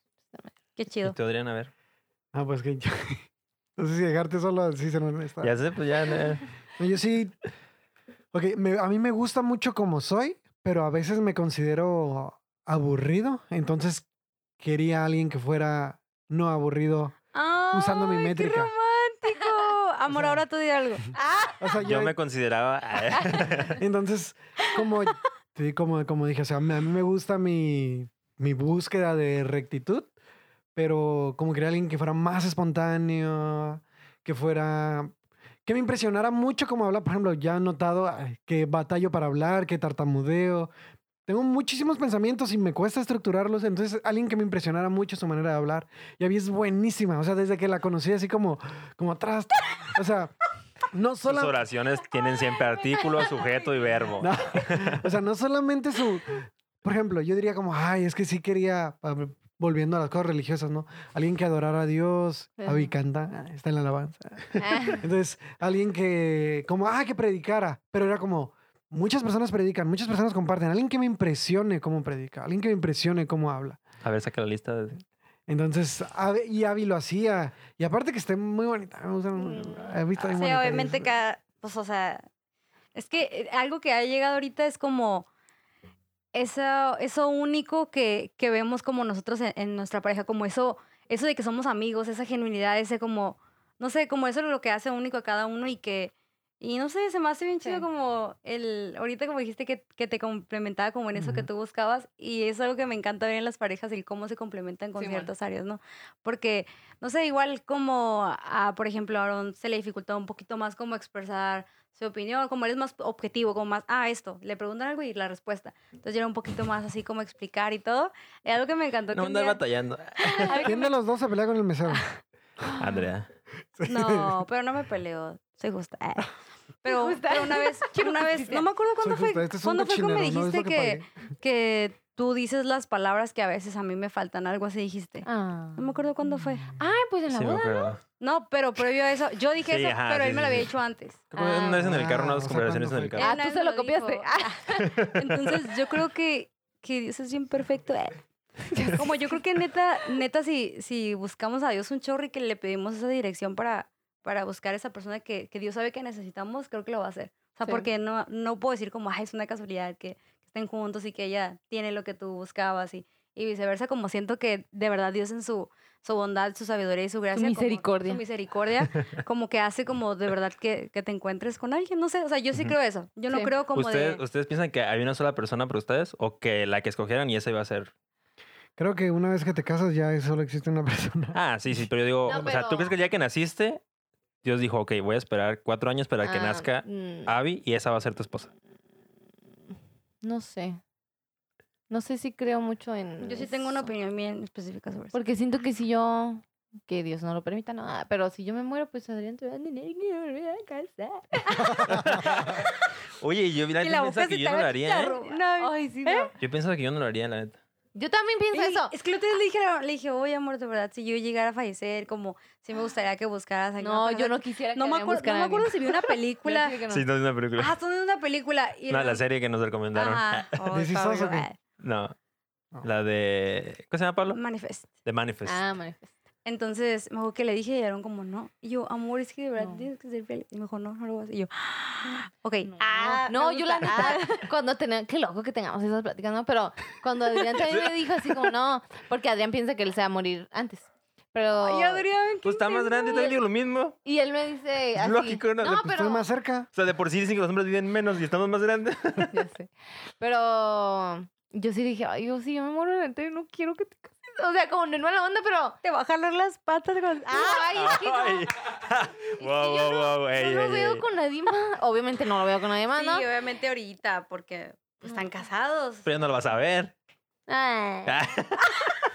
Qué ¿Y chido. tú, Adrián, a ver. Ah, pues que yo... No sé si dejarte solo así se nos está. Ya sé, pues ya. No, yo sí. Ok, me- a mí me gusta mucho como soy, pero a veces me considero aburrido. Entonces quería alguien que fuera no aburrido. Usando mi ¡Ay, métrica. ¡Qué romántico! Amor, sea, ahora tú di algo. O sea, Yo me consideraba. Entonces, como, como, como dije, o sea, a mí me gusta mi, mi búsqueda de rectitud, pero como quería alguien que fuera más espontáneo, que fuera... Que me impresionara mucho como habla, por ejemplo, ya he notado que batallo para hablar, que tartamudeo. Tengo muchísimos pensamientos y me cuesta estructurarlos, entonces alguien que me impresionara mucho su manera de hablar. Y a mí es buenísima, o sea, desde que la conocí así como, como atrás. O sea, no Sus solo... oraciones tienen siempre artículo, sujeto y verbo. No, o sea, no solamente su. Por ejemplo, yo diría como, ay, es que sí quería, volviendo a las cosas religiosas, ¿no? Alguien que adorara a Dios, a Ajá. canta, ah, está en la alabanza. Ah, Entonces, alguien que, como, ah, que predicara, pero era como, muchas personas predican, muchas personas comparten, alguien que me impresione cómo predica, alguien que me impresione cómo habla. A ver, saca la lista. de- Entonces, y Abby lo hacía. Y aparte que esté muy bonita, me gusta Sí, bonita obviamente cada, pues, o sea, es que eh, algo que ha llegado ahorita es como eso, eso único que, que vemos como nosotros en, en nuestra pareja, como eso, eso de que somos amigos, esa genuinidad, ese como, no sé, como eso es lo que hace único a cada uno y que, y no sé, se me hace bien chido Sí. como el, ahorita como dijiste que, que te complementaba como en eso que tú buscabas y es algo que me encanta ver en las parejas, el cómo se complementan con ciertas áreas, ¿no? Porque, no sé, igual como, a, por ejemplo, a Aaron se le dificultaba un poquito más como expresar su opinión, como él es más objetivo, como más, ah, esto, le preguntan algo y la respuesta. Entonces yo era un poquito más así como explicar y todo. Y algo que me encantó. No andar día- batallando. ¿Quién de los dos se pelea con el mesero? Andrea. No, pero no me peleo. Soy justa. Ah. Pero, una vez, una vez, no me acuerdo Soy cuándo fue, este es cuándo fue que me ¿no? Dijiste que que, que tú dices las palabras que a veces a mí me faltan, algo así dijiste. ah. No me acuerdo cuándo fue. Ay, pues en la Sí, boda. acuerdo. No, pero previo a eso, yo dije Sí, eso, ajá, pero sí, él me sí, lo había dicho antes. Que una vez en el carro, Ah, unas o sea, conversaciones en ¿cuándo el carro. Ah, tú se lo copiaste. Ah. Entonces yo creo que, que Dios es bien perfecto. eh. Como yo creo que neta, neta, si, si buscamos a Dios un chorro y que le pedimos esa dirección para, para buscar esa persona que, que Dios sabe que necesitamos, creo que lo va a hacer. O sea, Sí. porque no, no puedo decir como, ay, es una casualidad que, que estén juntos y que ella tiene lo que tú buscabas y, y viceversa, como siento que de verdad Dios en su, su bondad, su sabiduría y su gracia. como- misericordia. su misericordia, como que hace como de verdad que, que te encuentres con alguien. No sé, o sea, yo sí creo eso. Yo no creo como ¿Ustedes, de... ¿Ustedes piensan que hay una sola persona para ustedes o que la que escogieran y esa iba a ser? Creo que una vez que te casas ya solo existe una persona. Ah, sí, sí, pero yo digo, No, o sea, ¿tú crees que el día que naciste, Dios dijo, ok, voy a esperar cuatro años para que Ah, nazca mm, Abby y esa va a ser tu esposa? No sé. No sé si creo mucho en. Yo sí tengo una opinión bien específica sobre eso. Porque siento que si yo. Que Dios no lo permita, no. ah, Pero si yo me muero, pues Adrián te va a tener que volver a casar. Oye, yo, la Y boca que yo no lo haría, ¿eh? No, Ay, sí, ¿Eh? no. Yo pienso que yo no lo haría, la neta. Yo también pienso Y eso. Es que día le dije, le dije, oye, amor, de verdad, si yo llegara a fallecer, como, si me gustaría que buscaras a alguien No, yo casar". no quisiera que No me, Adrián acuerdo, no me acuerdo si vi una película. no. Sí, no es una película. Ah, son de una película. Y no, la serie que nos recomendaron. Ajá. Oh. No. La de. ¿Cómo se llama, Pablo? Manifest. The Manifest. Ah, manifiesto. Entonces, me acuerdo que le dije y eran como, no. Y yo, amor, es que de verdad No. tienes que ser feliz. Y me dijo, no, no lo voy a hacer. Y yo, ok. No, Ah, no, yo la neta, cuando tenía, qué loco que tengamos esas pláticas, ¿no? Pero cuando Adrián también me dijo así como, no, porque Adrián piensa que él se va a morir antes. Pero. Ay, Adrián, qué Pues está más grande, también digo lo mismo. Y él me dice así. lógico, ¿no? No, Pues pero. estoy más cerca. O sea, de por sí dicen que los hombres viven menos y estamos más grandes. Ya sé. Pero yo sí dije, ay, yo sí, yo me muero de y no quiero que te cases. O sea, como en mala onda, pero. Te va a jalar las patas con... Ay, es que no. Ay. wow, yo wow, wow. Ey, no lo ey, veo ey. con nadie más. Obviamente no lo veo con nadie más, Sí, ¿no? obviamente ahorita, porque están casados. Pero ya no lo vas a ver. Ay.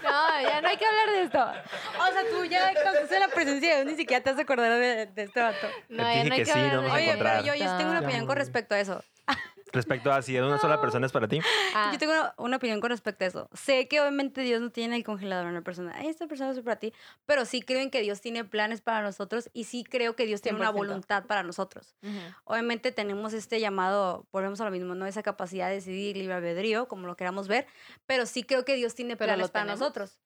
No, ya no hay que hablar de esto. O sea, tú ya cuando la presencia de Dios ni siquiera te vas a acordar de, de este vato. No, ya no hay que que sí, hablar no de a Oye, pero yo, yo sí tengo una opinión con respecto a eso. Respecto a si una sola persona es para ti. Ah, Yo tengo una, una opinión con respecto a eso. Sé que obviamente Dios no tiene el congelador en la persona. Ay, esta persona es para ti. Pero sí creo en que Dios tiene planes para nosotros y sí creo que Dios tiene una 100%. voluntad para nosotros. Obviamente tenemos este llamado, volvemos a lo mismo, ¿no? Esa capacidad de decidir libre albedrío, como lo queramos ver. Pero sí creo que Dios tiene Pero planes para tenemos. nosotros.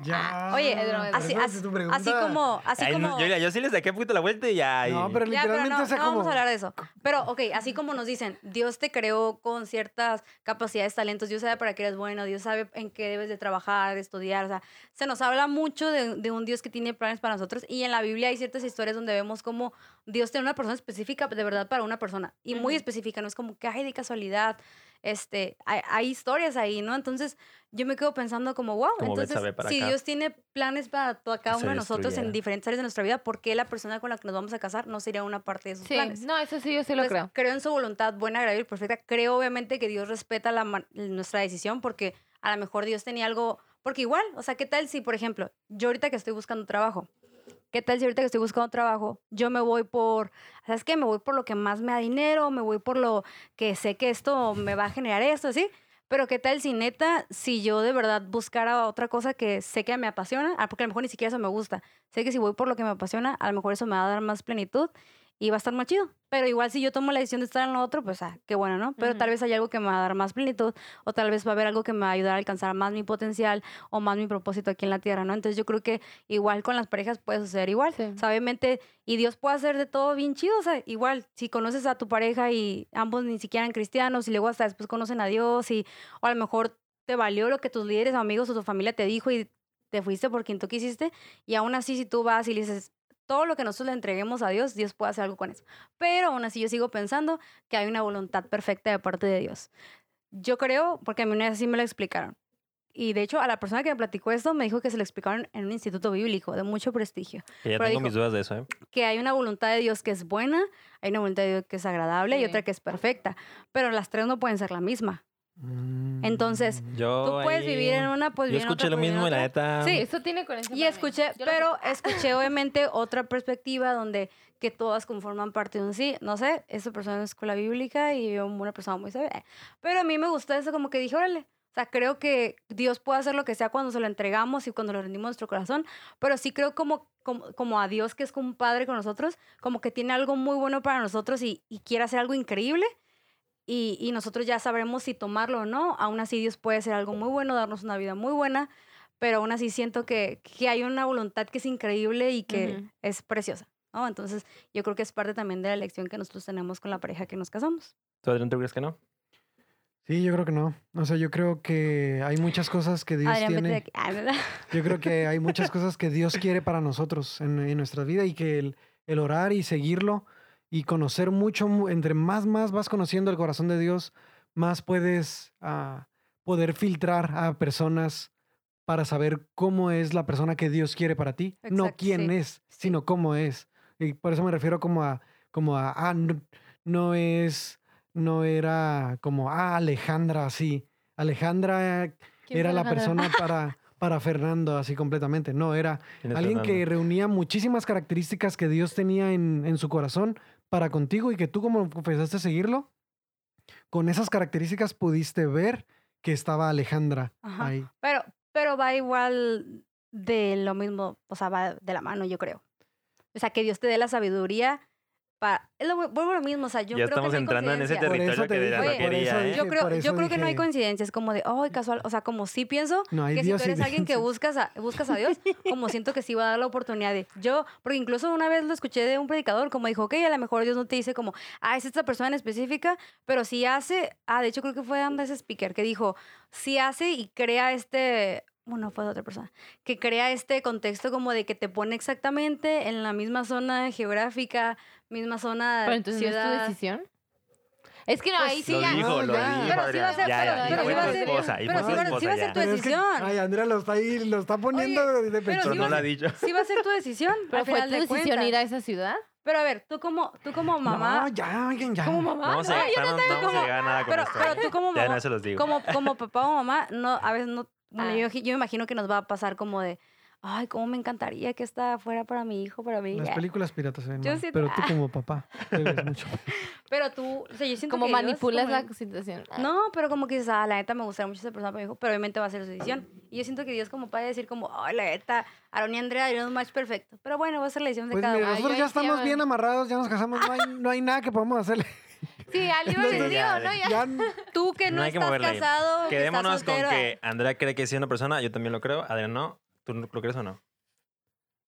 Ya. Oye, broma, es Así, Pero así, tu así pregunta- como... Así Ay, no, como yo, yo sí les saqué un poquito la vuelta y ya. y- No, pero Ya, pero literalmente, no, o sea, no como. vamos a hablar de eso. Pero, ok, así como nos dicen, Dios te creó con ciertas capacidades, talentos, Dios sabe para qué eres bueno, Dios sabe en qué debes de trabajar, de estudiar, o sea, se nos habla mucho de, de un Dios que tiene planes para nosotros y en la Biblia hay ciertas historias donde vemos como Dios tiene una persona específica de verdad para una persona y muy específica, no es como que hay de casualidad, este, hay, hay historias ahí, ¿no? Entonces yo me quedo pensando como, wow, Como entonces si acá. Dios tiene planes para to- cada uno de nosotros en diferentes áreas de nuestra vida, ¿por qué la persona con la que nos vamos a casar no sería una parte de sus Sí, planes? no, eso sí, yo sí lo Entonces, creo. en su voluntad buena, agradable y perfecta. Creo obviamente que Dios respeta la nuestra decisión porque a lo mejor Dios tenía algo, porque igual, o sea, ¿qué tal si, por ejemplo, yo ahorita que estoy buscando trabajo, ¿qué tal si ahorita que estoy buscando trabajo, yo me voy por, ¿sabes qué? Me voy por lo que más me da dinero, me voy por lo que sé que esto me va a generar esto, ¿sí? Pero qué tal si neta, si yo de verdad buscara otra cosa que sé que me apasiona, ah, porque a lo mejor ni siquiera eso me gusta, sé que si voy por lo que me apasiona, a lo mejor eso me va a dar más plenitud y va a estar más chido. Pero igual si yo tomo la decisión de estar en lo otro, pues ah, qué bueno, ¿no? Pero tal vez hay algo que me va a dar más plenitud o tal vez va a haber algo que me va a ayudar a alcanzar más mi potencial o más mi propósito aquí en la tierra, ¿no? Entonces yo creo que igual con las parejas puede suceder igual. Sí. O sea, obviamente, y Dios puede hacer de todo bien chido, o sea, igual si conoces a tu pareja y ambos ni siquiera eran cristianos y luego hasta después conocen a Dios y o a lo mejor te valió lo que tus líderes, amigos o tu familia te dijo y te fuiste por quien tú quisiste y aún así si tú vas y le dices todo lo que nosotros le entreguemos a Dios, Dios puede hacer algo con eso. Pero aún así yo sigo pensando que hay una voluntad perfecta de parte de Dios. Yo creo, porque a mí una vez sí me lo explicaron. Y de hecho, a la persona que me platicó esto me dijo que se lo explicaron en un instituto bíblico de mucho prestigio. que ya pero tengo dijo- mis dudas de eso, ¿eh? Que hay una voluntad de Dios que es buena, hay una voluntad de Dios que es agradable y otra que es perfecta. Pero las tres no pueden ser la misma. Mm. Entonces, Yo Tú puedes ahí- vivir en una, pues Yo en escuché otra, lo pues, en mismo y la neta. Sí. Eso tiene conexión. Y escuché, Yo lo pero escuché obviamente otra perspectiva donde que todas conforman parte de un sí. No sé, esa persona en escuela bíblica y yo una persona muy sabia. Pero a mí me gustó eso como que dije, órale. O sea, creo que Dios puede hacer lo que sea cuando se lo entregamos y cuando lo rendimos a nuestro corazón, pero sí creo como, como, como a Dios que es como un padre con nosotros, como que tiene algo muy bueno para nosotros y, y quiere hacer algo increíble y, y nosotros ya sabremos si tomarlo o no. Aún así Dios puede hacer algo muy bueno, darnos una vida muy buena, pero aún así siento que, que hay una voluntad que es increíble y que es preciosa. ¿no? Entonces yo creo que es parte también de la elección que nosotros tenemos con la pareja que nos casamos. ¿Tú, Adrián, tú crees que no? Sí, yo creo que no. O sea, yo creo que hay muchas cosas que Dios Adrián, tiene. Ah. Yo creo que hay muchas cosas que Dios quiere para nosotros en, en nuestra vida y que el, el orar y seguirlo y conocer mucho, mu- entre más, más vas conociendo el corazón de Dios, más puedes ah, poder filtrar a personas para saber cómo es la persona que Dios quiere para ti, no Exacto, quién sí, es, sí. sino cómo es. Y por eso me refiero como a, como a, ah, no, no es, no era como, ah, Alejandra, así. Alejandra ¿Quién era la persona para, para Fernando, así completamente. No, era ¿Quién es alguien que Fernando? reunía muchísimas características que Dios tenía en, en su corazón para contigo y que tú como confesaste seguirlo, con esas características pudiste ver que estaba Alejandra Ajá. ahí. Pero, pero va igual de lo mismo, o sea, va de la mano, yo creo. O sea, que Dios te dé la sabiduría para... Es lo, vuelvo a lo mismo, o sea, yo ya creo estamos que no hay entrando en ese coincidencia. Por eso territorio te que dije, no quería, ¿eh? dije. Yo creo, por yo eso creo que no hay coincidencias, como de, ay, casual, o sea, como sí pienso No que si tú eres alguien que buscas a, buscas a Dios, como siento que sí va a dar la oportunidad de yo, porque incluso una vez lo escuché de un predicador, como dijo, ok, a lo mejor Dios no te dice como, ah, es esta persona en específica, pero sí hace, ah, de hecho creo que fue Andrés Speaker, que dijo, sí hace y crea este, bueno, fue de otra persona, que crea este contexto como de que te pone exactamente en la misma zona geográfica, misma zona, Pero entonces no es tu ciudad. decisión. Es que no, Pues ahí sí Lo ya. dijo, No, lo ya. dijo. Pero sí va a ser- Ya, pero- ya, pero sí esposa, pero fue sí va- sí a ser ya. tu Pero es que- decisión. ay, Andrea lo está ahí, lo está poniendo de pero pecho. sí Pero no va a lo ha ser- dicho. Sí va a ser tu decisión. Pero al fue final tu de decisión ir a esa ciudad. Pero a ver, tú como, tú como mamá, No, ya, oigan, ya. Como mamá. Vamos no, a yo no, no vamos a como- nada con pero, esto. pero ¿eh? tú como Ya mamá, no se los digo. como, como papá o mamá, no, a veces no, bueno, Ah. yo, yo me imagino que nos va a pasar como de, ay, cómo me encantaría que esta fuera para mi hijo, para mí. Las ya". películas piratas se ven Yo mal, siento- pero tú ah. como papá te ves mucho. Pero tú, o sea, yo siento Como que Dios manipulas como- la situación. No, pero como que dices, ah, la neta me gustaría mucho esa persona para mi hijo, pero obviamente va a ser su decisión. Y yo siento que Dios como padre decir como, ay, la neta, Aaron y Andrea eran un match perfecto. Pero bueno, va a ser la decisión de Pues cada mira, uno. Nosotros ya estamos bien amarrados, ya nos casamos, no hay, no hay nada que podamos hacerle. Sí, al libre albedrío, ¿no? Ya. Ya, Tú que no, No hay que estás casado, que estás Quedémonos con que Andrea cree que es una persona, yo también lo creo. Adrián no. ¿Tú lo crees o no?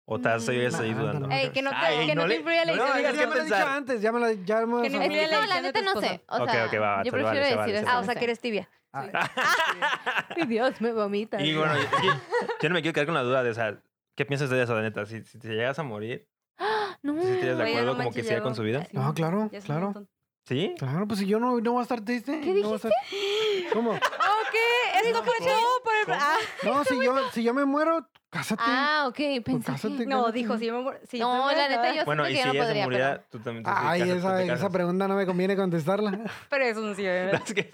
¿O estás ahí, Mm, ahí nah, dudando? Ey, que no te, Ay, que no no te le- influya la no ya me lo he dicho pensar. antes, ya me lo, ya hemos Que no influya que no, la de neta tu no sé. O Ok, sea, ok, va, yo se vale, prefiero se vale, decir se eso. Ah, o sea, que eres tibia. Ay, Ay, Dios, me vomita. Y bueno, yo, yo- yo no me quiero quedar con la duda de, o sea, ¿qué piensas de eso, la neta? Si, si te llegas a morir, no. ¿tú sí estarías de Oye, acuerdo no como que manches, siga con su vida? No, claro, Ya es un claro. ¿Sí? Claro, pues si yo no, no voy a estar triste. ¿Qué no voy a estar- ¿Cómo? Ok, esto fue todo por. Ah, No, si yo, si yo me muero, cásate. Ah, ok, pensé cásate, que... no, Cásate. dijo, si yo me muero... si yo No, me la neta, yo Bueno, siento y que si yo no ella se podría, muriera, pero... tú también. Ay, esa, tú esa pregunta no me conviene contestarla. Pero es un sí, ¿verdad? Es que,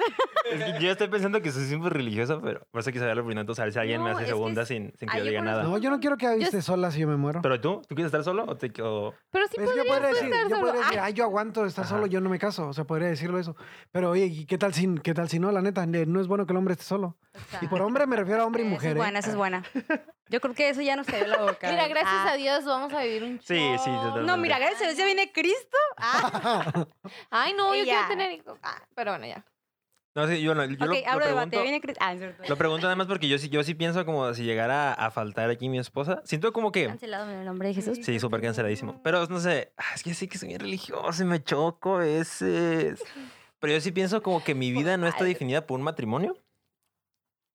es que yo estoy pensando que soy siempre religioso, pero por eso quise saber primero, saber si alguien me hace segunda sin, sin que yo yo diga nada. No, yo no quiero que s- sola si yo me muero. ¿Pero tú? ¿Tú quieres estar solo o te o- Pero sí Es que yo podría decir, estar yo solo. podría decir, Ay, yo aguanto estar Ajá. solo, yo no me caso. O sea, podría decirlo eso. Pero oye, ¿y qué tal si, qué tal si no? La neta, ne- no es bueno que el hombre esté solo. Y por hombre me refiero a hombre y Esa mujer. es ¿eh? buena, esa es buena. Yo creo que eso ya nos cayó la boca. Mira, gracias Ah. a Dios vamos a vivir un Sí, sí, chorro. totalmente. No, mira, gracias a Dios ya viene Cristo. Ah, Ay, no, yo quiero tener hijos. Ah, pero bueno, ya. No, sí, yo, no, yo ok, lo, lo abro debate, pregunto, ya viene Cristo. Ah, lo pregunto además porque yo sí, yo sí pienso como si llegara a faltar aquí mi esposa. Siento como que... Cancelado en el nombre de Jesús. Sí, súper canceladísimo. Pero no sé, ah, es que sí que soy bien religioso y me choco a veces. Pero yo sí pienso como que mi vida no está definida por un matrimonio.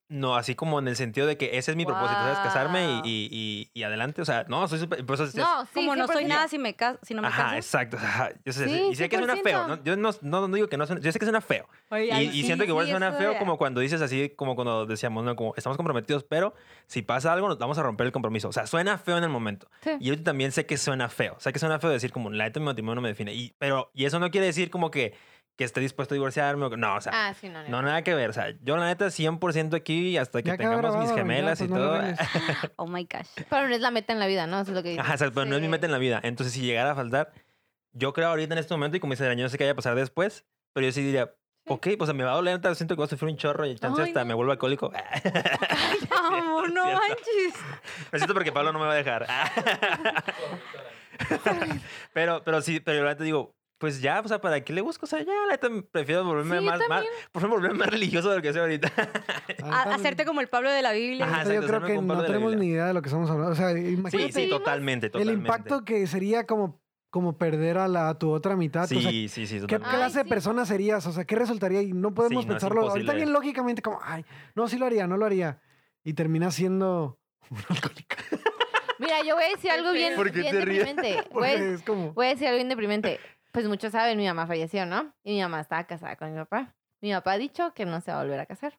No, así como en el sentido de que ese es mi propósito, ¿sabes? Casarme y, y, y, y adelante. O sea, no, soy súper... por eso es- No, sí, Como no soy 100%. nada si, me caso, si no me Ajá, caso. exacto. ajá, yo sé, Sí, y sé que suena 100%. feo. ¿no? Yo no, no, no digo que no suena... Yo sé que suena feo. Oye, Y, ay, y sí, siento que igual sí, suena feo como cuando dices así, como cuando decíamos, ¿no? Como estamos comprometidos, pero si pasa algo, nos vamos a romper el compromiso. O sea, suena feo en el momento. Sí. Y yo también sé que suena feo. Sé que suena feo decir como, la neta mi matrimonio no me define. Y, pero, y eso no quiere decir como que, que esté dispuesto a divorciarme o no, o sea, Ah, sí, no, no. no, nada que ver. O sea, yo la neta 100% aquí hasta que Ya tengamos mis grabado, ya, gemelas pues y no todo. Oh my gosh. Pero no es la meta en la vida, ¿no? Eso es lo que digo. Ajá, exacto, pero no es mi Sí. meta en la vida. Entonces, si llegara a faltar, yo creo ahorita en este momento, y como dice Daniel, yo no sé qué vaya a pasar después, pero yo sí diría, ok, pues me va a doler, siento que voy a sufrir un chorro y chance Ay, hasta no. me vuelvo alcohólico. Amor, no manches. Lo siento porque Pablo no me va a dejar. pero, pero sí, pero la neta digo, pues ya, o sea, ¿para qué le busco? O sea, ya, la neta prefiero volverme Sí, más, más, favor, volverme más religioso de lo que soy ahorita. A- hacerte como el Pablo de la Biblia. Ajá, Ahorita yo exacto, creo que no tenemos ni idea de lo que estamos hablando. O sea, Sí, imagínate sí, totalmente, el totalmente. impacto que sería como, como perder a, la, a tu otra mitad. Sí, o sea, sí, sí, ¿Qué totalmente. Ay, clase de sí. persona serías? O sea, ¿qué resultaría? Y no podemos Sí, no, pensarlo. Ahorita bien lógicamente como, ay, no, sí lo haría, no lo haría. Y termina siendo un alcohólico. Mira, yo voy a decir algo bien, ¿Por qué bien te ríes? deprimente. Voy Porque a, es como... voy a decir algo bien deprimente. Pues muchos saben, mi mamá falleció, ¿no? Y mi mamá estaba casada con mi papá. Mi papá ha dicho que no se va a volver a casar.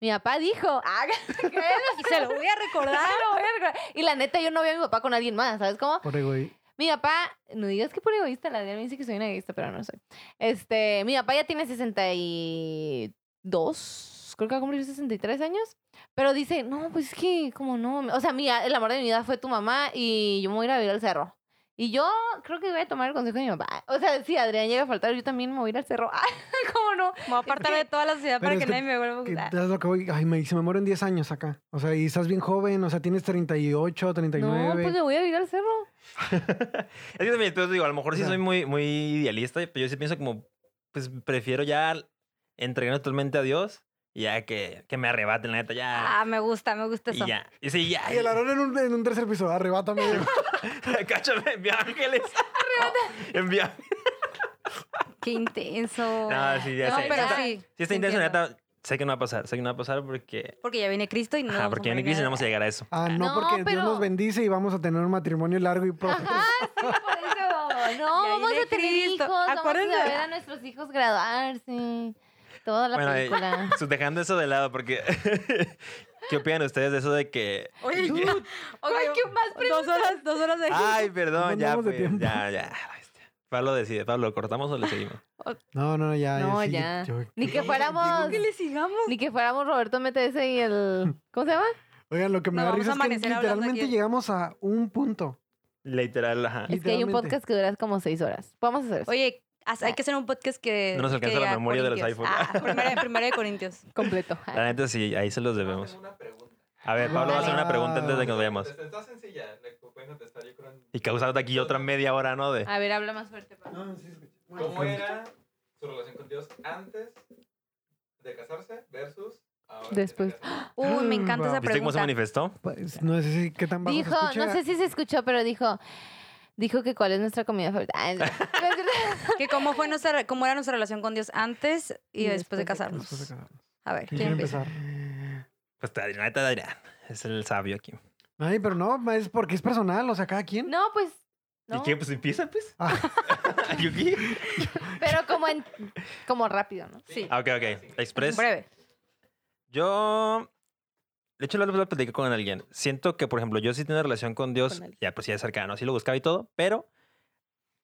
Mi papá dijo, ah, Y se lo voy a recordar. lo voy a recordar. Y la neta, yo no vi a mi papá con alguien más, ¿sabes cómo? Por egoí- Mi papá, no digas que por egoísta, la Adriana me dice que soy una egoísta, pero no soy. Este, mi papá ya tiene 62, creo que va a cumplir 63 años. Pero dice, no, pues es que, como no. O sea, mía, el amor de mi vida fue tu mamá y yo me voy a ir a vivir al cerro. Y yo creo que voy a tomar el consejo de mi papá. O sea, si Adrián llega a faltar, yo también me voy a ir al cerro. Ay, ¿Cómo no? Me voy a apartar de toda la ciudad para que, que- nadie me vuelva a que gustar. es lo que voy- Ay, me, se me muero en 10 años acá. O sea, y estás bien joven, o sea, tienes 38, 39. No, pues me voy a vivir al cerro. Es que también, entonces digo, a lo mejor sí soy muy, muy idealista, pero yo sí pienso como, pues prefiero ya entregar totalmente a Dios y ya que, que me arrebaten, la neta, ya. Ah, me gusta, me gusta eso. y ya. Y sí, ya. Ay, el Aarón en un, en un tercer piso, arrebátame. Cáchame, envía ángeles. envía. Qué intenso. No, sí, ya No, sé. pero Está- sí. Sí, está intenso, neta. Sé que no va a pasar, sé que no va a pasar porque. Porque ya viene Cristo y no. Ajá, vamos a porque en morir crisis no vamos a llegar a eso. Ah, no, No, porque Dios nos bendice y vamos a tener un matrimonio largo y próspero. Ajá, sí, por eso. No, vamos viene a tener Cristo. hijos. Vamos Acuérdense. a ver a nuestros hijos graduarse. Toda la Bueno, eh, película. su- dejando eso de lado, porque. ¿Qué opinan ustedes de eso de que. Oye, Dude, oye, ¿qué más dos horas, dos horas de Ay, perdón, ya, pues, ya, ya. Pablo decide, Pablo, ¿lo cortamos o le seguimos? No, no, no, ya. No, ya. yo- Ni que fuéramos. que le sigamos. Ni que fuéramos Roberto MTS y el. ¿Cómo se llama? Oigan, lo que me No, da risa es que literalmente llegamos a un punto. Literal, ajá. Es que hay un podcast que dura como seis horas. Vamos a hacer eso. Oye, hay que hacer un podcast que. No nos alcanza la memoria de los iPhones. Ah, primera, primera de Corintios. completo. La neta, sí, ahí se los debemos. Pregunta. A ver, Pablo va a hacer una pregunta antes de que nos vayamos. Está, está sencilla, la que pueden contestar yo creo. en- Y causarte aquí otra media hora, ¿no? De... A ver, habla más fuerte, Pablo. No, sí, escuché. ¿Cómo era su relación con Dios antes de casarse versus ahora? Después. Uy, me encanta esa ¿Viste cómo se pregunta. manifestó? Pues, no sé si qué tan bajo Dijo, se no sé si se escuchó, pero dijo. Dijo que cuál es nuestra comida favorita. No. Que cómo fue nuestra, cómo era nuestra relación con Dios antes y, Y después de después de casarnos. Después de casarnos. A ver, ¿Quién ¿quién quiere empieza? empezar? Pues la neta, Adrián. Es el sabio aquí. Ay, pero no, es porque es personal, o sea, cada quien. No, pues. ¿Y qué? Pues empieza, pues. Ah, pero como en. Como rápido, ¿no? Sí. Ah, ok, ok. Express. Breve. Yo. De hecho, vez platiqué con alguien. Siento que, por ejemplo, yo sí tengo relación con Dios, Con ya pues ya cercano, sí lo buscaba y todo, pero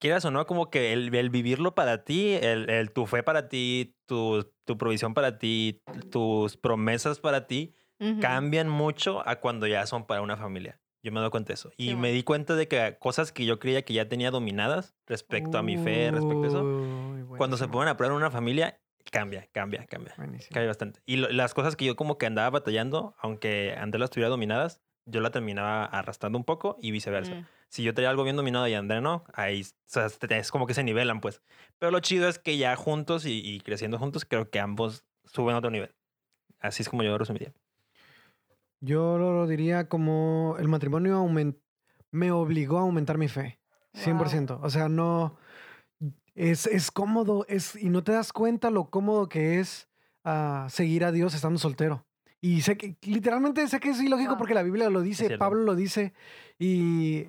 quieras o no, como que el, el vivirlo para ti, el, el- tu fe para ti, tu, tu provisión para ti, tus promesas para ti, Ujú. cambian mucho a cuando ya son para una familia. Yo me doy cuenta de eso. Y Sí, me di cuenta de que cosas que yo creía que ya tenía dominadas respecto a mi fe, respecto a eso, cuando se ponen a prueba en una familia, cambia, cambia, cambia. buenísimo. Cambia bastante. Y lo- las cosas que yo como que andaba batallando, aunque antes las tuviera dominadas, yo la terminaba arrastrando un poco y viceversa. Mm. Si yo tenía algo bien dominado y Andrea no, ahí o sea, es como que se nivelan, pues. Pero lo chido es que ya juntos y, y creciendo juntos, creo que ambos suben a otro nivel. Así es como yo lo resumiría. Yo lo, diría como el matrimonio aumen- me obligó a aumentar mi fe. 100%. O sea, no. Es, es cómodo es, y no te das cuenta lo cómodo que es ah, seguir a Dios estando soltero. Y sé que, literalmente sé que es ilógico porque la Biblia lo dice. Pablo lo dice, y.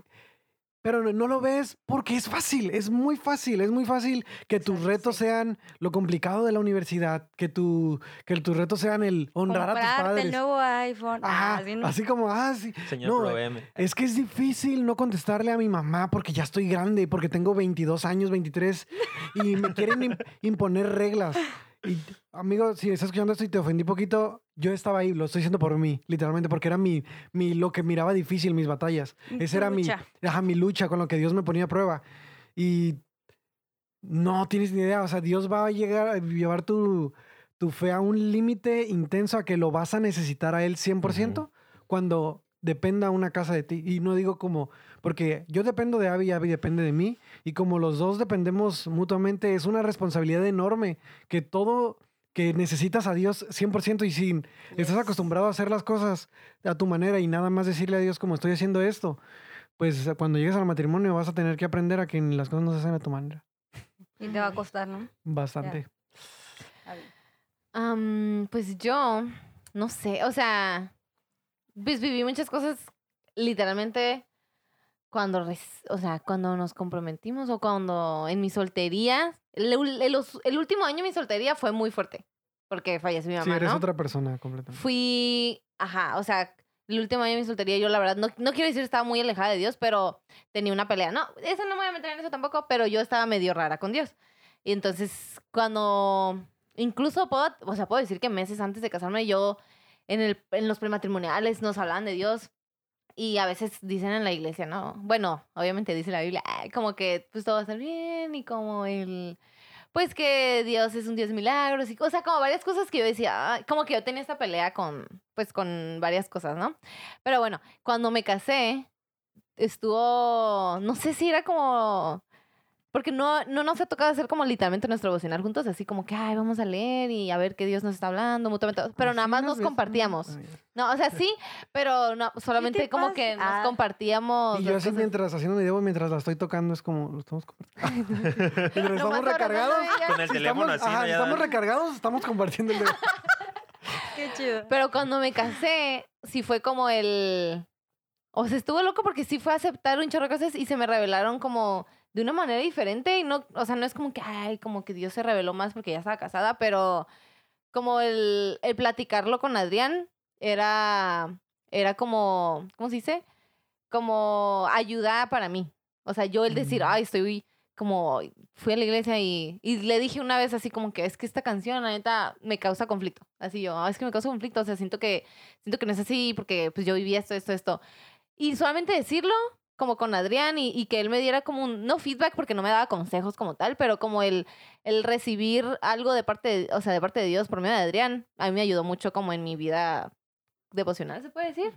Pero no, no lo ves porque es fácil, es muy fácil, es muy fácil que tus Exacto, retos sí. sean lo complicado de la universidad, que, tu, que tus retos sean el honrar a tus Comprarte padres. el nuevo iPhone. Ajá, Ah, así no- así como, ah, sí. Señor, No. Es que es difícil no contestarle a mi mamá porque ya estoy grande, porque tengo 22 años, 23, y me quieren im- imponer reglas. Y, amigo, si estás escuchando esto y te ofendí poquito, yo estaba ahí, lo estoy diciendo por mí, literalmente, porque era mi, mi lo que miraba difícil, mis batallas. Esa era mi, lucha. ajá, mi lucha con lo que Dios me ponía a prueba. Y no tienes ni idea, o sea, Dios va a llegar a llevar tu, tu fe a un límite intenso a que lo vas a necesitar a Él 100% cuando dependa una casa de ti. Y no digo como, porque yo dependo de Abby y Abby depende de mí, y como los dos dependemos mutuamente, es una responsabilidad enorme que todo que necesitas a Dios 100% y si estás acostumbrado a hacer las cosas a tu manera y nada más decirle a Dios como estoy haciendo esto, pues cuando llegues al matrimonio vas a tener que aprender a que las cosas no se hacen a tu manera. Y te va a costar, ¿no? Bastante. Pues yo, no sé, o sea, pues viví muchas cosas literalmente cuando, o sea, cuando nos comprometimos o cuando en mi soltería, el, el el último año de mi soltería fue muy fuerte. porque falleció mi mamá, Sí, eres ¿no? otra persona completamente. Fui, ajá, o sea, el último año de mi soltería yo la verdad, no, no quiero decir estaba muy alejada de Dios, pero tenía una pelea. No, eso no me voy a meter en eso tampoco, pero yo estaba medio rara con Dios. Y entonces cuando, incluso puedo, o sea, puedo decir que meses antes de casarme yo, en, el, en los prematrimoniales nos hablaban de Dios. Y a veces dicen en la iglesia, ¿no? Bueno, obviamente dice la Biblia, "Ay, como que pues todo va a estar bien y como el pues que Dios es un Dios de milagros y o sea, como varias cosas que yo decía, "Ay", como que yo tenía esta pelea con pues con varias cosas, ¿no? Pero bueno, cuando me casé estuvo no sé si era como porque no, no nos ha tocado hacer como literalmente nuestro devocional juntos, así como que, ay, vamos a leer y a ver qué Dios nos está hablando mutuamente. Pero nada más nos compartíamos. No, o sea, sí, pero no, solamente como pasa? que nos Ah. compartíamos. Y yo así cosas. mientras haciendo mi dedo, mientras la estoy tocando, es como, lo estamos compartiendo. mientras estamos recargados. Con el si teléfono estamos, así, ajá, ¿no? si Ya- estamos recargados, estamos compartiendo el dedo. Qué chido. Pero cuando me casé, sí fue como el... O sea, estuvo loco porque sí fue a aceptar un chorro de cosas y se me revelaron como de una manera diferente y no, o sea, no es como que, ay, como que Dios se reveló más porque ya estaba casada, pero como el, el platicarlo con Adrián era, era como, ¿cómo se dice? Como ayuda para mí. O sea, yo el decir, Mm. ay, estoy como, fui a la iglesia y, y le dije una vez así como que es que esta canción, la neta, me causa conflicto. Así yo, "Ah, es que me causa conflicto, o sea, siento que, siento que no es así porque pues yo viví esto, esto, esto. Y solamente decirlo, como con Adrián, y, y que él me diera como un, no feedback porque no me daba consejos como tal, pero como el, el recibir algo de parte, de, o sea, de parte de Dios por medio de Adrián, a mí me ayudó mucho como en mi vida devocional, se puede decir.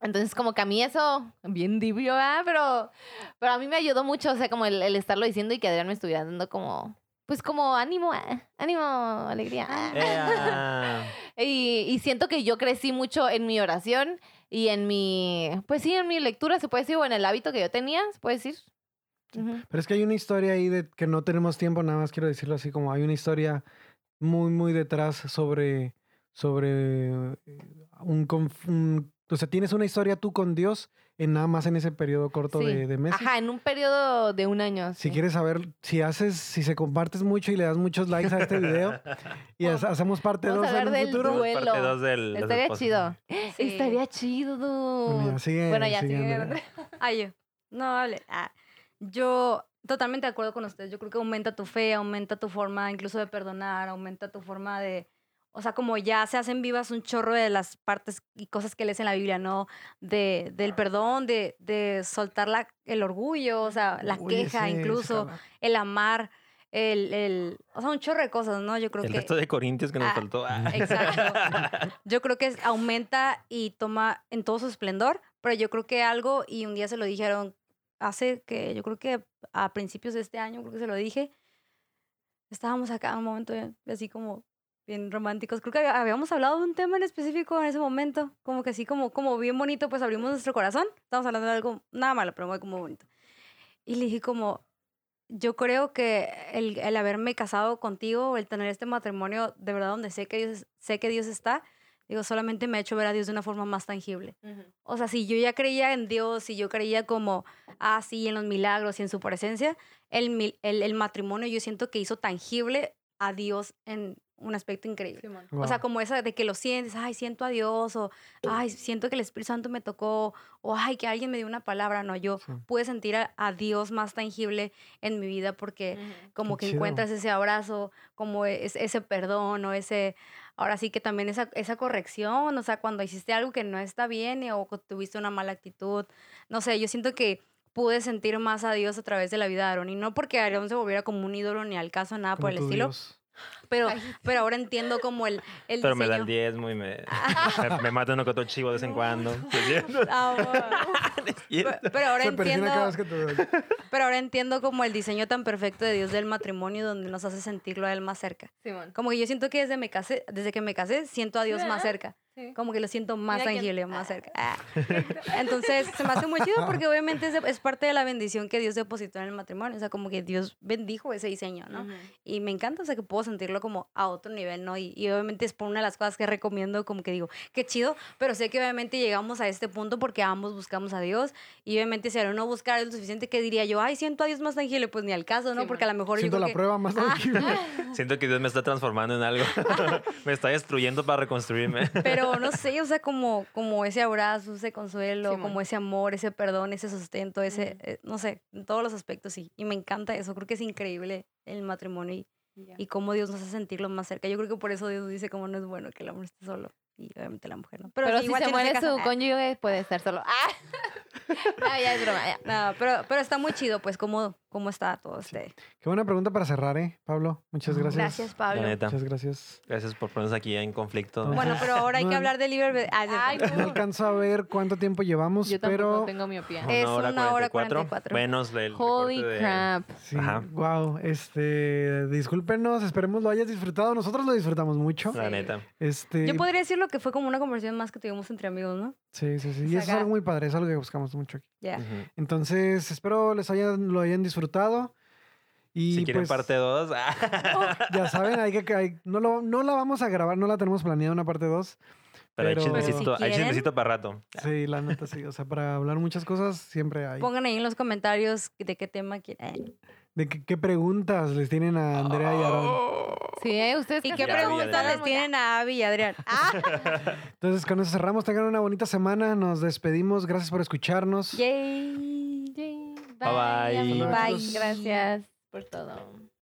Entonces, como que a mí eso, bien divio, ¿verdad? Pero, pero a mí me ayudó mucho, o sea, como el, el estarlo diciendo y que Adrián me estuviera dando como, pues como ánimo, ah, ánimo, alegría. Y, y siento que yo crecí mucho en mi oración y en mi, pues sí, en mi lectura, se puede decir, o en el hábito que yo tenía, se puede decir. Pero es que hay una historia ahí de que no tenemos tiempo, nada más quiero decirlo así, como hay una historia muy, muy detrás sobre, sobre eh, un, un- O sea, tienes una historia tú con Dios en nada más en ese periodo corto Sí. de, de meses. Ajá, en un periodo de un año. Si sí. quieres saber, si haces, si se compartes mucho y le das muchos likes a este video y ha- hacemos parte Vamos 2 a en del futuro. duelo. Parte dos del. Estaría chido. Sí. Estaría chido, Bueno, ya, sigue, Bueno, ya. Ay, yo. No, hable. Ah, yo totalmente de acuerdo con ustedes. Yo creo que aumenta tu fe, aumenta tu forma incluso de perdonar, aumenta tu forma de... O sea, como ya se hacen vivas un chorro de las partes y cosas que lees en la Biblia, ¿no? De, del perdón, de, de soltar la, el orgullo, o sea, la Oye, queja sí, incluso, el amar, el, el... O sea, un chorro de cosas, ¿no? Yo creo El que... resto de corintios que nos Ah, faltó. ah. Exacto. Yo creo que es- aumenta y toma en todo su esplendor, pero yo creo que algo, y un día se lo dijeron, hace que, yo creo que a principios de este año, creo que se lo dije, estábamos acá en un momento bien- así como bien románticos. Creo que había- habíamos hablado de un tema en específico en ese momento, como que así como, como bien bonito, pues abrimos nuestro corazón. Estamos hablando de algo, nada malo, pero muy bonito. Y le dije como, yo creo que el, el haberme casado contigo, el tener este matrimonio de verdad donde sé que Dios, sé que Dios está, digo, solamente me ha hecho ver a Dios de una forma más tangible. O sea, si yo ya creía en Dios, si yo creía como, ah, sí, en los milagros y en su presencia, el, el, el matrimonio yo siento que hizo tangible a Dios en un aspecto increíble. O sea, como esa de que lo sientes, ay, siento a Dios, o ay, siento que el Espíritu Santo me tocó, o ay, que alguien me dio una palabra. No, yo Sí. pude sentir a, a Dios más tangible en mi vida porque como Qué que chido. encuentras ese abrazo, como es- ese perdón o ese, ahora sí que también esa, esa corrección, o sea, cuando hiciste algo que no está bien o que tuviste una mala actitud, no sé, yo siento que pude sentir más a Dios a través de la vida de Aaron y no porque Aaron se volviera como un ídolo ni al caso, nada por el estilo, Dios. Pero, pero ahora entiendo como el, el Pero me da diseño. el diezmo y me, me, me mata uno que otro chivo de vez en cuando. Ah, bueno. ¿Sí es Pero, ahora Se entiendo, pero ahora entiendo como el diseño tan perfecto de Dios del matrimonio donde nos hace sentirlo a él más cerca. Simón. Como que yo siento que desde, me casé, desde que me casé siento a Dios más cerca. Sí. Como que lo siento más Mira tangible, más cerca. Ah. Entonces, se me hace muy chido porque obviamente es, parte de la bendición que Dios depositó en el matrimonio. O sea, como que Dios bendijo ese diseño, ¿no? Ujú. Y me encanta, o sea, que puedo sentirlo como a otro nivel, ¿no? Y, y obviamente es por una de las cosas que recomiendo, como que digo, qué chido, pero sé que obviamente llegamos a este punto porque ambos buscamos a Dios. Y obviamente si ahora no buscar es lo suficiente, que diría yo, ay, siento a Dios más tangible? Pues ni al caso, ¿no? Sí, porque a lo mejor yo Siento la que- prueba más Ah, tangible. Siento que Dios me está transformando en algo. me está destruyendo para reconstruirme. Pero no sé, o sea, como, como ese abrazo, ese consuelo, como ese amor, ese perdón, ese sustento, ese, eh, no sé, en todos los aspectos, sí. Y me encanta eso, creo que es increíble el matrimonio y, y cómo Dios nos hace sentirlo más cerca. Yo creo que por eso Dios dice como no es bueno que el hombre esté solo y obviamente la mujer no. Pero, si igual se muere su casar- cónyuge, puede estar solo. ¡Ah! No, ya es broma, ya. No, pero, pero está muy chido, pues, cómo, cómo está todo este. Qué buena pregunta para cerrar, ¿eh, Pablo? Muchas gracias. Gracias, Pablo. La neta. Muchas gracias. Gracias por ponernos aquí en conflicto. Entonces- Bueno, pero ahora hay No, que hablar de libre. Ay, Ay, No no. alcanzo a ver cuánto tiempo llevamos, Yo pero tengo miopía. Una Es hora una hora 44. 44. Menos del Holy de- crap. sí, Ajá. wow, este, discúlpenos, esperemos lo hayas disfrutado. Nosotros lo disfrutamos mucho. La neta. Este, Yo podría decir lo que fue como una conversación más que tuvimos entre amigos, ¿no? sí, sí, sí. Y sea, eso es algo muy padre, es algo que buscamos mucho aquí. Ya. Ujú. Entonces, espero les hayan, lo hayan disfrutado. Y si quieren pues, parte 2, ya saben, hay que, hay- no, lo, no la vamos a grabar, no la tenemos planeada una parte 2. pero hay Pero- chismecito, Pero si hay chismecito para rato. Sí, la neta sí. O sea, para hablar muchas cosas siempre hay. Pongan ahí en los comentarios de qué tema quieren. ¿De qué, qué preguntas les tienen a Andrea y Aaron? Sí, ¿eh? ustedes ¿Y qué preguntas les tienen a Abby y Adrián? Ah, Entonces, con eso cerramos. Tengan una bonita semana. Nos despedimos. Gracias por escucharnos. yay. Yay. Bye, bye. Gracias por todo.